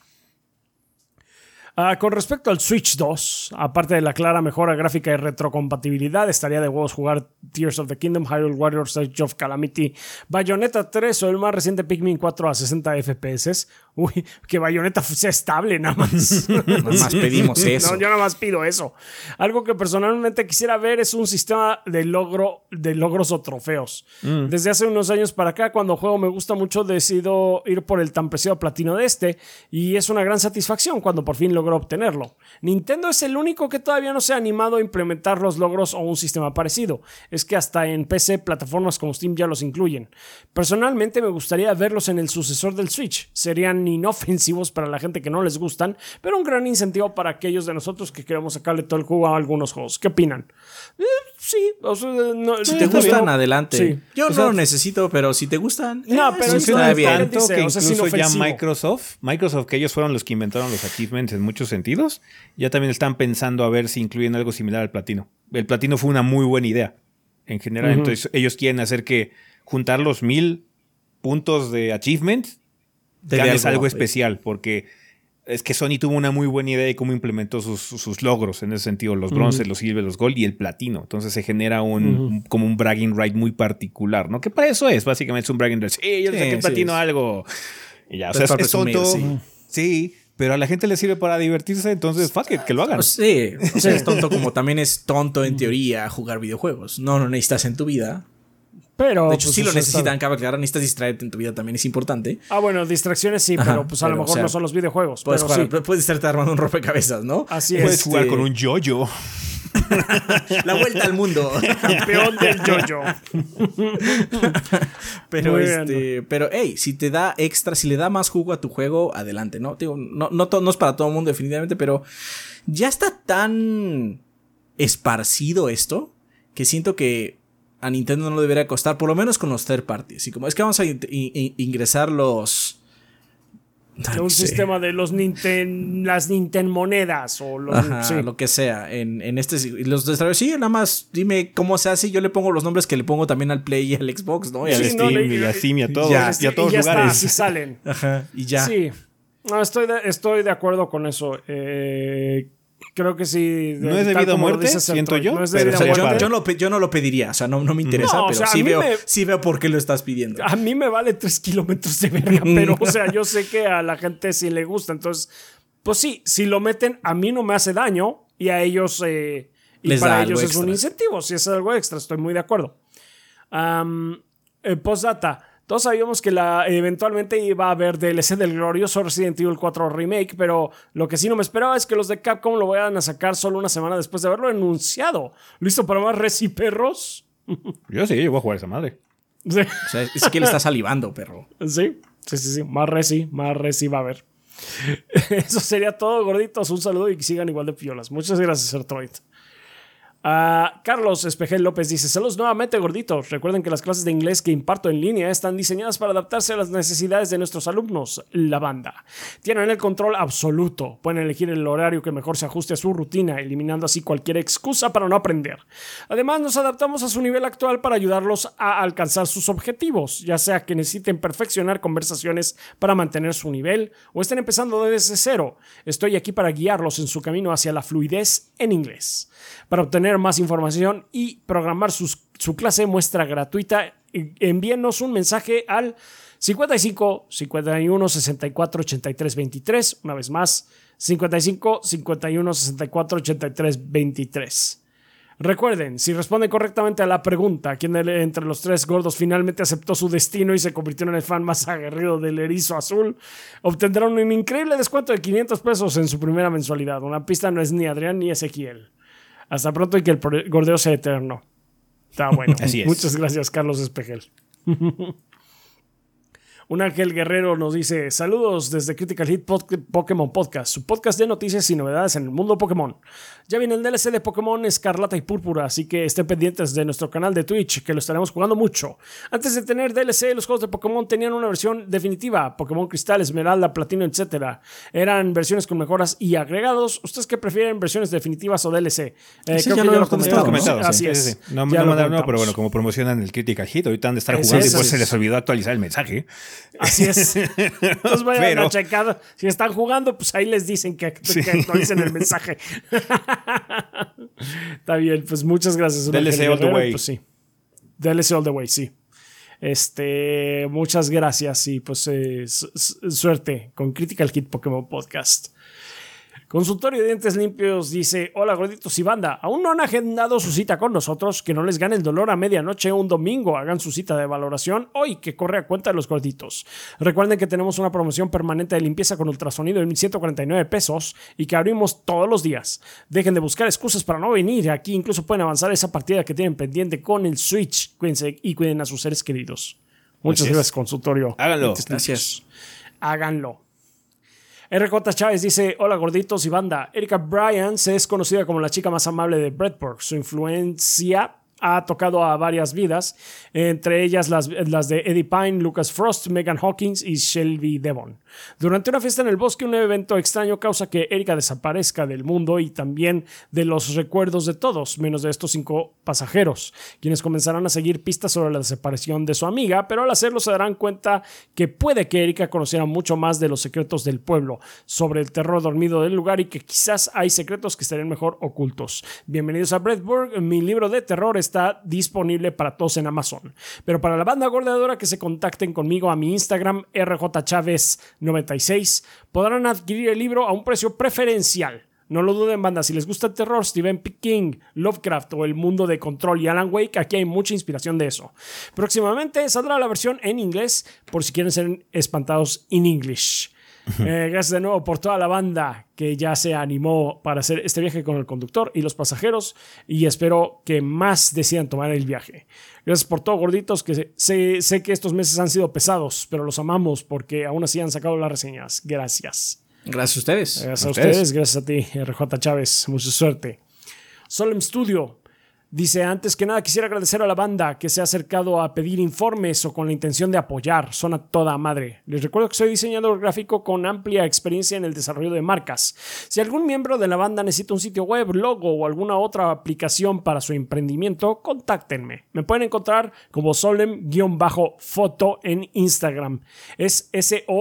Ah, con respecto al Switch 2, aparte de la clara mejora gráfica y retrocompatibilidad, estaría de huevos jugar Tears of the Kingdom, Hyrule Warriors, Age of Calamity, Bayonetta 3 o el más reciente Pikmin 4 a 60 FPS. Uy, que Bayonetta sea estable nada más. Nada más pedimos eso. No, yo nada más pido eso. Algo que personalmente quisiera ver es un sistema de logro de logros o trofeos. Desde hace unos años para acá, cuando juego me gusta mucho, decido ir por el tan preciado platino de este y es una gran satisfacción cuando por fin logro obtenerlo. Nintendo es el único que todavía no se ha animado a implementar los logros o un sistema parecido. Es que hasta en PC plataformas como Steam ya los incluyen. Personalmente me gustaría verlos en el sucesor del Switch. Serían inofensivos para la gente que no les gustan, pero un gran incentivo para aquellos de nosotros que queremos sacarle todo el jugo a algunos juegos. ¿Qué opinan? Eh, sí, o sea, no- Si te gustan, bien. adelante. Sí. Yo O no sea, lo necesito, pero si te gustan. No, eh, pero sí es está bien. Tanto que o sea, es incluso ya. Microsoft, Microsoft que ellos fueron los que inventaron los achievements en muchos sentidos, ya también están pensando a ver si incluyen algo similar al platino. El platino fue una muy buena idea en general, entonces ellos quieren hacer que juntar los mil puntos de achievement ganes algo algo, especial, porque es que Sony tuvo una muy buena idea de cómo implementó sus, sus logros en ese sentido, los bronces, los silver, los gold y el platino. Entonces se genera un, como un bragging right muy particular, ¿no? Que para eso es, básicamente es un bragging right. Sí, yo le Sí, saqué sí, platino es. a algo. Y ya, o Es sea, es, tonto. sí. pero a la gente le sirve para divertirse, entonces fuck it, que lo hagan. Pues sí, o sea, es tonto como también es tonto en teoría jugar videojuegos. No lo necesitas en tu vida. Pero, De hecho, pues, sí lo necesitan, cabe aclarar, necesitas distraerte en tu vida también es importante. Ah, bueno, distracciones sí, Ajá, pero pues a lo pero, mejor o sea, no son los videojuegos. Puedes, pero jugar- sí. puedes estarte armando un rompecabezas, ¿no? Así es. Puedes Este, jugar con un yo-yo. La vuelta al mundo. Campeón del yo-yo. Pero Muy este, pero hey, si te da extra, si le da más jugo a tu juego, adelante, ¿no? Digo, no, no, no es para todo el mundo definitivamente, pero ya está tan esparcido esto que siento que a Nintendo no le debería costar, por lo menos con los third parties. Y como es que vamos a in- in- in- ingresar los no un sé. sistema de los Ninten, las Ninten monedas o los Ajá, sí. lo que sea. En, en este. y Los desarrolladores, sí, nada más dime cómo se hace. y Yo le pongo los nombres que le pongo también al Play y al Xbox, ¿no? Y al no, Steam, le- y a Steam, y a todos, Ya. y a todos y ya lugares. está, salen. Ajá, y ya. Sí. No, estoy de, estoy de acuerdo con eso. Eh, creo que sí. No es debido a lo muerte, siento yo, No es pero debido O a sea, sería yo, yo no, pe- yo no lo pediría, o sea, no, no me interesa, No, o pero sea, a sí, veo, me- sí veo por qué lo estás pidiendo. A mí me vale 3 kilómetros de verga, pero, o sea, yo sé que a la gente sí le gusta. Entonces, pues sí, si lo meten, a mí no me hace daño y a ellos, eh, y Les para ellos es un incentivo. Si es algo extra, estoy muy de acuerdo. Am, eh, postdata. Todos sabíamos que la, eventualmente iba a haber DLC del glorioso Resident Evil 4 Remake, pero lo que sí no me esperaba es que los de Capcom lo vayan a sacar solo una semana después de haberlo anunciado. ¿Listo para más Resi Perros? Yo sí, yo voy a jugar esa madre. Sí. O sea, es que le está salivando, perro. Sí, sí, sí, sí. Más resi, más resi va a haber. Eso sería todo, gorditos. Un saludo y que sigan igual de piolas. Muchas gracias, Sertroid. Ah, Carlos Espejel López dice: Saludos nuevamente, gorditos. Recuerden que las clases de inglés que imparto en línea están diseñadas para adaptarse a las necesidades de nuestros alumnos, la banda. Tienen el control absoluto. Pueden elegir el horario que mejor se ajuste a su rutina, eliminando así cualquier excusa para no aprender. Además, nos adaptamos a su nivel actual para ayudarlos a alcanzar sus objetivos, ya sea que necesiten perfeccionar conversaciones para mantener su nivel o estén empezando desde cero. Estoy aquí para guiarlos en su camino hacia la fluidez en inglés. Para obtener más información y programar su clase muestra gratuita, envíenos un mensaje al 55 51 64 83 23. Una vez más, 55 51 64 83 23. Recuerden, si responden correctamente a la pregunta, ¿quién entre los tres gordos finalmente aceptó su destino y se convirtió en el fan más aguerrido del erizo azul? Obtendrán un increíble descuento de 500 pesos en su primera mensualidad. Una pista no es ni Adrián ni Ezequiel. Hasta pronto y que el gordeo sea eterno. Está bueno. Muchas gracias, Carlos Espejel. Un ángel guerrero nos dice: Saludos desde Critical Hit Pokémon Podcast, su podcast de noticias y novedades en el mundo Pokémon. Ya viene el DLC de Pokémon Escarlata y Púrpura, así que estén pendientes de nuestro canal de Twitch, que lo estaremos jugando mucho. Antes de tener DLC, los juegos de Pokémon tenían una versión definitiva: Pokémon Cristal, Esmeralda, Platino, etc. Eran versiones con mejoras y agregados. ¿Ustedes qué prefieren, versiones definitivas o DLC? Eh, creo ya que lo, lo comentado. comentado Así es. No, me no, pero bueno, como promocionan el Critical Hit, ahorita han de estar jugando y pues se les olvidó actualizar el mensaje. Así es. Entonces vayan a checar. Si están jugando, pues ahí les dicen que, actualicen el mensaje. Está bien, pues muchas gracias. DLC All the Way. Pues sí. DLC All the Way, sí. Este, muchas gracias y pues eh, suerte con Critical Kit Pokémon Podcast. Consultorio de Dientes Limpios dice: Hola gorditos y banda, aún no han agendado su cita con nosotros, que no les gane el dolor a medianoche un domingo, hagan su cita de valoración hoy que corre a cuenta de los gorditos. Recuerden que tenemos una promoción permanente de limpieza con ultrasonido de 1149 pesos y que abrimos todos los días. Dejen de buscar excusas para no venir, aquí incluso pueden avanzar esa partida que tienen pendiente con el Switch. Cuídense y cuiden a sus seres queridos. Muchas gracias, consultorio. Háganlo. Gracias. Háganlo. RJ Chávez dice: Hola gorditos y banda. Erika Bryan se es conocida como la chica más amable de Breadport. Su influencia ha tocado a varias vidas, entre ellas las, las, de Eddie Pine, Lucas Frost, Megan Hawkins y Shelby Devon. Durante una fiesta en el bosque, un evento extraño causa que Erika desaparezca del mundo y también de los recuerdos de todos, menos de estos cinco pasajeros, quienes comenzarán a seguir pistas sobre la desaparición de su amiga, pero al hacerlo se darán cuenta que puede que Erika conociera mucho más de los secretos del pueblo, sobre el terror dormido del lugar y que quizás hay secretos que estarían mejor ocultos. Bienvenidos a Bredburg, mi libro de terror está disponible para todos en Amazon, pero para la banda gordeadora que se contacten conmigo a mi Instagram rjchávez 96 podrán adquirir el libro a un precio preferencial. No lo duden, banda. Si les gusta el terror, Stephen King, Lovecraft o el mundo de Control y Alan Wake, aquí hay mucha inspiración de eso. Próximamente saldrá la versión en inglés por si quieren ser espantados in English. Eh, gracias de nuevo por toda la banda que ya se animó para hacer este viaje con el conductor y los pasajeros y espero que más decidan tomar el viaje. Gracias por todo, gorditos, que sé, sé que estos meses han sido pesados, pero los amamos porque aún así han sacado las reseñas. Gracias. Gracias a ustedes. Gracias a, ustedes, gracias a ti, RJ Chávez. Mucha suerte. Solemn Studio Dice, antes que nada quisiera agradecer a la banda que se ha acercado a pedir informes o con la intención de apoyar. Son a toda madre. Les recuerdo que soy diseñador gráfico con amplia experiencia en el desarrollo de marcas. Si algún miembro de la banda necesita un sitio web, logo o alguna otra aplicación para su emprendimiento, contáctenme. Me pueden encontrar como solem-foto en Instagram. Es S-O-L-E-M-F-O-T-O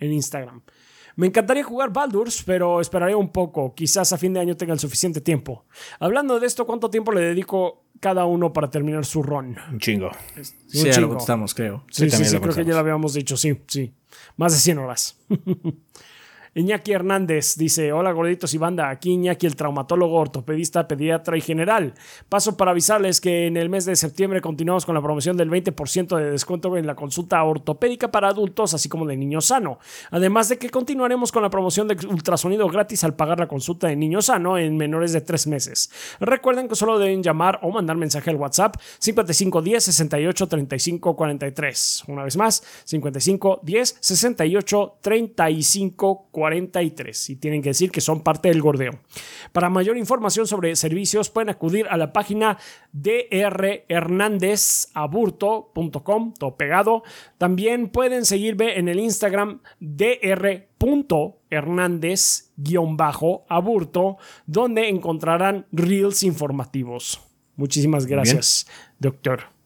en Instagram. Me encantaría jugar Baldur's, pero esperaré un poco. Quizás a fin de año tenga el suficiente tiempo. Hablando de esto, ¿cuánto tiempo le dedico cada uno para terminar su run? Un chingo. sí, lo contestamos, creo. Sí, sí, sí, creo que ya lo habíamos dicho. Sí, sí. Más de 100 horas. Iñaki Hernández dice: Hola gorditos y banda, aquí Iñaki, el traumatólogo, ortopedista, pediatra y general. Paso para avisarles que en el mes de septiembre continuamos con la promoción del 20% de descuento en la consulta ortopédica para adultos, así como de niño sano. Además de que continuaremos con la promoción de ultrasonido gratis al pagar la consulta de niño sano en menores de 3 meses. Recuerden que solo deben llamar o mandar mensaje al WhatsApp 5510 68 35 43. Una vez más, 5510 68 35 43. 43 y tienen que decir que son parte del gordeo. Para mayor información sobre servicios pueden acudir a la página drhernandezaburto.com, todo pegado. También pueden seguirme en el Instagram dr.hernandez-aburto, donde encontrarán reels informativos. Muchísimas gracias, doctor.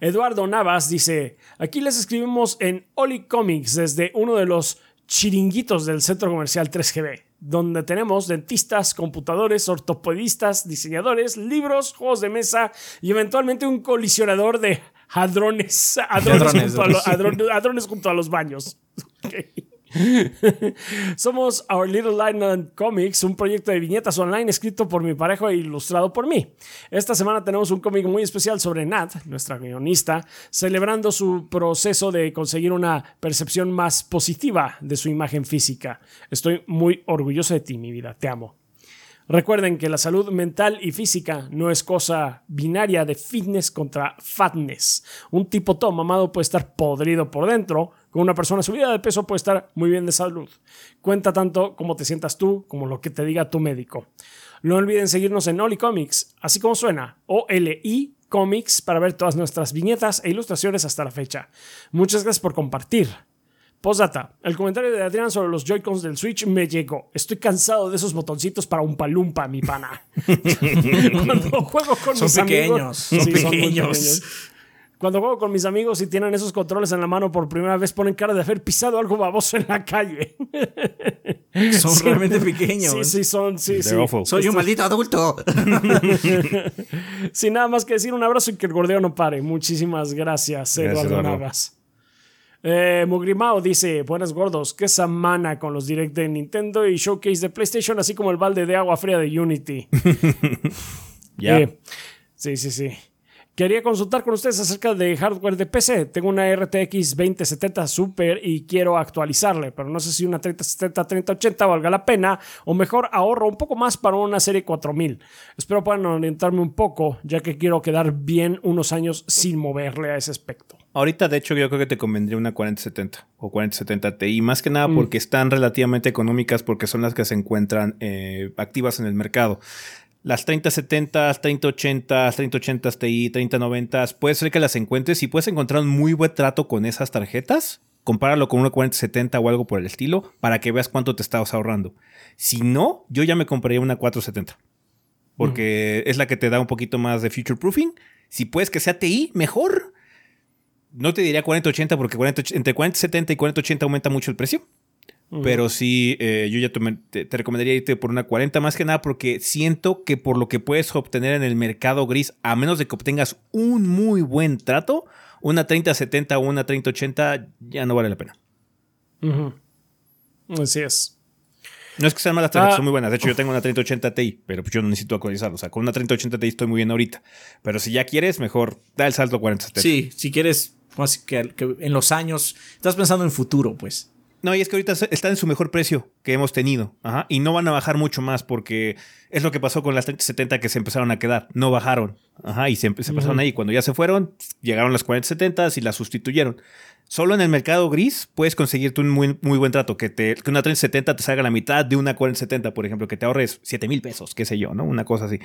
Eduardo Navas dice, aquí les escribimos en Oli Comics desde uno de los chiringuitos del centro comercial 3GB, donde tenemos dentistas, computadores, ortopedistas, diseñadores, libros, juegos de mesa y eventualmente un colisionador de hadrones, hadrones, junto, a los baños. Somos Our Little Line Comics, un proyecto de viñetas online escrito por mi pareja e ilustrado por mí. Esta semana tenemos un cómic muy especial sobre Nat, nuestra guionista, celebrando su proceso de conseguir una percepción más positiva de su imagen física. Estoy muy orgulloso de ti, mi vida, te amo. Recuerden que la salud mental y física no es cosa binaria de fitness contra fatness. Un tipo todo mamado puede estar podrido por dentro, con una persona subida de peso puede estar muy bien de salud. Cuenta tanto como te sientas tú como lo que te diga tu médico. No olviden seguirnos en Oli Comics, así como suena, O-L-I Comics, para ver todas nuestras viñetas e ilustraciones hasta la fecha. Muchas gracias por compartir. Postdata, el comentario de Adrián sobre los Joy-Cons del Switch me llegó. Estoy cansado de esos botoncitos para un palumpa, mi pana. Cuando juego con son mis pequeños, amigos, son Sí, son pequeños. Cuando juego con mis amigos y tienen esos controles en la mano por primera vez, ponen cara de haber pisado algo baboso en la calle. Son Sí. realmente pequeños. Sí, sí, son, sí, sí. Soy un maldito adulto. Sin nada más que decir, un abrazo y que el gordeo no pare. Muchísimas gracias, Eduardo Eduardo. Navas. Eh, Mugrimao dice: Buenas gordos, qué semana con los direct de Nintendo y showcase de PlayStation, así como el balde de agua fría de Unity. Ya. Eh, sí, sí, sí. Quería consultar con ustedes acerca de hardware de PC. Tengo una RTX 2070 Super y quiero actualizarle, pero no sé si una 3070 3080 valga la pena o mejor ahorro un poco más para una serie 4000. Espero puedan orientarme un poco, ya que quiero quedar bien unos años sin moverle a ese aspecto. Ahorita, de hecho, yo creo que te convendría una 4070 o 4070 Ti, más que nada porque están relativamente económicas porque son las que se encuentran eh, activas en el mercado. Las 3070, 3080, 3080 Ti, 3090, puede ser que las encuentres y puedes encontrar un muy buen trato con esas tarjetas. Compáralo con una 4070 o algo por el estilo para que veas cuánto te estás ahorrando. Si no, yo ya me compraría una 470 porque es la que te da un poquito más de future proofing. Si puedes que sea TI, mejor. No te diría 4080 porque 40, entre 4070 y 4080 aumenta mucho el precio. Pero sí, eh, yo ya te, te- te recomendaría irte por una 40 más que nada porque siento que por lo que puedes obtener en el mercado gris, a menos de que obtengas un muy buen trato, una 3070 o una 3080 ya no vale la pena. Así es. No es que sean malas tarjetas, Ah. son muy buenas. De hecho, yo tengo una 3080 Ti, pero pues yo no necesito actualizarlo. O sea, con una 3080 Ti estoy muy bien ahorita. Pero si ya quieres, mejor da el salto a 4070. Sí, si quieres, pues, que, que en los años, estás pensando en futuro, pues. No, y es que ahorita están en su mejor precio que hemos tenido. Ajá. Y no van a bajar mucho más porque es lo que pasó con las 3070 que se empezaron a quedar. No bajaron. Ajá. Y se, se pasaron ahí. Cuando ya se fueron, llegaron las 4070 y las sustituyeron. Solo en el mercado gris puedes conseguirte un muy, muy buen trato. Que, te, que una 3070 te salga la mitad de una 4070, por ejemplo. Que te ahorres 7 mil pesos, qué sé yo, ¿no? Una cosa así.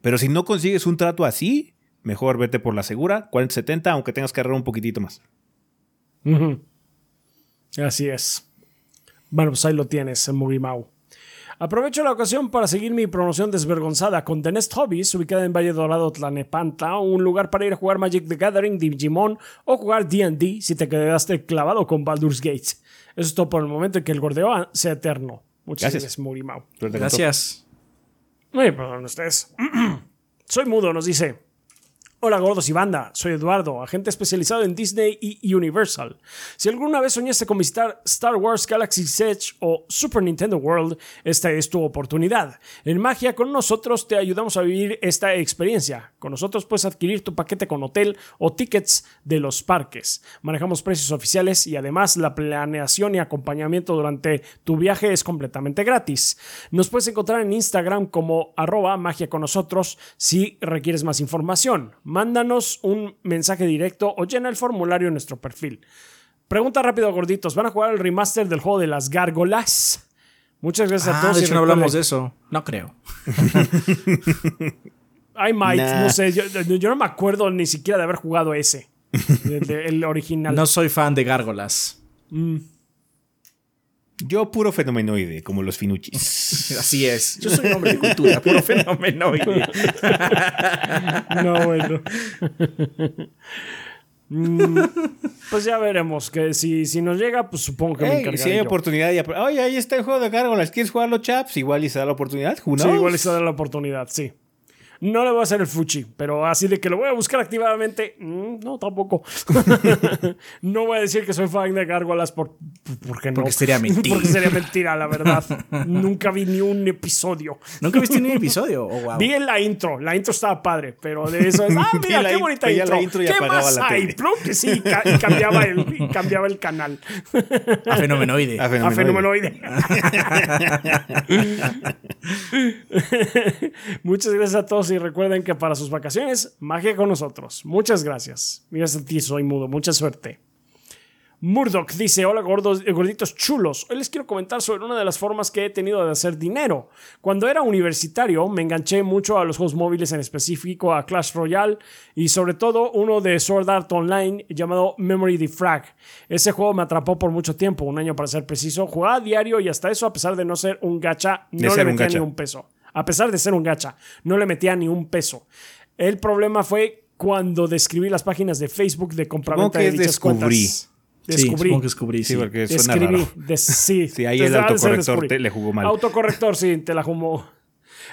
Pero si no consigues un trato así, mejor vete por la segura, 4070, aunque tengas que ahorrar un poquitito más. Así es. Bueno, pues ahí lo tienes, Mugimau. Aprovecho la ocasión para seguir mi promoción desvergonzada con The Nest Hobbies, ubicada en Valle Dorado, Tlanepantla, un lugar para ir a jugar Magic the Gathering, Digimon o jugar D&D si te quedaste clavado con Baldur's Gate. Eso es todo por el momento en que el gordeo sea eterno. Muchas Gracias. todo. Gracias. Ay, perdón ustedes. Soy mudo, nos dice. Hola gordos y banda, soy Eduardo, agente especializado en Disney y Universal. Si alguna vez soñaste con visitar Star Wars Galaxy's Edge o Super Nintendo World, esta es tu oportunidad. En Magia con nosotros te ayudamos a vivir esta experiencia. Con nosotros puedes adquirir tu paquete con hotel o tickets de los parques. Manejamos precios oficiales y además la planeación y acompañamiento durante tu viaje es completamente gratis. Nos puedes encontrar en Instagram como arroba magia con nosotros si requieres más información. Mándanos un mensaje directo o llena el formulario en nuestro perfil. Pregunta rápido, gorditos. ¿Van a jugar el remaster del juego de las gárgolas? Muchas gracias a Ah, todos. de hecho, no hablamos de eso. No creo. I might, Nah. no sé. Yo, yo no me acuerdo ni siquiera de haber jugado ese. El, original. No soy fan de gárgolas. Yo puro fenomenoide, como los finuchis. Así es. Yo soy un hombre de cultura, puro fenómeno. No, bueno. Mm, pues ya veremos. Que si, si nos llega, pues supongo que me encargaré si hay yo. oportunidad, ya, oye, ahí está el juego de gárgolas. ¿Quieres jugarlo, chaps? Igual y se da la oportunidad. Sí, igual se da la oportunidad, sí. No le voy a hacer el fuchi, pero así de que lo voy a buscar activamente, mm, no, tampoco. no voy a decir que soy fan de gárgolas por, porque no. Porque sería mentira. porque sería mentira, la verdad. Nunca vi ni un episodio. ¿Nunca viste ni un episodio? Oh, wow. Vi en la intro, la intro estaba padre, pero de eso es, ah, mira, qué bonita intro. la intro y ¿Qué apagaba más la hay? Plum, que sí, ca- y cambiaba el, y cambiaba el canal. A fenomenoide. A A fenomenoide. fenomenoide. Muchas gracias a todos y recuerden que para sus vacaciones, magia con nosotros. Muchas gracias. Gracias a ti, soy mudo. Mucha suerte. Murdoch dice, hola gordos, eh, gorditos chulos. Hoy les quiero comentar sobre una de las formas que he tenido de hacer dinero. Cuando era universitario me enganché mucho a los juegos móviles, en específico a Clash Royale y sobre todo uno de Sword Art Online llamado Memory Defrag. Ese juego me atrapó por mucho tiempo, un año para ser preciso. Jugaba a diario y hasta eso, a pesar de no ser un gacha, no le metía ni un peso. A pesar de ser un gacha, no le metía ni un peso. El problema fue cuando describí las páginas de Facebook de compraventa que de dichas descubrí. cuentas. Sí, Descubrí. supongo que descubrí, sí. Sí, porque suena Escribí. raro. de- sí. Sí, ahí el Entonces, autocorrector descubrí. te- le jugó mal. Autocorrector, sí, te la jugó.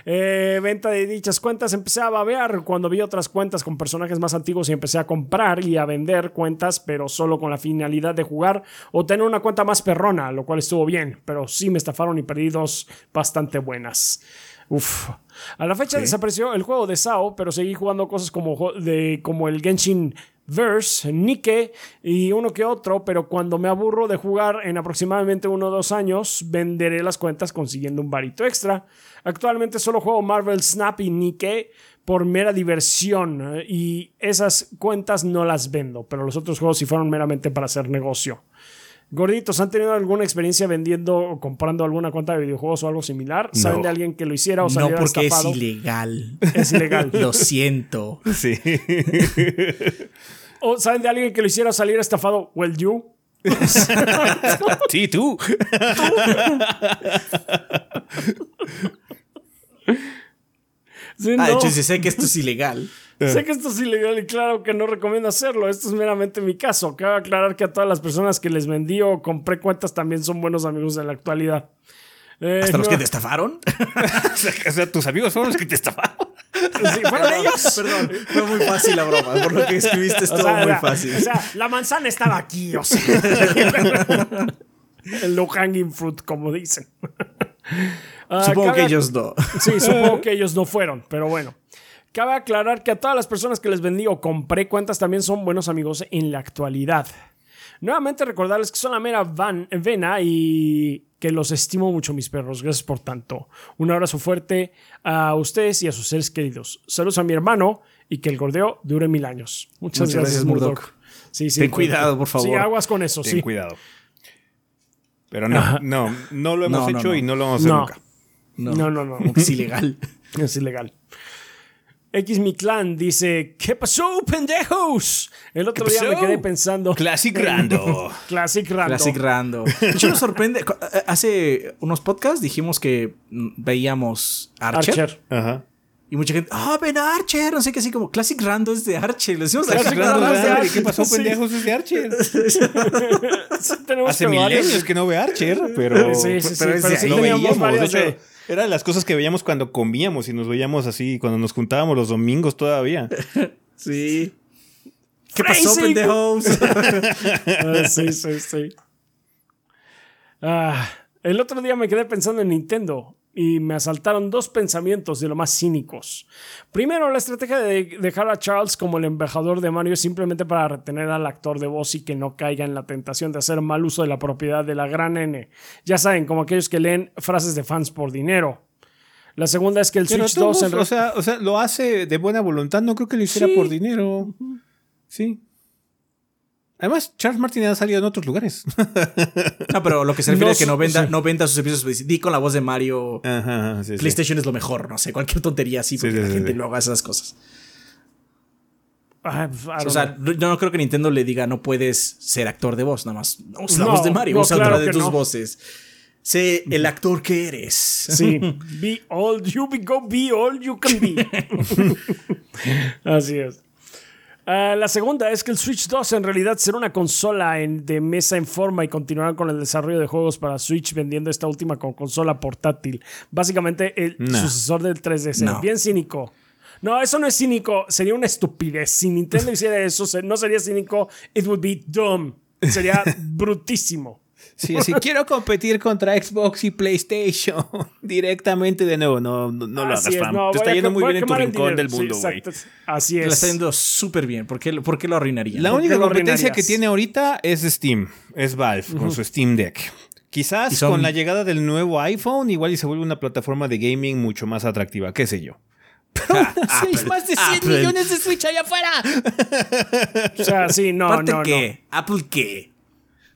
Eh, venta de dichas cuentas empecé a babear cuando vi otras cuentas con personajes más antiguos y empecé a comprar y a vender cuentas, pero solo con la finalidad de jugar o tener una cuenta más perrona, lo cual estuvo bien, pero sí me estafaron y perdí dos bastante buenas. Uf. A la fecha desapareció el juego de SAO, pero seguí jugando cosas como, de, como el Genshin Verse, Nike y uno que otro, pero cuando me aburro de jugar en aproximadamente uno o dos años, venderé las cuentas consiguiendo un varito extra. Actualmente solo juego Marvel Snap y Nike por mera diversión eh, y esas cuentas no las vendo, pero los otros juegos sí fueron meramente para hacer negocio. Gorditos, ¿han tenido alguna experiencia vendiendo o comprando alguna cuenta de videojuegos o algo similar? ¿Saben No. de alguien que lo hiciera o No saliera porque estafado? es ilegal. Es ilegal. Lo siento. Sí. ¿O saben de alguien que lo hiciera salir estafado? Well, you. sí, tú. Sí, Ah, de no. hecho, si sé que esto es ilegal. Sé que esto es ilegal y claro que no recomiendo hacerlo. Esto es meramente mi caso. Cabe aclarar que a todas las personas que les vendí o compré cuentas también son buenos amigos en la actualidad. Eh, ¿Hasta los que te estafaron? o sea, tus amigos fueron los que te estafaron. Sí, fueron ellos. Perdón, fue muy fácil la broma. Por lo que escribiste estuvo sea, muy fácil. O sea, la manzana estaba aquí, o sea. El low hanging fruit, como dicen. Ah, Supongo que cabe- ellos no. Sí, supongo que ellos no fueron, pero bueno. Cabe aclarar que a todas las personas que les vendí o compré cuentas también son buenos amigos en la actualidad. Nuevamente recordarles que son la mera van, vena y que los estimo mucho, mis perros. Gracias por tanto. Un abrazo fuerte a ustedes y a sus seres queridos. Saludos a mi hermano y que el gordeo dure mil años. Muchas, Muchas gracias, gracias, Murdoch. Murdoch. Sí, sí, Ten cuidado, por favor. Sí, aguas con eso, Ten sí. cuidado. Pero no, Ajá. no, no lo hemos No, hecho no. y no lo vamos a hacer No. nunca. No, No, no, no. Es ilegal. Es ilegal. X mi clan dice, ¿qué pasó, pendejos? El otro ¿Qué día me quedé pensando. Classic Rando. Classic Rando. Classic Rando. De hecho, nos sorprende. eh, Hace unos podcasts dijimos que veíamos Archer. Archer. Ajá. Y mucha gente, ah, ven Archer. No sé qué, así como Classic Rando es de Archer. Lo decimos Classic Classic Rando Rando. es de Rando, ¿y Archer. ¿Qué pasó, Sí. pendejos? Es de Archer. Sí, tenemos Hace milenios que no ve Archer, pero. Sí, sí, sí, pero es pero sí lo teníamos veíamos. De varias hecho, de- era de las cosas que veíamos cuando comíamos y nos veíamos así, cuando nos juntábamos los domingos todavía. Sí. ¿Qué pasó, pendejos? Ah, sí, sí, sí. Ah, el otro día me quedé pensando en Nintendo y me asaltaron dos pensamientos de lo más cínicos. Primero, la estrategia de dejar a Charles como el embajador de Mario simplemente para retener al actor de voz y que no caiga en la tentación de hacer mal uso de la propiedad de la gran N. Ya saben, como aquellos que leen frases de fans por dinero. La segunda es que el Pero Switch 2 en todos, o, sea, o sea, lo hace de buena voluntad. No creo que lo hiciera Sí. por dinero. Sí. Además, Charles Martin ha salido en otros lugares. No, pero lo que se refiere No, es que no sí. venda, no venda sus servicios. pues, Di con la voz de Mario. Ajá, sí, sí. PlayStation es lo mejor, no sé, cualquier tontería así, porque sí, la sí, gente sí. no haga esas cosas. Pues, I don't O sea, know. yo no creo que Nintendo le diga no puedes ser actor de voz, nada más. Usa la voz de Mario, no, usa claro otra de tus no. voces. Sé el actor que eres. Sí, be all you be, go be all you can be. Así es. Ah, la segunda es que el Switch 2 en realidad será una consola en- de mesa en forma y continuarán con el desarrollo de juegos para Switch vendiendo esta última como consola portátil. Básicamente el No. sucesor del 3DS. No. Bien cínico. No, eso no es cínico, sería una estupidez. Si Nintendo hiciera eso, no sería cínico, it would be dumb. Sería brutísimo. Sí, sí, quiero competir contra Xbox y PlayStation directamente de nuevo. No, no, no lo hagas, es, fam. no, Te está yendo muy bien en tu rincón del mundo, güey. Así Le está es. yendo súper bien. ¿Por qué, por qué lo arruinaría? La ¿Por única competencia que tiene ahorita es Steam, es Valve con su Steam Deck. Quizás son- con la llegada del nuevo iPhone igual y se vuelve una plataforma de gaming mucho más atractiva, qué sé yo. Ah, Hay Apple, más de 100 Apple. millones de Switch allá afuera. O sea, sí, no, ¿Aparte no, no. qué? ¿Apple qué?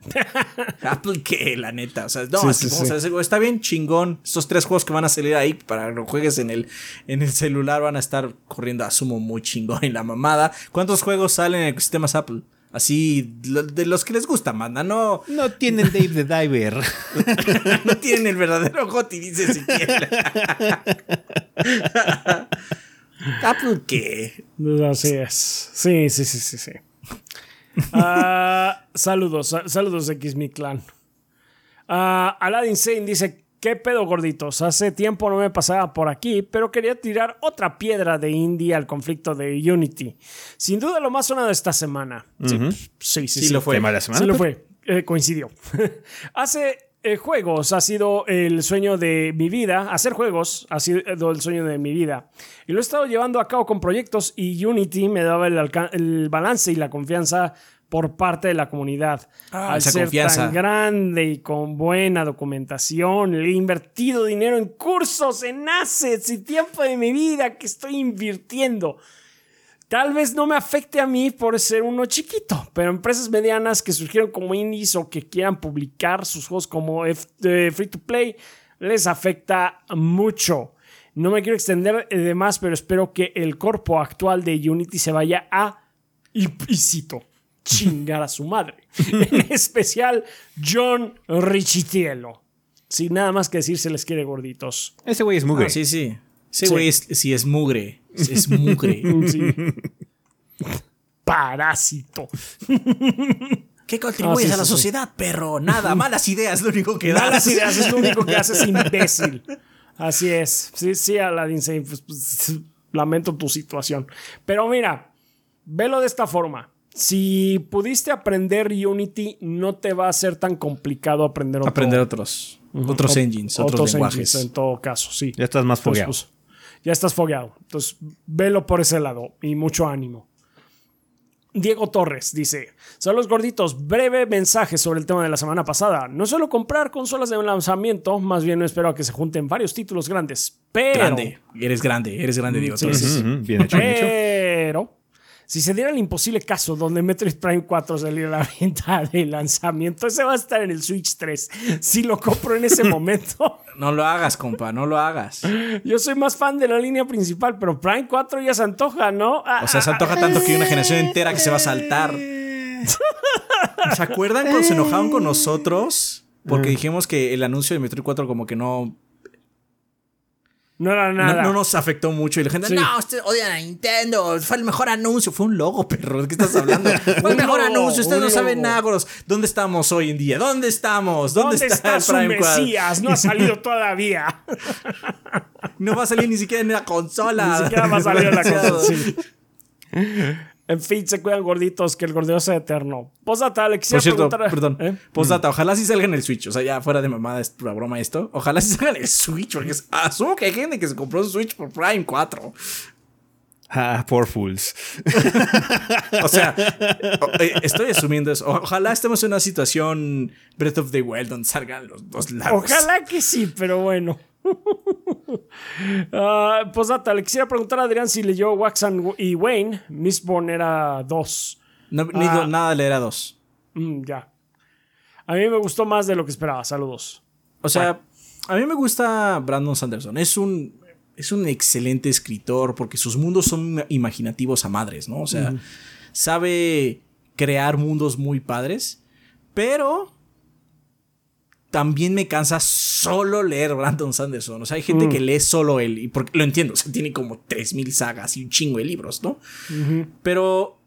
¿Apple qué? La neta. O sea, no, Sí, es que a está bien chingón. Estos tres juegos que van a salir ahí para que lo juegues en el, en el celular van a estar corriendo, asumo, muy chingón en la mamada. ¿Cuántos juegos salen en ecosistemas Apple? Así, lo- de los que les gusta, manda. No, No tienen Dave the Diver. no tienen el verdadero Goti, dice siquiera. ¿Apple qué? Así es. Sí, sí, sí, sí, sí. Ah, saludos, sa- saludos X Mi Clan. Ah, Aladdin Sane dice, ¿qué pedo gorditos? Hace tiempo no me pasaba por aquí, pero quería tirar otra piedra de indie al conflicto de Unity. Sin duda lo más sonado esta semana. Sí, sí, sí, Sí lo fue. Tema de la semana, Sí lo fue. Eh, coincidió. Hace eh, juegos ha sido el sueño de mi vida. Hacer juegos ha sido el sueño de mi vida. Y lo he estado llevando a cabo con proyectos y Unity me daba el, balance y la confianza por parte de la comunidad. Ah, Al ser confianza. tan grande y con buena documentación, le he invertido dinero en cursos, en assets y tiempo de mi vida que estoy invirtiendo. Tal vez no me afecte a mí por ser uno chiquito, pero empresas medianas que surgieron como indies o que quieran publicar sus juegos como F- eh, free to play les afecta mucho. No me quiero extender de más, pero espero que el corpo actual de Unity se vaya a, y, y cito, chingar a su madre. en especial John Richitielo. Sin nada más que decir, se les quiere gorditos. Ese güey es mugre. Ah, sí, sí. Sí. güey es, sí es mugre. Es mugre. Sí. Parásito. ¿Qué contribuyes Ah, sí, a la sí, sí. sociedad, perro? Nada, malas ideas, lo único que das. Malas ideas, es lo único que haces, imbécil. Así es. Sí, sí, Aladdin Sane, pues, pues, lamento tu situación. Pero mira, velo de esta forma. Si pudiste aprender Unity, no te va a ser tan complicado aprender otro, Aprender otros, otros engines, otros, lenguajes. engines, en todo caso, sí. Ya estás más fogueado. pues, ya estás fogueado. Entonces, velo por ese lado y mucho ánimo. Diego Torres dice: Saludos gorditos, breve mensaje sobre el tema de la semana pasada. No suelo comprar consolas de lanzamiento, más bien espero a que se junten varios títulos grandes. Pero. Grande. Eres grande, eres grande, digo. Sí, Torres. sí, sí. Ujú, Bien hecho, bien hecho. Pero. Si se diera el imposible caso donde Metroid Prime 4 saliera a la venta de lanzamiento, ese va a estar en el Switch 3. Si lo compro en ese momento. No lo hagas, compa, no lo hagas. Yo soy más fan de la línea principal, pero Prime 4 ya se antoja, ¿no? Ah, O sea, se ah, antoja tanto que hay una generación entera que se va a saltar. ¿Se acuerdan cuando se enojaron con nosotros? Porque dijimos que el anuncio de Metroid 4 como que no, no era nada. no nos afectó mucho. Y la gente, Sí. no, ustedes odian a Nintendo. Fue el mejor anuncio. Fue un logo, perro. ¿De qué estás hablando? Fue el mejor logo, anuncio. Ustedes no saben logo. nada, gordos. ¿Dónde estamos hoy en día? ¿Dónde estamos? ¿Dónde, ¿Dónde está, el su Prime 4? Mesías? No ha salido todavía. No va a salir ni siquiera en la consola. Ni siquiera va a salir la Demasiado. cosa. sí. En fin, se cuidan gorditos, que el gordeo sea eterno. Posata, le quisiera Por cierto, preguntar- perdón. ¿Eh? Postdata, ojalá sí salga en el Switch. O sea, ya fuera de mamada es pura broma esto. Ojalá sí salga en el Switch. Porque es- asumo que hay gente que se compró un Switch por Prime 4. Ah, poor fools. O sea, eh, estoy asumiendo eso. Ojalá estemos en una situación Breath of the Wild donde salgan los dos lados. Ojalá que sí, pero bueno. Ah, Posdata, le quisiera preguntar a Adrián si leyó Wax and- y Wayne. Mistborn era 2. No, ni Ah. nada de leer a dos. Mm, ya. A mí me gustó más de lo que esperaba. Saludos. O sea, a mí me gusta Brandon Sanderson. Es un, es un excelente escritor porque sus mundos son imaginativos a madres, ¿no? O sea, sabe crear mundos muy padres, pero también me cansa solo leer Brandon Sanderson. O sea, hay gente que lee solo él y porque lo entiendo, o sea, tiene como 3000 sagas y un chingo de libros, ¿no? Pero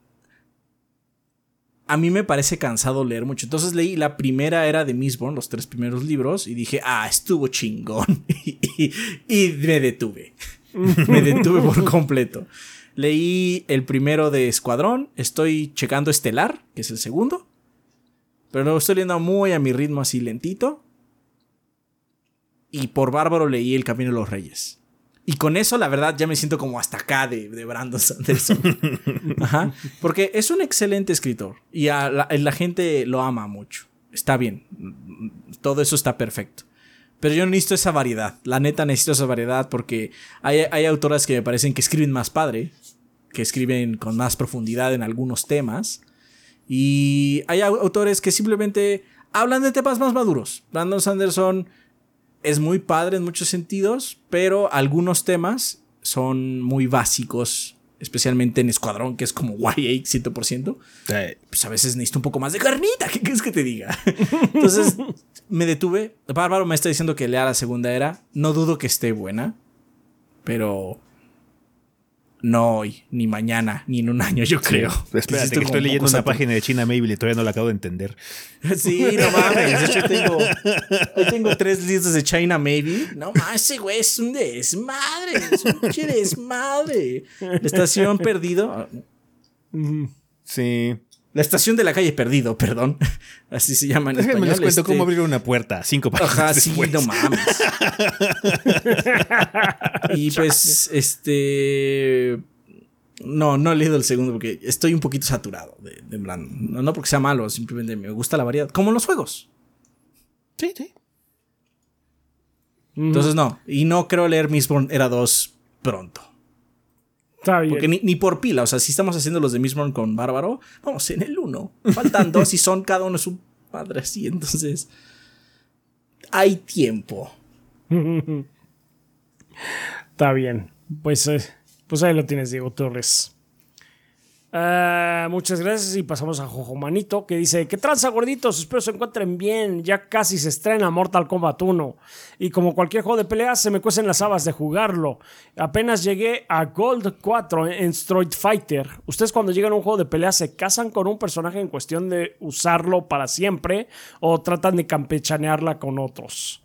a mí me parece cansado leer mucho. Entonces leí la primera era de Mistborn, los tres primeros libros, y dije, ah, estuvo chingón. y, y- y me detuve. me detuve por completo. Leí el primero de Escuadrón, estoy checando Estelar, que es el segundo. Pero lo estoy leyendo muy a mi ritmo, así lentito. Y por Bárbaro leí El Camino de los Reyes. Y con eso, la verdad, ya me siento como hasta acá de, de Brandon Sanderson. Ajá. Porque es un excelente escritor. Y a la, la gente lo ama mucho. Está bien. Todo eso está perfecto. Pero yo necesito esa variedad. La neta necesito esa variedad porque hay, hay autoras que me parecen que escriben más padre. Que escriben con más profundidad en algunos temas. Y hay au- autores que simplemente hablan de temas más maduros. Brandon Sanderson es muy padre en muchos sentidos, pero algunos temas son muy básicos, especialmente en Escuadrón, que es como YA 100%. Eh, Pues a veces necesito un poco más de carnita, ¿qué quieres que te diga? Entonces me detuve. Bárbaro me está diciendo que lea la segunda era. No dudo que esté buena, pero no hoy, ni mañana, ni en un año, yo creo. Espérate, Necesito que estoy leyendo una página de China Maybell y todavía no la acabo de entender. Sí, no mames. Hecho, tengo, hoy tengo tres listas de China Maybe. No mames, ese güey es un desmadre. Es un desmadre. Estación perdido. Sí. La estación de la calle perdido, perdón. Así se llama en Déjenme español. les cuento este- cómo abrir una puerta cinco páginas Ajá, sí, después. no mames. y pues, este. No, no he leído el segundo porque estoy un poquito saturado de, de Brandon. No, no porque sea malo, simplemente me gusta la variedad. Como en los juegos. Sí, sí. Entonces, no. Y no creo leer Mistborn Era 2 pronto. Está bien. Porque ni, ni por pila. O sea, si estamos haciendo los de Mistborn con Bárbaro, vamos en el 1. Faltan dos y son cada uno su padre así. Entonces, hay tiempo. Está bien. Pues, eh, pues ahí lo tienes, Diego Torres. Ah, muchas gracias y pasamos a Jojo Manito que dice, ¿qué tranza gorditos? Espero se encuentren bien, ya casi se estrena Mortal Kombat 1 y como cualquier juego de peleas se me cuecen las habas de jugarlo. Apenas llegué a Gold 4 en Street Fighter. ¿Ustedes cuando llegan a un juego de peleas se casan con un personaje en cuestión de usarlo para siempre o tratan de campechanearla con otros?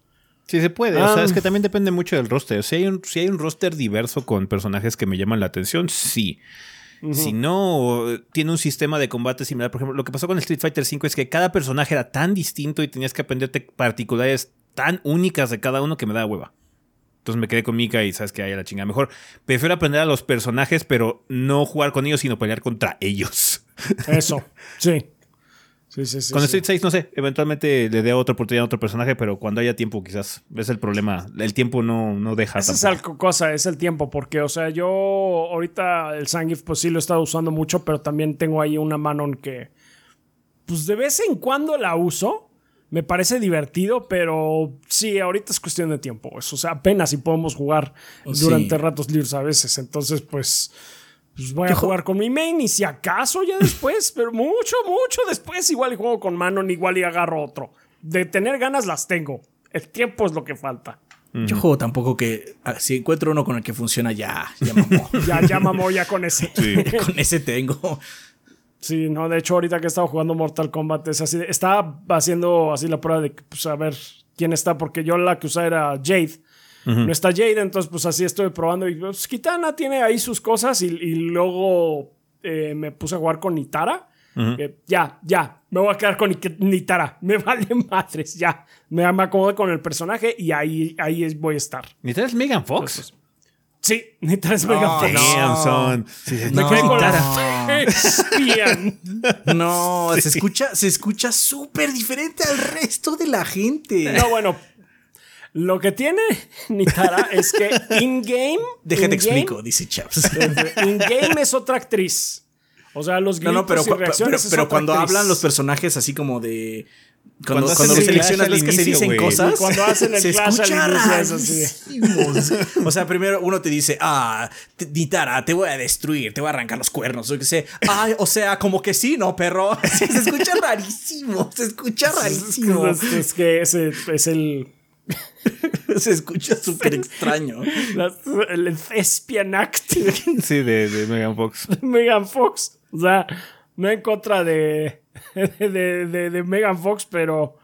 Sí se puede, o sea, Ah. es que también depende mucho del roster. Si hay, un, si hay un roster diverso con personajes que me llaman la atención, sí. Si no, tiene un sistema de combate similar. Por ejemplo, lo que pasó con Street Fighter V es que cada personaje era tan distinto y tenías que aprenderte particularidades tan únicas de cada uno que me da hueva. Entonces me quedé con Mika y sabes que hay la chingada. Mejor prefiero aprender a los personajes, pero no jugar con ellos, sino pelear contra ellos. Eso, sí. Sí, sí, sí. con sí. Street 6, no sé, eventualmente le dé otra oportunidad a otro personaje, pero cuando haya tiempo, quizás. Es el problema. El tiempo no, no deja. Esa es la cosa, es el tiempo, porque, o sea, yo ahorita el Sangif, pues sí lo he estado usando mucho, pero también tengo ahí una Manon que, pues de vez en cuando la uso. Me parece divertido, pero sí, ahorita es cuestión de tiempo. pues, O sea, apenas si podemos jugar Sí. durante ratos libres a veces. Entonces, pues, pues voy a jugar con mi main y si acaso ya después, pero mucho, mucho después, igual y juego con Manon, igual y agarro otro. De tener ganas las tengo. El tiempo es lo que falta. Yo juego tampoco que. ah, Si encuentro uno con el que funciona, ya. Ya mamó. Ya, ya mamó ya con ese. con ese tengo. Sí, no, de hecho, ahorita que he estado jugando Mortal Kombat es así. estaba haciendo así la prueba de pues, a ver quién está, porque yo la que usaba era Jade. No está Jade, entonces pues así estoy probando. Y pues Kitana tiene ahí sus cosas y, y luego eh, me puse a jugar con Nitara. que ya, ya, me voy a quedar con Nitara. Me vale madres, ya. Me, me acomodo con el personaje y ahí, ahí es- voy a estar. ¿Ni traes Megan Fox? Sí, Nitara es Mega Oh, Fox. no. Damn, son. Sí, sí, Me No. quedé con Nitara. la Espian. No, se escucha, se escucha súper diferente al resto de la gente. No, bueno. Lo que tiene Nitara es que in-game. Déjate in-game- explico, dice Chaps. In-game es otra actriz. O sea, los No, gritos no, pero, y cu- pero, es pero otra cuando actriz. hablan los personajes así como de. Cuando, Cuando cuando seleccionas que se dicen cosas. Cuando hacen el se escucha es. O sea, primero uno te dice, ah, te- Nitara, te voy a destruir, te voy a arrancar los cuernos. O que sé, ay, o sea, como que sí, ¿no, perro? Se escucha rarísimo, se escucha rarísimo. Es, es que ese es el, Se escucha súper extraño. la- el thespian act Sí, de, de Megan Fox. de Megan Fox. O sea, no en contra de, de, de, de Megan Fox, pero.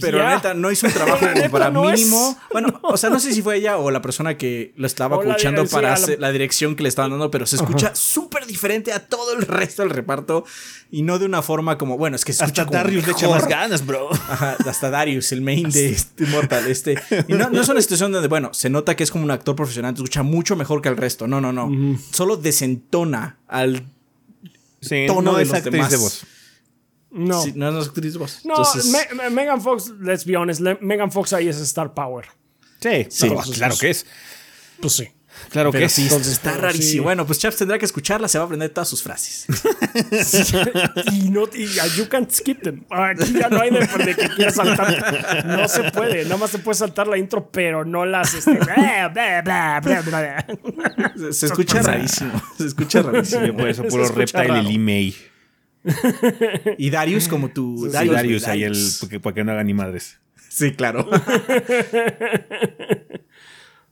Pero la neta, no hizo un trabajo como para no es. mínimo. Bueno, o sea, no sé si fue ella o la persona que lo estaba O la coachando dire- sí, para la- hacer la dirección que le estaban dando, pero se escucha súper diferente a todo el resto del reparto y no de una forma como, bueno, es que se escucha Hasta como Darius le echa más ganas, bro. Ajá, hasta Darius, el main de este Mortal. Este. Y no, no es una situación donde, bueno, se nota que es como un actor profesional, escucha mucho mejor que el resto. No, no, no. Solo desentona al. Sí, Tono no de los actriz demás. de voz. No. Sí, no es actriz de voz. No, Entonces, Me- Me- Megan Fox, let's be honest, le- Megan Fox ahí es Star Power. Sí, Sí. no, claro que es. Pues sí. Claro pero que sí, es. entonces está pero rarísimo. sí. Bueno, pues Chaps tendrá que escucharla, se va a aprender todas sus frases. y no y you can't skip them. Aquí ya no hay de, de que quieras saltar. No se puede. Nada más te puedes saltar la intro, pero no las. Este. Se, se escucha rarísimo. Se escucha rarísimo. Por eso Se puro Reptile y May. Y Darius como tu. Sí, Darius, Darius, güey, ahí el. Darius. Porque, para que no haga ni madres. Sí, claro.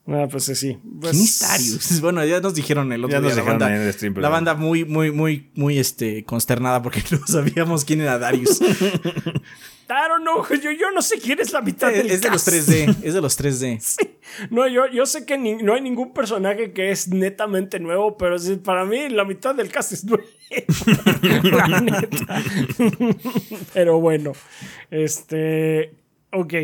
Ah, pues sí. Pues, ¿Quién es Darius? Bueno, ya nos dijeron el otro día la banda. en el stream, pero- la banda muy, muy, muy, muy este, consternada porque no sabíamos quién era Darius. I don't know. Yo, yo no sé quién es la mitad del es de los cast. 3D. Es de los 3D. Sí. No, yo, yo sé que ni- no hay ningún personaje que es netamente nuevo, pero sí, para mí la mitad del cast es nuevo. la neta. pero bueno, este. Ok.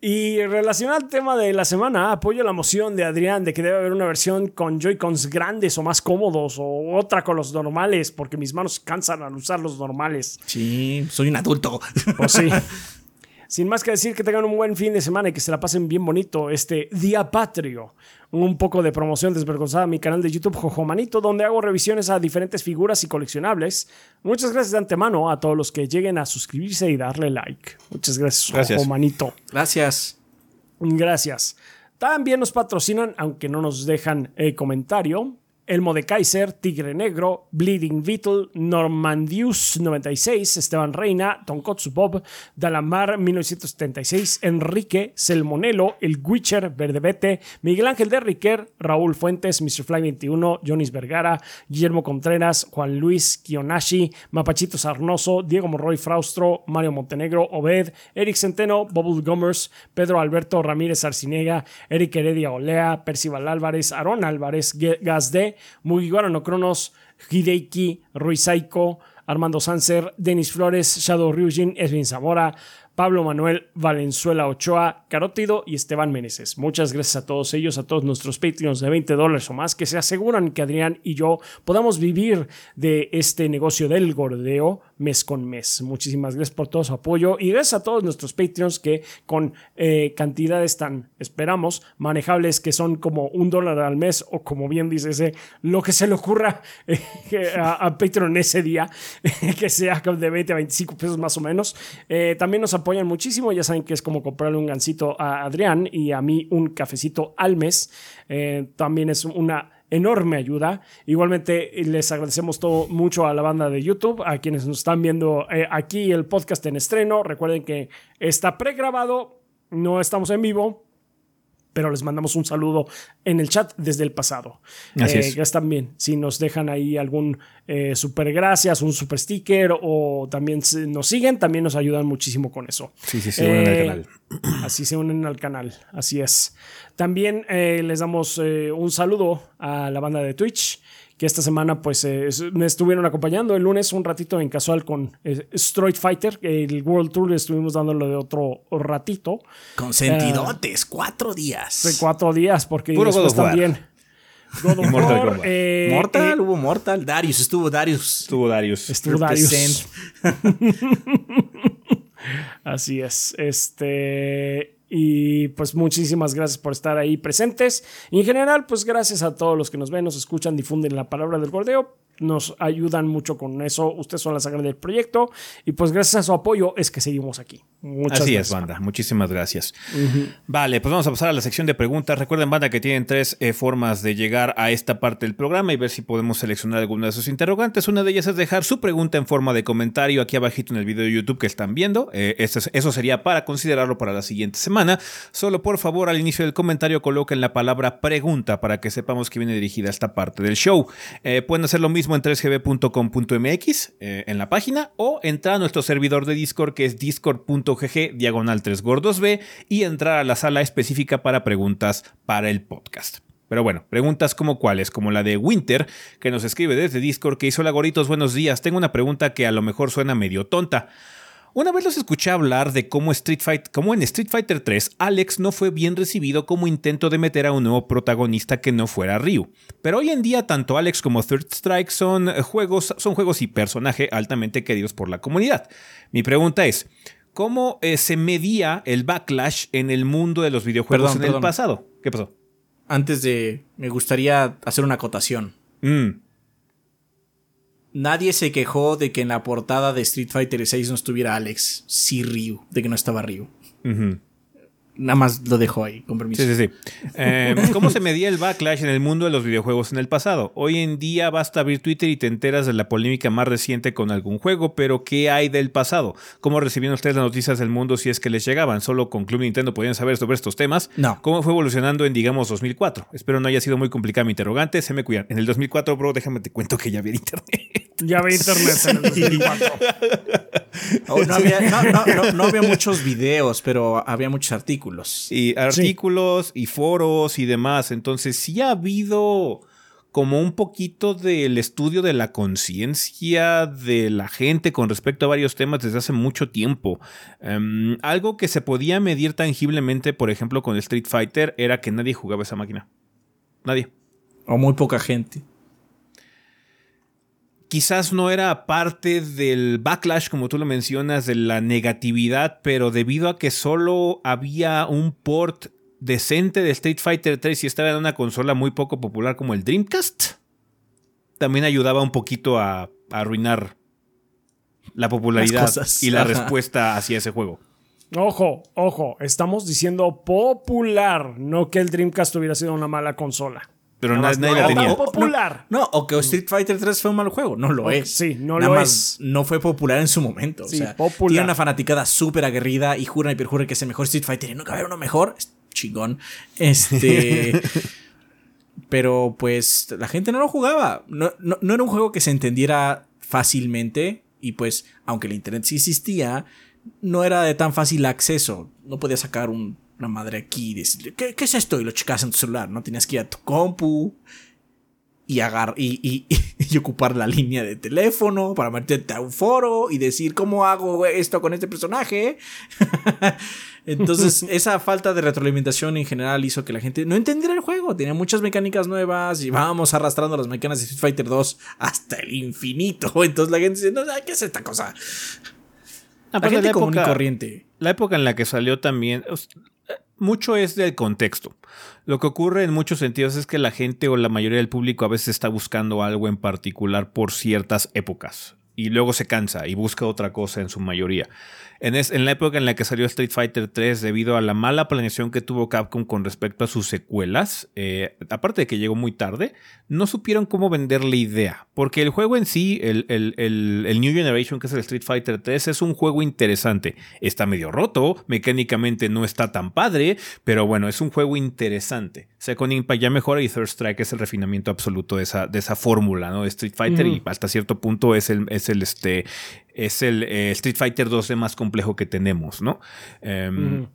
Y relacionado al tema de la semana, apoyo la moción de Adrián de que debe haber una versión con Joy-Cons grandes o más cómodos o otra con los normales, porque mis manos cansan al usar los normales. Sí, soy un adulto. Pues sí. Sin más que decir que tengan un buen fin de semana y que se la pasen bien bonito este Día Patrio. Un poco de promoción desvergonzada a mi canal de YouTube Jojomanito, donde hago revisiones a diferentes figuras y coleccionables. Muchas gracias de antemano a todos los que lleguen a suscribirse y darle like. Muchas gracias, Gracias. Jojomanito. Gracias. Gracias. También nos patrocinan, aunque no nos dejan eh, comentario. Elmo de Kaiser, Tigre Negro, Bleeding Beetle, Normandius 96, Esteban Reina, Tonkotsu Bob, Dalamar 1976, Enrique, Selmonelo, El Witcher, Verdebete, Miguel Ángel de Riquer, Raúl Fuentes, Mr. Fly 21, Jonis Vergara, Guillermo Contreras, Juan Luis Kionashi, Mapachito Sarnoso, Diego Morroy Fraustro, Mario Montenegro, Obed, Eric Centeno, Bubble Gummers, Pedro Alberto Ramírez Arcinega, Eric Heredia Olea, Percival Álvarez, Aaron Álvarez, Gazde, Mugiwara no Cronos, Hideiki, Ruisaiko, Armando Sanser, Denis Flores, Shadow Ryujin, Edwin Zamora, Pablo Manuel Valenzuela Ochoa, Carótido y Esteban Meneses. Muchas gracias a todos ellos, a todos nuestros Patreons de 20 dólares o más que se aseguran que Adrián y yo podamos vivir de este negocio del gordeo mes con mes. Muchísimas gracias por todo su apoyo y gracias a todos nuestros Patreons que con eh, cantidades tan, esperamos, manejables que son como un dólar al mes o como bien dice ese, lo que se le ocurra eh, a, Patreon ese día, que sea de 20 a 25 pesos más o menos. Eh, también nos apoyan muchísimo, ya saben que es como comprarle un gancito a Adrián y a mí un cafecito al mes. También es una enorme ayuda. Igualmente les agradecemos todo mucho a la banda de YouTube, a quienes nos están viendo eh, aquí el podcast en estreno. Recuerden que está pregrabado, no estamos en vivo. Pero les mandamos un saludo en el chat desde el pasado. Así Eh, es. Gracias también. Si nos dejan ahí algún eh, super gracias, un super sticker o también nos siguen, también nos ayudan muchísimo con eso. Sí, sí, se unen al Eh, canal. Así se unen al canal, así es. También eh, les damos eh, un saludo a la banda de Twitch, que esta semana pues eh, me estuvieron acompañando el lunes un ratito en casual con eh, Street Fighter, el World Tour le estuvimos dándole de otro ratito, Consentidotes, cuatro días. de cuatro días, porque Puro después también... God of Mortal War, eh, Mortal, eh, hubo Mortal. Darius, estuvo Darius. Estuvo Darius. estuvo Darius. Así es. Este. Y pues muchísimas gracias por estar ahí presentes. Y en general, pues gracias a todos los que nos ven, nos escuchan, difunden la palabra del gordeo. Nos ayudan mucho con eso. Ustedes son la sangre del proyecto y pues gracias a su apoyo es que seguimos aquí. Muchas Así es, banda. Muchísimas gracias. Vale, pues vamos a pasar a la sección de preguntas. Recuerden, banda, que tienen tres eh, formas de llegar a esta parte del programa y ver si podemos seleccionar alguna de sus interrogantes. Una de ellas es dejar su pregunta en forma de comentario aquí abajito en el video de YouTube que están viendo. Eh, eso sería para considerarlo para la siguiente semana. Solo por favor, al inicio del comentario coloquen la palabra pregunta para que sepamos que viene dirigida a esta parte del show. Eh, pueden hacer lo mismo en 3gb.com.mx en la página o entrar a nuestro servidor de Discord que es discord.com GG diagonal 3 gordos B y entrar a la sala específica para preguntas para el podcast. Pero bueno, preguntas como cuáles, como la de Winter, que nos escribe desde Discord, que hizo la goritos, buenos días. Tengo una pregunta que a lo mejor suena medio tonta. Una vez los escuché hablar de cómo, Street Fight, cómo en Street Fighter 3 Alex no fue bien recibido como intento de meter a un nuevo protagonista que no fuera Ryu. Pero hoy en día tanto Alex como Third Strike son juegos, son juegos y personaje altamente queridos por la comunidad. Mi pregunta es, cómo eh, se medía el backlash en el mundo de los videojuegos en el pasado. ¿Qué pasó? Antes de. Me gustaría hacer una acotación. Mm. Nadie se quejó de que en la portada de Street Fighter VI no estuviera Alex, sí Ryu, de que no estaba Ryu. Nada más lo dejo ahí, con permiso. Sí, sí, sí. Eh, ¿Cómo se medía el backlash en el mundo de los videojuegos en el pasado? Hoy en día basta abrir Twitter y te enteras de la polémica más reciente con algún juego, pero ¿qué hay del pasado? ¿Cómo recibieron ustedes las noticias del mundo si es que les llegaban? ¿Solo con Club Nintendo podían saber sobre estos temas? No. ¿Cómo fue evolucionando en, digamos, 2004? Espero no haya sido muy complicada mi interrogante. Se me cuidan. En el 2004, bro, déjame te cuento que ya había internet. Ya había internet en el 2004. no, había, no había muchos videos, pero había muchos artículos. Y artículos y foros y demás. Entonces sí ha habido como un poquito del estudio de la conciencia de la gente con respecto a varios temas desde hace mucho tiempo. Em, algo que se podía medir tangiblemente, por ejemplo, con Street Fighter, era que nadie jugaba esa máquina. Nadie. O muy poca gente quizás no era parte del backlash, como tú lo mencionas, de la negatividad, pero debido a que solo había un port decente de Street Fighter 3 y estaba en una consola muy poco popular como el Dreamcast, también ayudaba un poquito a, arruinar la popularidad y la respuesta hacia ese juego. Ojo, ojo, estamos diciendo popular, no que el Dreamcast hubiera sido una mala consola. Pero nadie, la tenía. popular. No, o que Street Fighter 3 fue un mal juego. No lo es. Sí, no lo es. No fue popular en su momento. o sea, tiene una fanaticada súper aguerrida y jura y perjura que es el mejor Street Fighter y nunca va a haber uno mejor. chingón. Este. pero pues la gente no lo jugaba. No, no era un juego que se entendiera fácilmente. Y pues, aunque el internet sí existía, no era de tan fácil acceso. No podía sacar un una madre aquí y decirle, ¿qué, es esto? Y lo checas en tu celular, ¿no? Tenías que ir a tu compu y, agar y, y, ocupar la línea de teléfono para meterte a un foro y decir, ¿cómo hago esto con este personaje? Entonces, esa falta de retroalimentación en general hizo que la gente no entendiera el juego. Tenía muchas mecánicas nuevas y vamos arrastrando las mecánicas de Street Fighter 2 hasta el infinito. Entonces la gente dice, no, ¿qué es esta cosa? la gente común y corriente. La época en la que salió también, mucho es del contexto. Lo que ocurre en muchos sentidos es que la gente o la mayoría del público a veces está buscando algo en particular por ciertas épocas y luego se cansa y busca otra cosa en su mayoría. En, la época en la que salió Street Fighter 3, debido a la mala planeación que tuvo Capcom con respecto a sus secuelas, eh, aparte de que llegó muy tarde, no supieron cómo vender la idea. Porque el juego en sí, el, el, New Generation, que es el Street Fighter 3, es un juego interesante. Está medio roto, mecánicamente no está tan padre, pero bueno, es un juego interesante. Second Impact ya mejora y Third Strike es el refinamiento absoluto de esa, de esa fórmula, ¿no? De Street Fighter y hasta cierto punto es el, es el, este, es el eh, Street Fighter 2 más complejo que tenemos, ¿no? Em,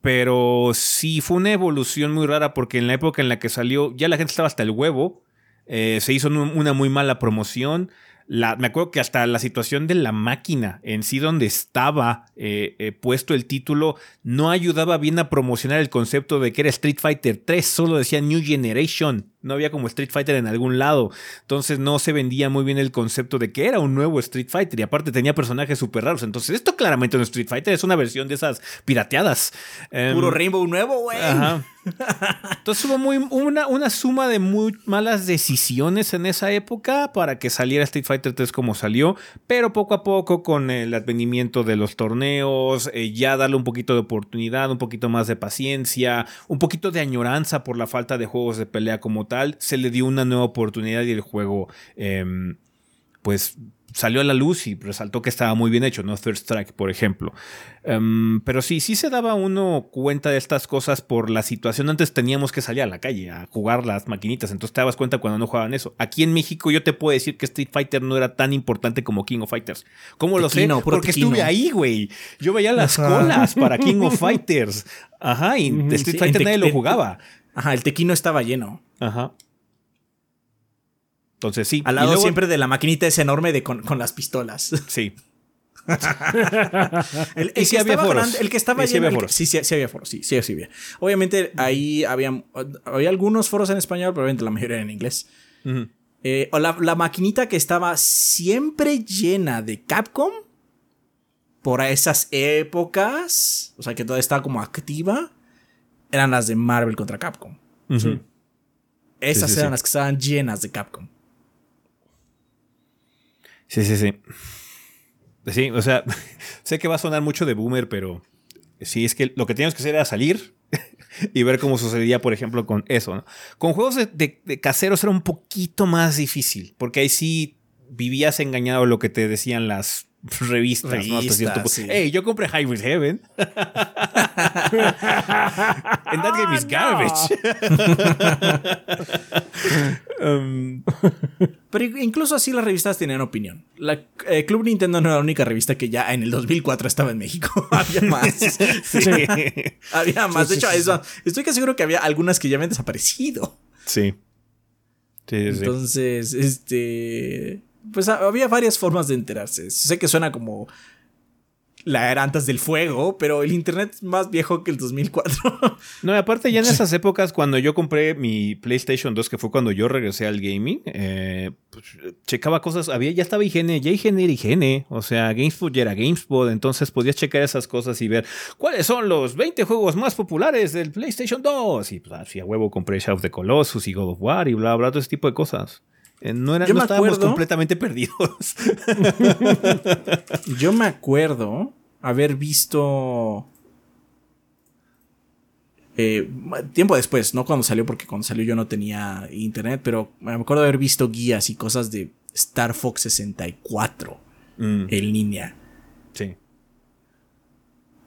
pero sí fue una evolución muy rara porque en la época en la que salió ya la gente estaba hasta el huevo, eh, se hizo una muy mala promoción. La, me acuerdo que hasta la situación de la máquina en sí donde estaba eh, puesto el título no ayudaba bien a promocionar el concepto de que era Street Fighter 3, solo decía New Generation no había como Street Fighter en algún lado. Entonces no se vendía muy bien el concepto de que era un nuevo Street Fighter y aparte tenía personajes súper raros. Entonces esto claramente no es Street Fighter, es una versión de esas pirateadas. Puro em, Rainbow nuevo, güey. Ajá. Entonces hubo muy, una, una suma de muy malas decisiones en esa época para que saliera Street Fighter 3 como salió, pero poco a poco con el advenimiento de los torneos, eh, ya darle un poquito de oportunidad, un poquito más de paciencia, un poquito de añoranza por la falta de juegos de pelea como tal, se le dio una nueva oportunidad y el juego em, pues salió a la luz y resaltó que estaba muy bien hecho, ¿no? Third Strike, por ejemplo. Em, pero sí, sí se daba uno cuenta de estas cosas por la situación. Antes teníamos que salir a la calle a jugar las maquinitas, entonces te dabas cuenta cuando no jugaban eso. Aquí en México yo te puedo decir que Street Fighter no era tan importante como King of Fighters. ¿Cómo lo sé? Porque estuve ahí, güey. Yo veía las colas para King of Fighters. Ajá, y Street Fighter nadie lo jugaba. Ajá, el tequino estaba lleno. Ajá. Entonces sí. Al lado siempre de la maquinita es enorme de con, las pistolas. Sí. el, que estaba el que estaba sí, lleno, sí, sí, había foros, sí, sí, sí había. Obviamente ahí había, había algunos foros en español, pero obviamente la mayoría en inglés. Eh, la, la, maquinita que estaba siempre llena de Capcom por esas épocas, o sea que todavía estaba como activa, eran las de Marvel contra Capcom. Esas eran las que estaban llenas de Capcom. Sí, sí, sí. Sí, o sea, sé que va a sonar mucho de boomer, pero sí, es que lo que teníamos que hacer era salir y ver cómo sucedía, por ejemplo, con eso. ¿no? Con juegos de, caseros era un poquito más difícil, porque ahí sí vivías engañado lo que te decían las revistas, ¿no? Hey, yo compré Hybrid Heaven. And that game is garbage. Um, pero incluso así las revistas tenían opinión. La eh, Club Nintendo no era la única revista que ya en el 2004 estaba en México. había más. Había más. de hecho, estoy casi seguro que había algunas que ya habían desaparecido. Sí. Sí, Entonces, este pues había varias formas de enterarse. Sé que suena como la era antes del fuego, pero el internet es más viejo que el 2004. no, y aparte ya en esas épocas cuando yo compré mi PlayStation 2, que fue cuando yo regresé al gaming, eh, pues, checaba cosas, había ya estaba IGN, ya IGN era IGN, o sea, GameSpot ya era GameSpot, entonces podías checar esas cosas y ver cuáles son los 20 juegos más populares del PlayStation 2. Y pues así a huevo compré Shadow of the Colossus y God of War y bla, bla, todo ese tipo de cosas. Eh, no, era, estábamos completamente perdidos. Yo me acuerdo haber visto. Eh, tiempo después, no cuando salió, porque cuando salió yo no tenía internet, pero me acuerdo haber visto guías y cosas de Star Fox 64 mm. en línea. Sí.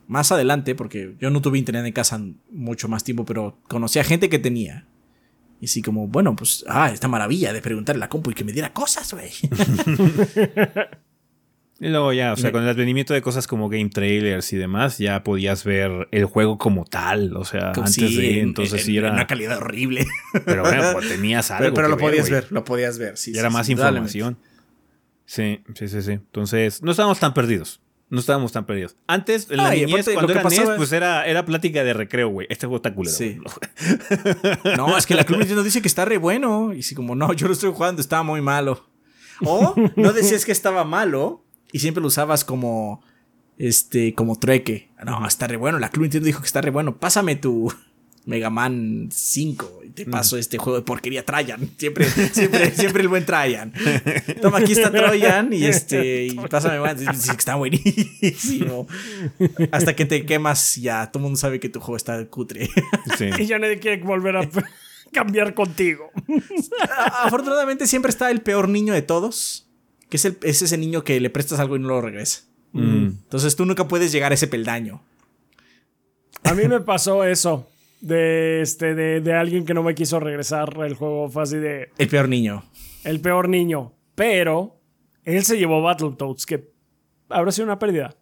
Más adelante, porque yo no tuve internet en casa mucho más tiempo, pero conocí a gente que tenía. Y así como, bueno, pues, ah, esta maravilla de preguntarle a la compu y que me diera cosas, güey. y luego ya, o sea, con el advenimiento de cosas como game trailers y demás, ya podías ver el juego como tal. O sea, antes de entonces sí era. Una calidad horrible. Pero bueno, pues tenías algo. Pero, lo podías ver, lo podías ver, sí. Y era más información. Sí, sí, sí, sí. Entonces, no estábamos tan perdidos. No estábamos tan perdidos. Antes, en la niñez, cuando era niñez, pues era, era plática de recreo, güey. Este juego está culero. Sí. no, es que la Club Nintendo dice que está re bueno. Y si como, no, yo lo estoy jugando, estaba muy malo. O no decías que estaba malo y siempre lo usabas como, este, como trueque. No, está re bueno. La Club Nintendo dijo que está re bueno. Pásame tu, Mega Man 5 y te paso este juego de porquería Trajan. Siempre, siempre, siempre el buen Trajan. Toma, aquí está Troyan y este. Y pásame, está buenísimo. Hasta que te quemas, ya todo el mundo sabe que tu juego está cutre. Y ya nadie quiere volver a cambiar contigo. Afortunadamente siempre está el peor niño de todos. Que es, el, es ese niño que le prestas algo y no lo regresa. Mm. Entonces tú nunca puedes llegar a ese peldaño. A mí me pasó eso de este de, de, alguien que no me quiso regresar el juego. Fue así de el peor niño. el peor niño. Pero él se llevó Battletoads que habrá sido una pérdida.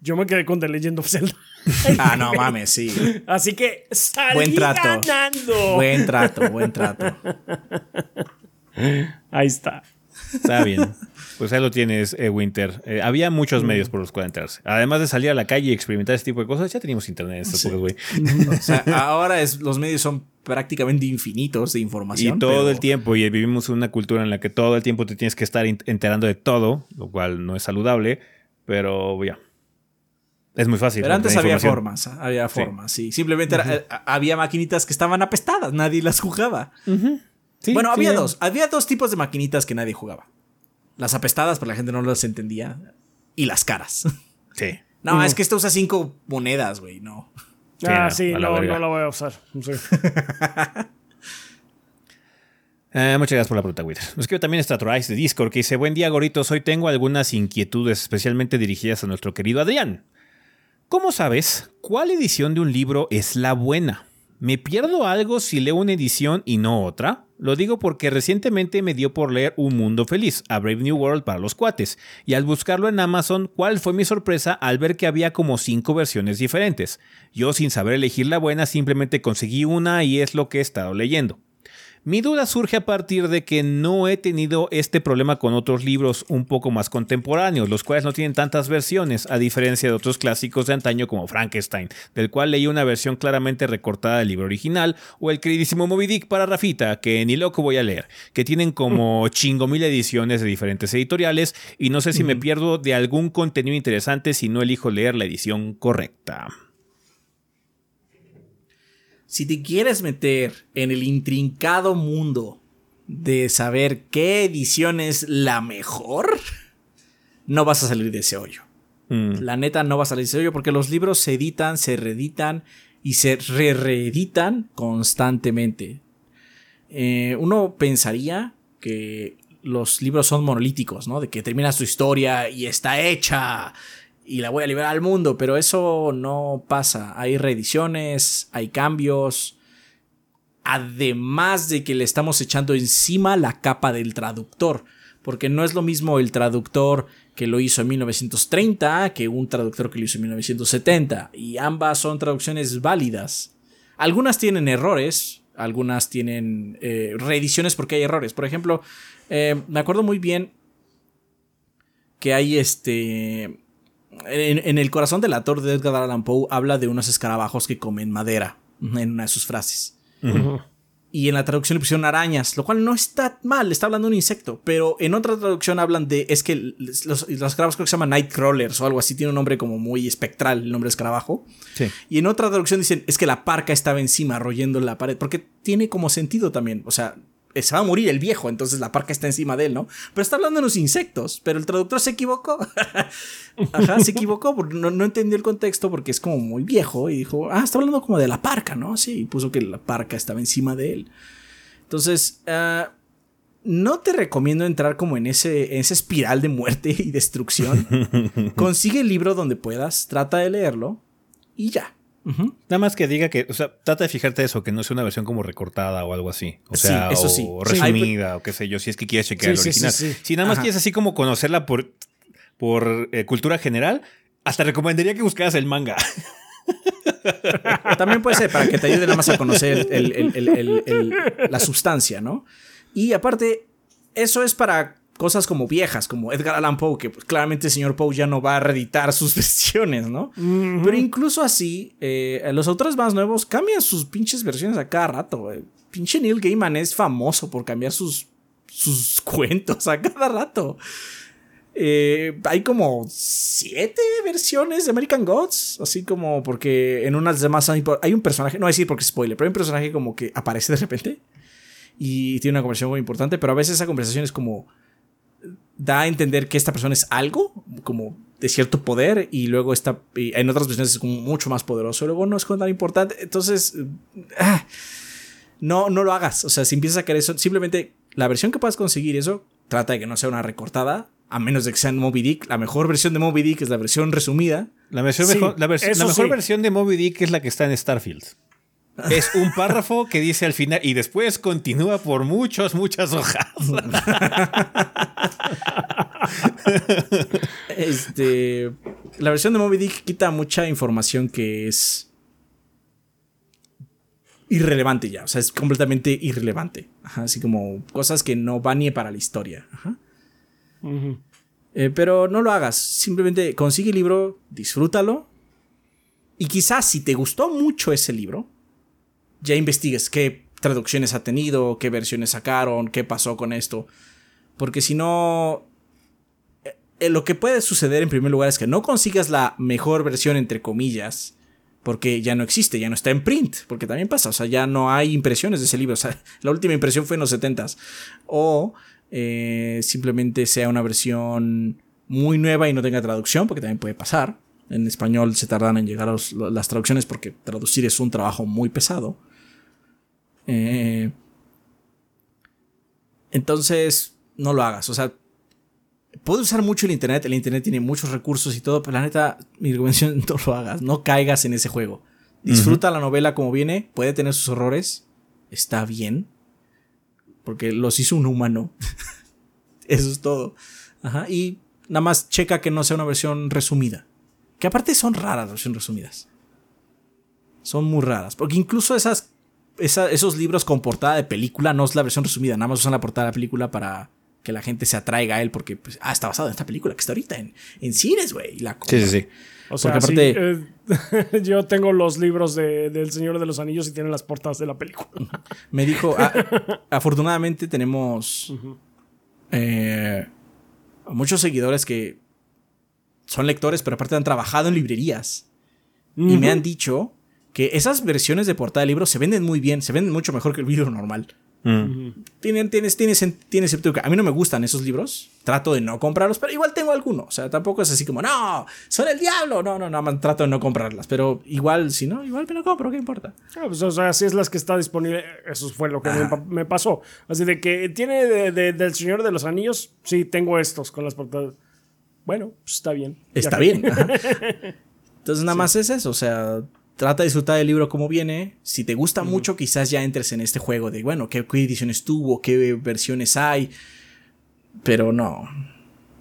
Yo me quedé con The Legend of Zelda. Ah no mames sí. Así que salí buen trato. ganando. buen trato buen trato. Ahí está. Está bien pues ahí lo tienes, eh, Winter. Eh, había muchos medios por los cuales enterarse. Además de salir a la calle y experimentar ese tipo de cosas, ya teníamos internet en güey. o sea, ahora es, los medios son prácticamente infinitos de información. Y todo el tiempo, y vivimos en una cultura en la que todo el tiempo te tienes que estar enterando de todo, lo cual no es saludable, pero ya. Es muy fácil. Pero antes había formas, había formas, sí. Simplemente eh, había maquinitas que estaban apestadas, nadie las jugaba. bueno, había dos, había dos tipos de maquinitas que nadie jugaba. Las apestadas, pero la gente no las entendía, y las caras. Sí. No, es que esto usa cinco monedas, güey, no. ah, sí, no, no la voy a usar. Eh, muchas gracias por la pregunta, Nos escribe también Stratorize de Discord que dice: Buen día, goritos. Hoy tengo algunas inquietudes, especialmente dirigidas a nuestro querido Adrián. ¿Cómo sabes cuál edición de un libro es la buena? ¿Me pierdo algo si leo una edición y no otra? Lo digo porque recientemente me dio por leer Un Mundo Feliz, a Brave New World para los cuates, y al buscarlo en Amazon, ¿cuál fue mi sorpresa al ver que había como cinco versiones diferentes? Yo sin saber elegir la buena simplemente conseguí una y es lo que he estado leyendo. Mi duda surge a partir de que no he tenido este problema con otros libros un poco más contemporáneos, los cuales no tienen tantas versiones, a diferencia de otros clásicos de antaño como Frankenstein, del cual leí una versión claramente recortada del libro original, o el queridísimo Moby Dick para Rafita, que ni loco voy a leer, que tienen como chingo mil ediciones de diferentes editoriales, y no sé si me pierdo de algún contenido interesante si no elijo leer la edición correcta si te quieres meter en el intrincado mundo de saber qué edición es la mejor, no vas a salir de ese hoyo. Mm. La neta no vas a salir de ese hoyo porque los libros se editan, se reeditan y se re-reeditan constantemente. Eh, uno pensaría que los libros son monolíticos, ¿no? De que termina su historia y está hecha y la voy a liberar al mundo, pero eso no pasa. Hay reediciones, hay cambios. Además de que le estamos echando encima la capa del traductor, porque no es lo mismo el traductor que lo hizo en 1930 que un traductor que lo hizo en 1970, y ambas son traducciones válidas. Algunas tienen errores, algunas tienen eh, reediciones porque hay errores. Por ejemplo, eh, me acuerdo muy bien que hay este en, el corazón del actor de Edgar Allan Poe habla de unos escarabajos que comen madera en una de sus frases. Y en la traducción le pusieron arañas, lo cual no está mal, está hablando de un insecto. Pero en otra traducción hablan de. Es que los, los escarabajos creo que se llaman Nightcrawlers o algo así, tiene un nombre como muy espectral el nombre de escarabajo. Y en otra traducción dicen es que la parca estaba encima, royendo la pared, porque tiene como sentido también. O sea, se va a morir el viejo, entonces la parca está encima de él, ¿no? Pero está hablando de los insectos, pero el traductor se equivocó. Ajá, se equivocó porque no, entendió el contexto porque es como muy viejo y dijo, ah, está hablando como de la parca, ¿no? Sí, y puso que la parca estaba encima de él. Entonces, ah, no te recomiendo entrar como en, ese, en esa espiral de muerte y destrucción. Consigue el libro donde puedas, trata de leerlo y ya. Nada más que diga que, o sea, trata de fijarte eso, que no sea una versión como recortada o algo así. O sea, o resumida o qué sé yo, si es que quieres chequear el original. Si nada más quieres así como conocerla por, por eh, cultura general, hasta recomendaría que buscaras el manga. También puede ser para que te ayude nada más a conocer la sustancia, ¿no? Y aparte, eso es para cosas como viejas, como Edgar Allan Poe, que pues, claramente el señor Poe ya no va a reeditar sus versiones, ¿no? Pero incluso así, eh, los autores más nuevos cambian sus pinches versiones a cada rato. Pinche Neil Gaiman es famoso por cambiar sus, sus cuentos a cada rato. Eh, hay como siete versiones de American Gods. Así como porque en unas demás hay, hay un personaje, no voy a decir porque es spoiler, pero hay un personaje como que aparece de repente y tiene una conversación muy importante, pero a veces esa conversación es como da a entender que esta persona es algo, como de cierto poder, y luego está, en otras versiones es como mucho más poderoso, luego no es tan importante. Entonces, ah, no, no lo hagas. O sea, si empiezas a querer eso, simplemente la versión que puedas conseguir eso, trata de que no sea una recortada, a menos de que sea en Moby Dick. La mejor versión de Moby Dick es la versión resumida. La, mejor, la, mejor versión de Moby Dick es la que está en Starfield. Es un párrafo que dice al final y después continúa por muchas, muchas hojas. este, la versión de Moby Dick quita mucha información que es irrelevante ya, o sea, es completamente irrelevante. así como cosas que no van ni para la historia. Eh, pero no lo hagas, simplemente consigue el libro, disfrútalo. Y quizás si te gustó mucho ese libro, ya investigues qué traducciones ha tenido, qué versiones sacaron, qué pasó con esto. Porque si no, eh, lo que puede suceder en primer lugar es que no consigas la mejor versión, entre comillas, porque ya no existe, ya no está en print, porque también pasa, o sea, ya no hay impresiones de ese libro, o sea, la última impresión fue en los 70s. O eh, simplemente sea una versión muy nueva y no tenga traducción, porque también puede pasar. En español se tardan en llegar a las traducciones porque traducir es un trabajo muy pesado. Eh, entonces, no lo hagas. O sea, puedes usar mucho el internet. El internet tiene muchos recursos y todo, pero la neta, mi recomendación no lo hagas. No caigas en ese juego. Disfruta la novela como viene. Puede tener sus horrores. Está bien. Porque los hizo un humano. Eso es todo. Ajá. Y nada más checa que no sea una versión resumida. Que aparte son raras las versiones resumidas. Son muy raras. Porque incluso esas esos libros con portada de película no es la versión resumida, nada más usan la portada de la película para que la gente se atraiga a él porque pues, ah, está basado en esta película que está ahorita en, en cines, güey. Sí, sí, sí. O sea, aparte, eh, yo tengo los libros de, del Señor de los Anillos y tienen las portadas de la película. Me dijo, ah, afortunadamente tenemos eh, muchos seguidores que son lectores, pero aparte han trabajado en librerías. Y me han dicho que esas versiones de portada de libros se venden muy bien, se venden mucho mejor que el libro normal. Mm. Tienen, tienes, tienes, tienes, A mí no me gustan esos libros. Trato de no comprarlos, pero igual tengo algunos. O sea, tampoco es así como, no, son el diablo. No, no, nada más trato de no comprarlas. Pero igual, si no, igual me lo compro, ¿qué importa? Ah, pues, o sea, si es las que está disponible, eso fue lo que me, pasó. Así de que tiene del Señor de los Anillos, sí, tengo estos con las portadas. Bueno, pues está bien. Está bien. Entonces, nada más es eso. O sea, trata de disfrutar del libro como viene. Si te gusta mucho, quizás ya entres en este juego de, bueno, ¿qué, ediciones tuvo? ¿Qué versiones hay? Pero no.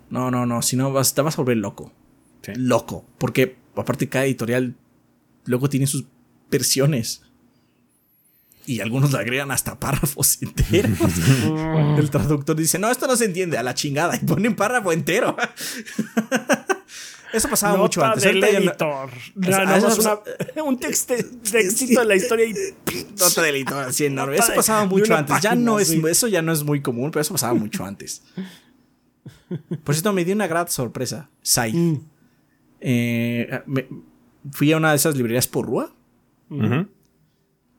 No, no, no. Si no, vas, te vas a volver loco. Loco. Porque aparte cada editorial luego tiene sus versiones. Y algunos le agregan hasta párrafos enteros. El traductor dice, no, esto no se entiende, a la chingada. Y ponen párrafo entero. Eso pasaba mucho antes. Del editor. un texto, textito de la historia y. Nota del editor, así enorme. Eso pasaba mucho antes. ya no es, eso ya no es muy común, pero eso pasaba mucho antes. Por cierto, me dio una gran sorpresa. Sai. Mm. Eh, fui a una de esas librerías por Rúa.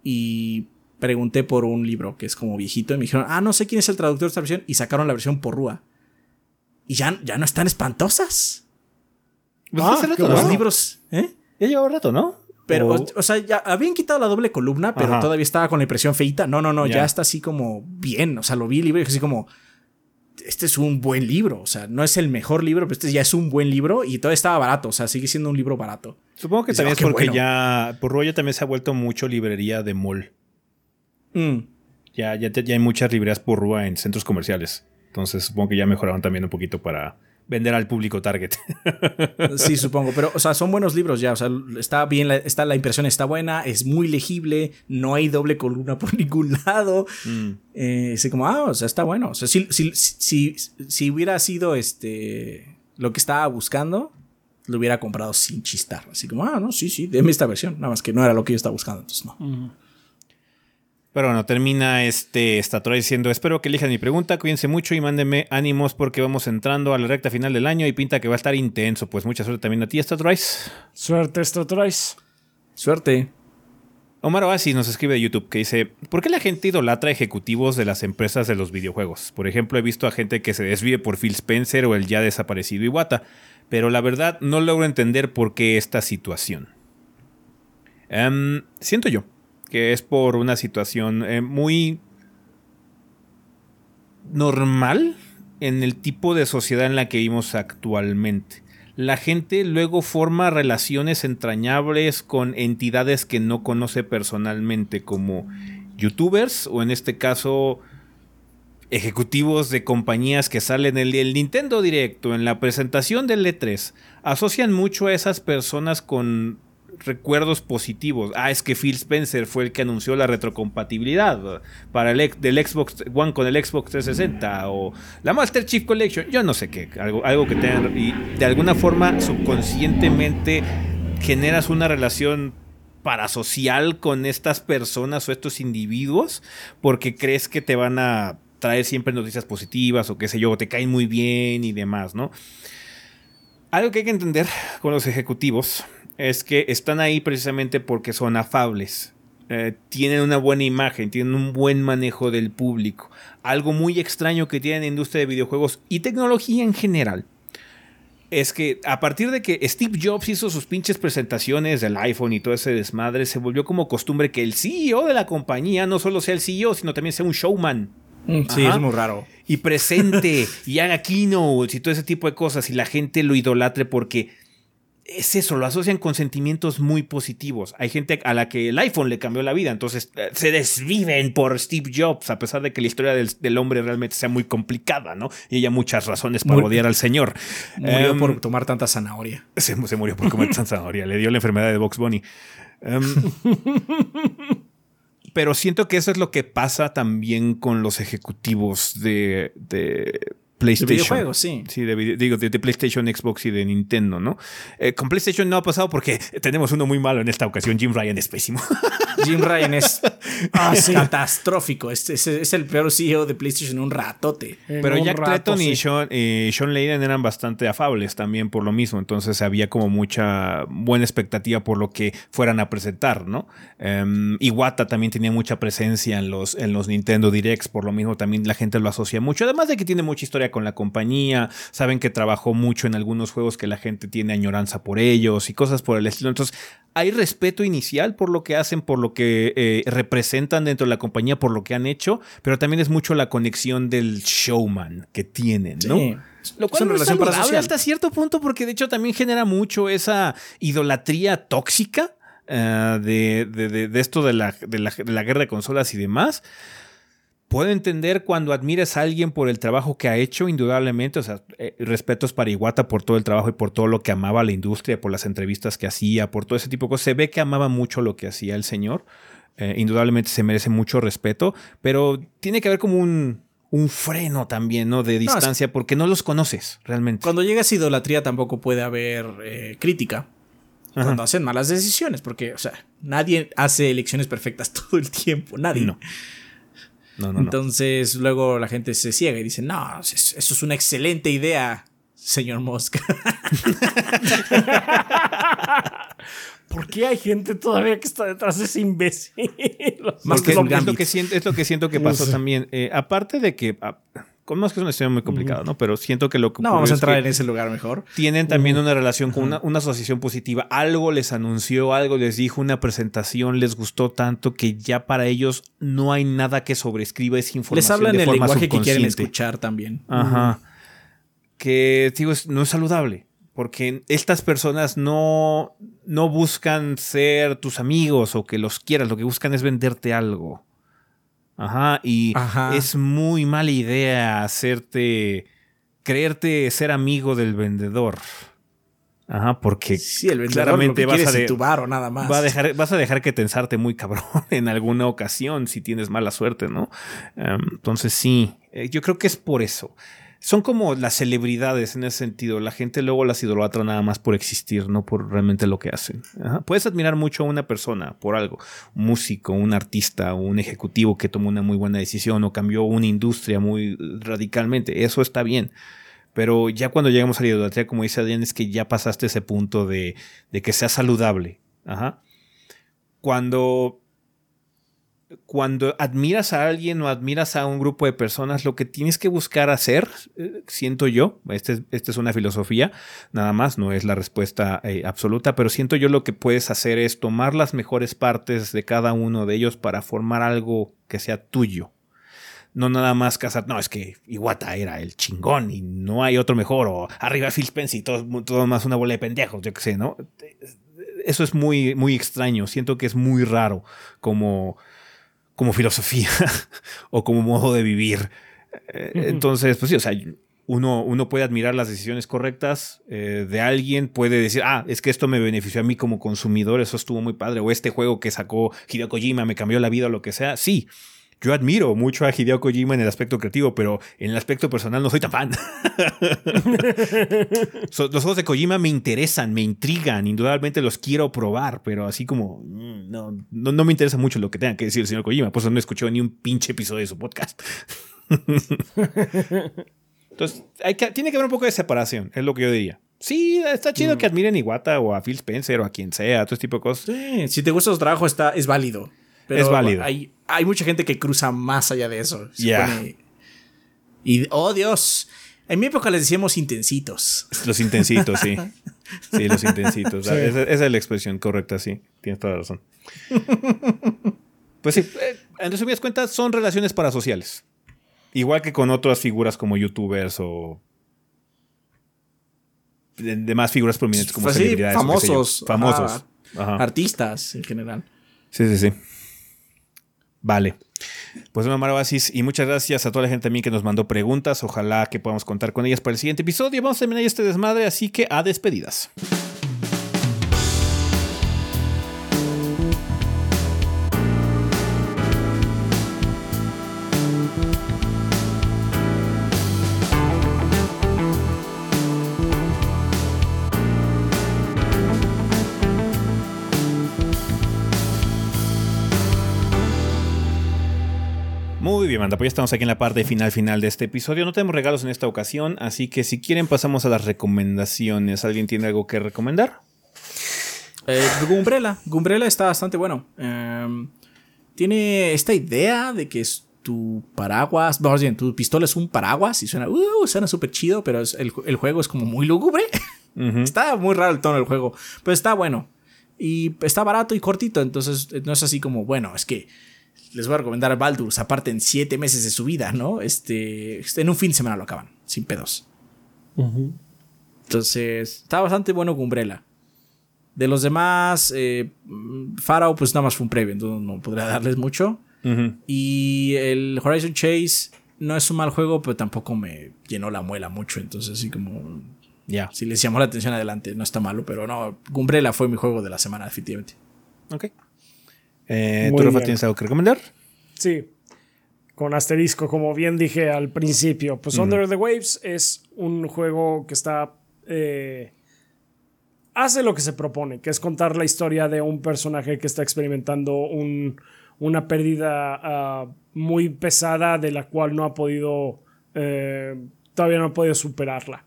Y pregunté por un libro que es como viejito. Y me dijeron, ah, no sé quién es el traductor de esta versión. Y sacaron la versión por Rúa. Y ya, ya no están espantosas. Pues ah, los libros, ¿eh? Ya llevaba rato, ¿no? Pero, o... sea, ya habían quitado la doble columna, pero todavía estaba con la impresión feita. No, no, no, ya. está así como bien. O sea, lo vi el libro y dije así como, este es un buen libro. O sea, no es el mejor libro, pero este ya es un buen libro y todavía estaba barato. O sea, sigue siendo un libro barato. Supongo que también es porque ya, por rollo también se ha vuelto mucho librería de mall. Mm. Ya, ya, ya hay muchas librerías por rúa en centros comerciales. Entonces supongo que ya mejoraron también un poquito para vender al público target. Sí, supongo, pero o sea, son buenos libros ya, o sea, está bien, la, está, la impresión está buena, es muy legible, no hay doble columna por ningún lado. Mm. Eh, así como, ah, o sea, está bueno. O sea, si, si, si, si, hubiera sido este lo que estaba buscando, lo hubiera comprado sin chistar. Así como, ah, no, sí, sí, déme esta versión. Nada más que no era lo que yo estaba buscando, entonces no. Pero bueno, termina este estatua diciendo, espero que elijan mi pregunta, cuídense mucho y mándenme ánimos porque vamos entrando a la recta final del año y pinta que va a estar intenso. Pues mucha suerte también a ti, Staturice. Suerte, Staturice. Suerte. Omar Oasis nos escribe de YouTube que dice, ¿por qué la gente idolatra ejecutivos de las empresas de los videojuegos? Por ejemplo, he visto a gente que se desvíe por Phil Spencer o el ya desaparecido Iwata, pero la verdad no logro entender por qué esta situación. Em, siento yo que es por una situación eh, muy normal en el tipo de sociedad en la que vivimos actualmente. La gente luego forma relaciones entrañables con entidades que no conoce personalmente, como youtubers o en este caso ejecutivos de compañías que salen en el Nintendo Directo, en la presentación del E3. Asocian mucho a esas personas con recuerdos positivos. Ah, es que Phil Spencer fue el que anunció la retrocompatibilidad para el del Xbox One con el Xbox 360 o la Master Chief Collection, yo no sé qué, algo, algo que tengan y de alguna forma subconscientemente generas una relación parasocial con estas personas o estos individuos porque crees que te van a traer siempre noticias positivas o qué sé yo, o te caen muy bien y demás, ¿no? Algo que hay que entender con los ejecutivos es que están ahí precisamente porque son afables. Eh, tienen una buena imagen, tienen un buen manejo del público. Algo muy extraño que tiene la industria de videojuegos y tecnología en general es que a partir de que Steve Jobs hizo sus pinches presentaciones del iPhone y todo ese desmadre, se volvió como costumbre que el CEO de la compañía no solo sea el CEO, sino también sea un showman. Mm, sí, es muy raro. Y presente y haga keynotes y todo ese tipo de cosas y la gente lo idolatre porque es eso, lo asocian con sentimientos muy positivos. Hay gente a la que el iPhone le cambió la vida, entonces eh, se desviven por Steve Jobs, a pesar de que la historia del, hombre realmente sea muy complicada, ¿no? Y haya muchas razones para odiar al señor. Murió em, por tomar tanta zanahoria. Se, murió por comer tanta zanahoria, le dio la enfermedad de Box Bunny. Em, pero siento que eso es lo que pasa también con los ejecutivos de PlayStation. De videojuegos, sí. Sí, digo, de, PlayStation, Xbox y de Nintendo, ¿no? Eh, con PlayStation no ha pasado porque tenemos uno muy malo en esta ocasión. Jim Ryan es pésimo. Jim Ryan es ah, catastrófico. Es, es, el peor CEO de PlayStation en un ratote. Pero Jack Clayton y, Sean, Sean Layden eran bastante afables también por lo mismo. Entonces había como mucha buena expectativa por lo que fueran a presentar, ¿no? Um, Iwata también tenía mucha presencia en los, en los Nintendo Directs. Por lo mismo también la gente lo asocia mucho. Además de que tiene mucha historia con la compañía, saben que trabajó mucho en algunos juegos que la gente tiene añoranza por ellos y cosas por el estilo. Entonces, hay respeto inicial por lo que hacen, por lo que eh, representan dentro de la compañía, por lo que han hecho, pero también es mucho la conexión del showman que tienen, ¿no? Lo cual es saludable hasta cierto punto porque de hecho también genera mucho esa idolatría tóxica eh, de, esto de la, de la guerra de consolas y demás puedo entender cuando admires a alguien por el trabajo que ha hecho, indudablemente. O sea, eh, respetos para Iwata por todo el trabajo y por todo lo que amaba la industria, por las entrevistas que hacía, por todo ese tipo de cosas. Se ve que amaba mucho lo que hacía el señor. Eh, indudablemente se merece mucho respeto, pero tiene que haber como un, freno también, ¿no? De distancia, porque no los conoces realmente. Cuando llegas a idolatría tampoco puede haber eh, crítica. Cuando hacen malas decisiones, porque, o sea, nadie hace elecciones perfectas todo el tiempo, nadie. No. Entonces luego la gente se ciega y dice, no, eso es una excelente idea, señor Mosca. ¿Por qué hay gente todavía que está detrás de ese imbécil? Más que es, lo que siento, es lo que siento que pasó también. Eh, aparte de que ah, con más que es una historia muy complicada, ¿no? Pero siento que lo que. No, vamos a entrar en ese lugar mejor. Tienen también una relación con una, asociación positiva. Algo les anunció, algo les dijo, una presentación les gustó tanto que ya para ellos no hay nada que sobrescriba esa información. Les hablan de el lenguaje que quieren escuchar también. Ajá. Que, digo, no es saludable. Porque estas personas no, no buscan ser tus amigos o que los quieras, lo que buscan es venderte algo. Ajá, y es muy mala idea hacerte, creerte ser amigo del vendedor. Ajá, porque claramente vas a, nada más. Va a dejar, vas a dejar que tensarte muy cabrón en alguna ocasión si tienes mala suerte, ¿no? Em, entonces sí, eh, yo creo que es por eso son como las celebridades en ese sentido. La gente luego las idolatra nada más por existir, no por realmente lo que hacen. Puedes admirar mucho a una persona por algo, un músico, un artista, un ejecutivo que tomó una muy buena decisión o cambió una industria muy radicalmente. Eso está bien. Pero ya cuando llegamos a la idolatría, como dice Adrián, es que ya pasaste ese punto de, de que sea saludable. Ajá. Cuando cuando admiras a alguien o admiras a un grupo de personas, lo que tienes que buscar hacer, eh, siento yo, esta este es una filosofía, nada más, no es la respuesta eh, absoluta, pero siento yo lo que puedes hacer es tomar las mejores partes de cada uno de ellos para formar algo que sea tuyo. No nada más casar, no, es que Iwata era el chingón y no hay otro mejor, o arriba Phil Spencer y todo, todo más una bola de pendejos, yo qué sé, ¿no? Eso es muy, muy extraño, siento que es muy raro como como filosofía o como modo de vivir. Eh, entonces, pues sí, o sea, uno, uno puede admirar las decisiones correctas eh, de alguien, puede decir, ah, es que esto me benefició a mí como consumidor, eso estuvo muy padre, o este juego que sacó Hideo Kojima me cambió la vida o lo que sea, sí, yo admiro mucho a Hideo Kojima en el aspecto creativo, pero en el aspecto personal no soy tan fan. los juegos de Kojima me interesan, me intrigan, indudablemente los quiero probar, pero así como mm, no, no, me interesa mucho lo que tenga que decir el señor Kojima, por eso no he escuchado ni un pinche episodio de su podcast. Entonces, hay que, tiene que haber un poco de separación, es lo que yo diría. Sí, está chido que mm. admiren a Iwata o a Phil Spencer o a quien sea, todo este tipo de cosas. Sí, si te gusta su trabajo, está, es válido. Pero es válido. Hay, hay mucha gente que cruza más allá de eso. y, oh Dios, en mi época les decíamos intensitos. Los intensitos, sí. Sí, los intensitos. Esa, es la expresión correcta, sí. Tienes toda la razón. Pues sí, eh, en resumidas cuentas, son relaciones parasociales. Igual que con otras figuras como youtubers o demás figuras prominentes como pues celebridades. Famosos. Famosos. Artistas en general. Sí, sí, sí. Vale. Pues bueno, Marabasis, y muchas gracias a toda la gente también que nos mandó preguntas. Ojalá que podamos contar con ellas para el siguiente episodio. Vamos a terminar este desmadre, así que a despedidas. Bien, manda, pues ya estamos aquí en la parte final final de este episodio. No tenemos regalos en esta ocasión, así que si quieren pasamos a las recomendaciones. ¿Alguien tiene algo que recomendar? Eh, Gumbrella. Gumbrella está bastante bueno. Em, tiene esta idea de que es tu paraguas, vamos bien, tu pistola es un paraguas y suena, uh, suena súper chido, pero el, juego es como muy lúgubre. está muy raro el tono del juego, pero está bueno. Y está barato y cortito, entonces no es así como, bueno, es que les voy a recomendar Baldur's, aparte en siete meses de su vida, ¿no? Este, en un fin de semana lo acaban, sin pedos. Entonces, está bastante bueno Gumbrella. De los demás, eh, Pharaoh, pues nada más fue un previo, entonces no podría darles mucho. Y el Horizon Chase no es un mal juego, pero tampoco me llenó la muela mucho. Entonces, así como. Ya. Si les llamó la atención adelante, no está malo, pero no. Gumbrella fue mi juego de la semana, definitivamente. Ok. Eh, ¿Tú, Rafa, tienes algo que recomendar? Sí. Con asterisco, como bien dije al principio. Pues Under the Waves es un juego que está. Eh, hace lo que se propone, que es contar la historia de un personaje que está experimentando una pérdida ah, muy pesada de la cual no ha podido. Eh, todavía no ha podido superarla.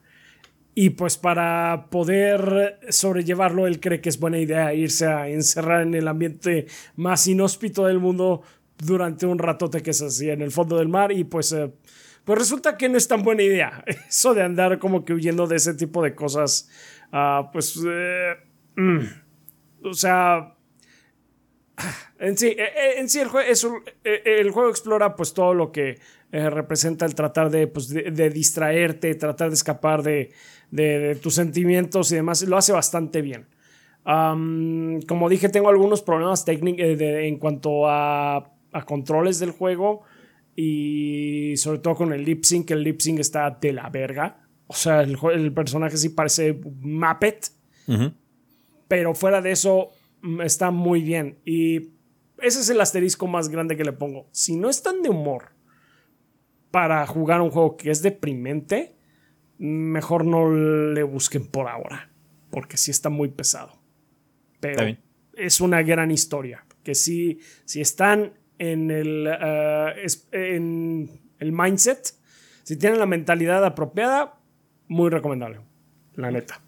Y pues para poder sobrellevarlo, él cree que es buena idea irse a encerrar en el ambiente más inhóspito del mundo durante un ratote que es así en el fondo del mar y pues, eh, pues resulta que no es tan buena idea eso de andar como que huyendo de ese tipo de cosas. Uh, pues, eh, mm, o sea, en sí, eh, en sí el, juego, el juego explora pues todo lo que representa el tratar de, pues, de distraerte, tratar de escapar de de, tus sentimientos y demás, lo hace bastante bien. como dije, tengo algunos problemas técnicos eh, en cuanto a, controles del juego y sobre todo con el lip sync, el lip sync está de la verga. O sea, el, personaje sí parece Muppet, pero fuera de eso mm, está muy bien. Y ese es el asterisco más grande que le pongo. Si no están de humor para jugar un juego que es deprimente, mejor no le busquen por ahora, porque sí está muy pesado. Pero es una gran historia, que si, si están en el, eh, en el mindset, si tienen la mentalidad apropiada, muy recomendable, la neta.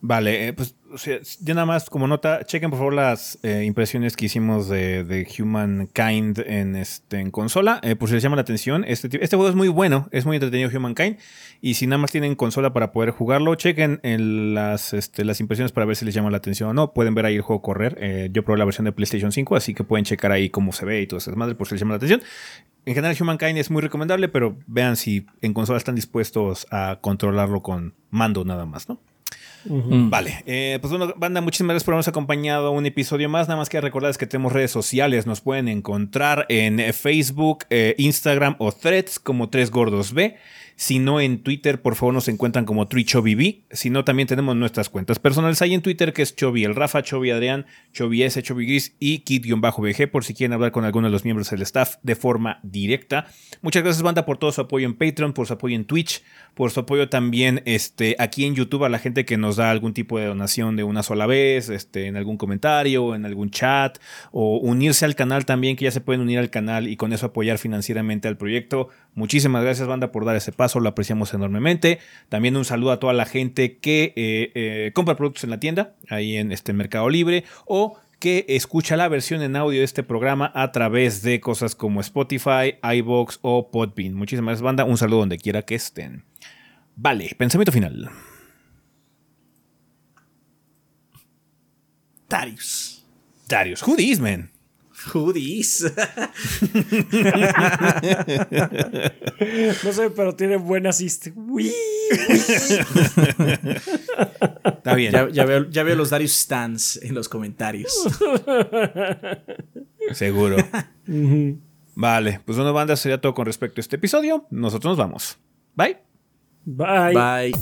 Vale, eh, pues o ya nada más como nota, chequen por favor las eh, impresiones que hicimos de, de, Humankind en, este, en consola, eh, por si les llama la atención. Este, este juego es muy bueno, es muy entretenido Humankind, y si nada más tienen consola para poder jugarlo, chequen en las, este, las impresiones para ver si les llama la atención o no. Pueden ver ahí el juego correr. yo probé la versión de PlayStation 5, así que pueden checar ahí cómo se ve y todo eso, madre por si les llama la atención. En general Humankind es muy recomendable, pero vean si en consola están dispuestos a controlarlo con mando nada más, ¿no? Vale, eh, pues bueno, banda, muchísimas gracias por habernos acompañado un episodio más. Nada más que recordarles que tenemos redes sociales. Nos pueden encontrar en Facebook, eh, Instagram o Threads como Tres Gordos B. Si no en Twitter, por favor nos encuentran como TriChoviV. Si no, también tenemos nuestras cuentas personales ahí en Twitter, que es Chovi el Rafa, Chovi Adrián, Chovi S, Chovi Gris y Kid-BG, por si quieren hablar con alguno de los miembros del staff de forma directa. Muchas gracias, banda, por todo su apoyo en Patreon, por su apoyo en Twitch, por su apoyo también este, aquí en YouTube a la gente que nos da algún tipo de donación de una sola vez, este, en algún comentario, en algún chat, o unirse al canal también, que ya se pueden unir al canal y con eso apoyar financieramente al proyecto. Muchísimas gracias, banda, por dar ese paso, lo apreciamos enormemente. También un saludo a toda la gente que eh, eh, compra productos en la tienda, ahí en este Mercado Libre, o que escucha la versión en audio de este programa a través de cosas como Spotify, iBox o Podbean. Muchísimas gracias, banda. Un saludo donde quiera que estén. Vale, pensamiento final. Darius. Darius, who man? Hoodies. no sé, pero tiene buenas Está bien. Ya, veo, ya, veo, los Darius stands en los comentarios. Seguro. Vale, pues una banda sería todo con respecto a este episodio. Nosotros nos vamos. Bye. Bye. Bye.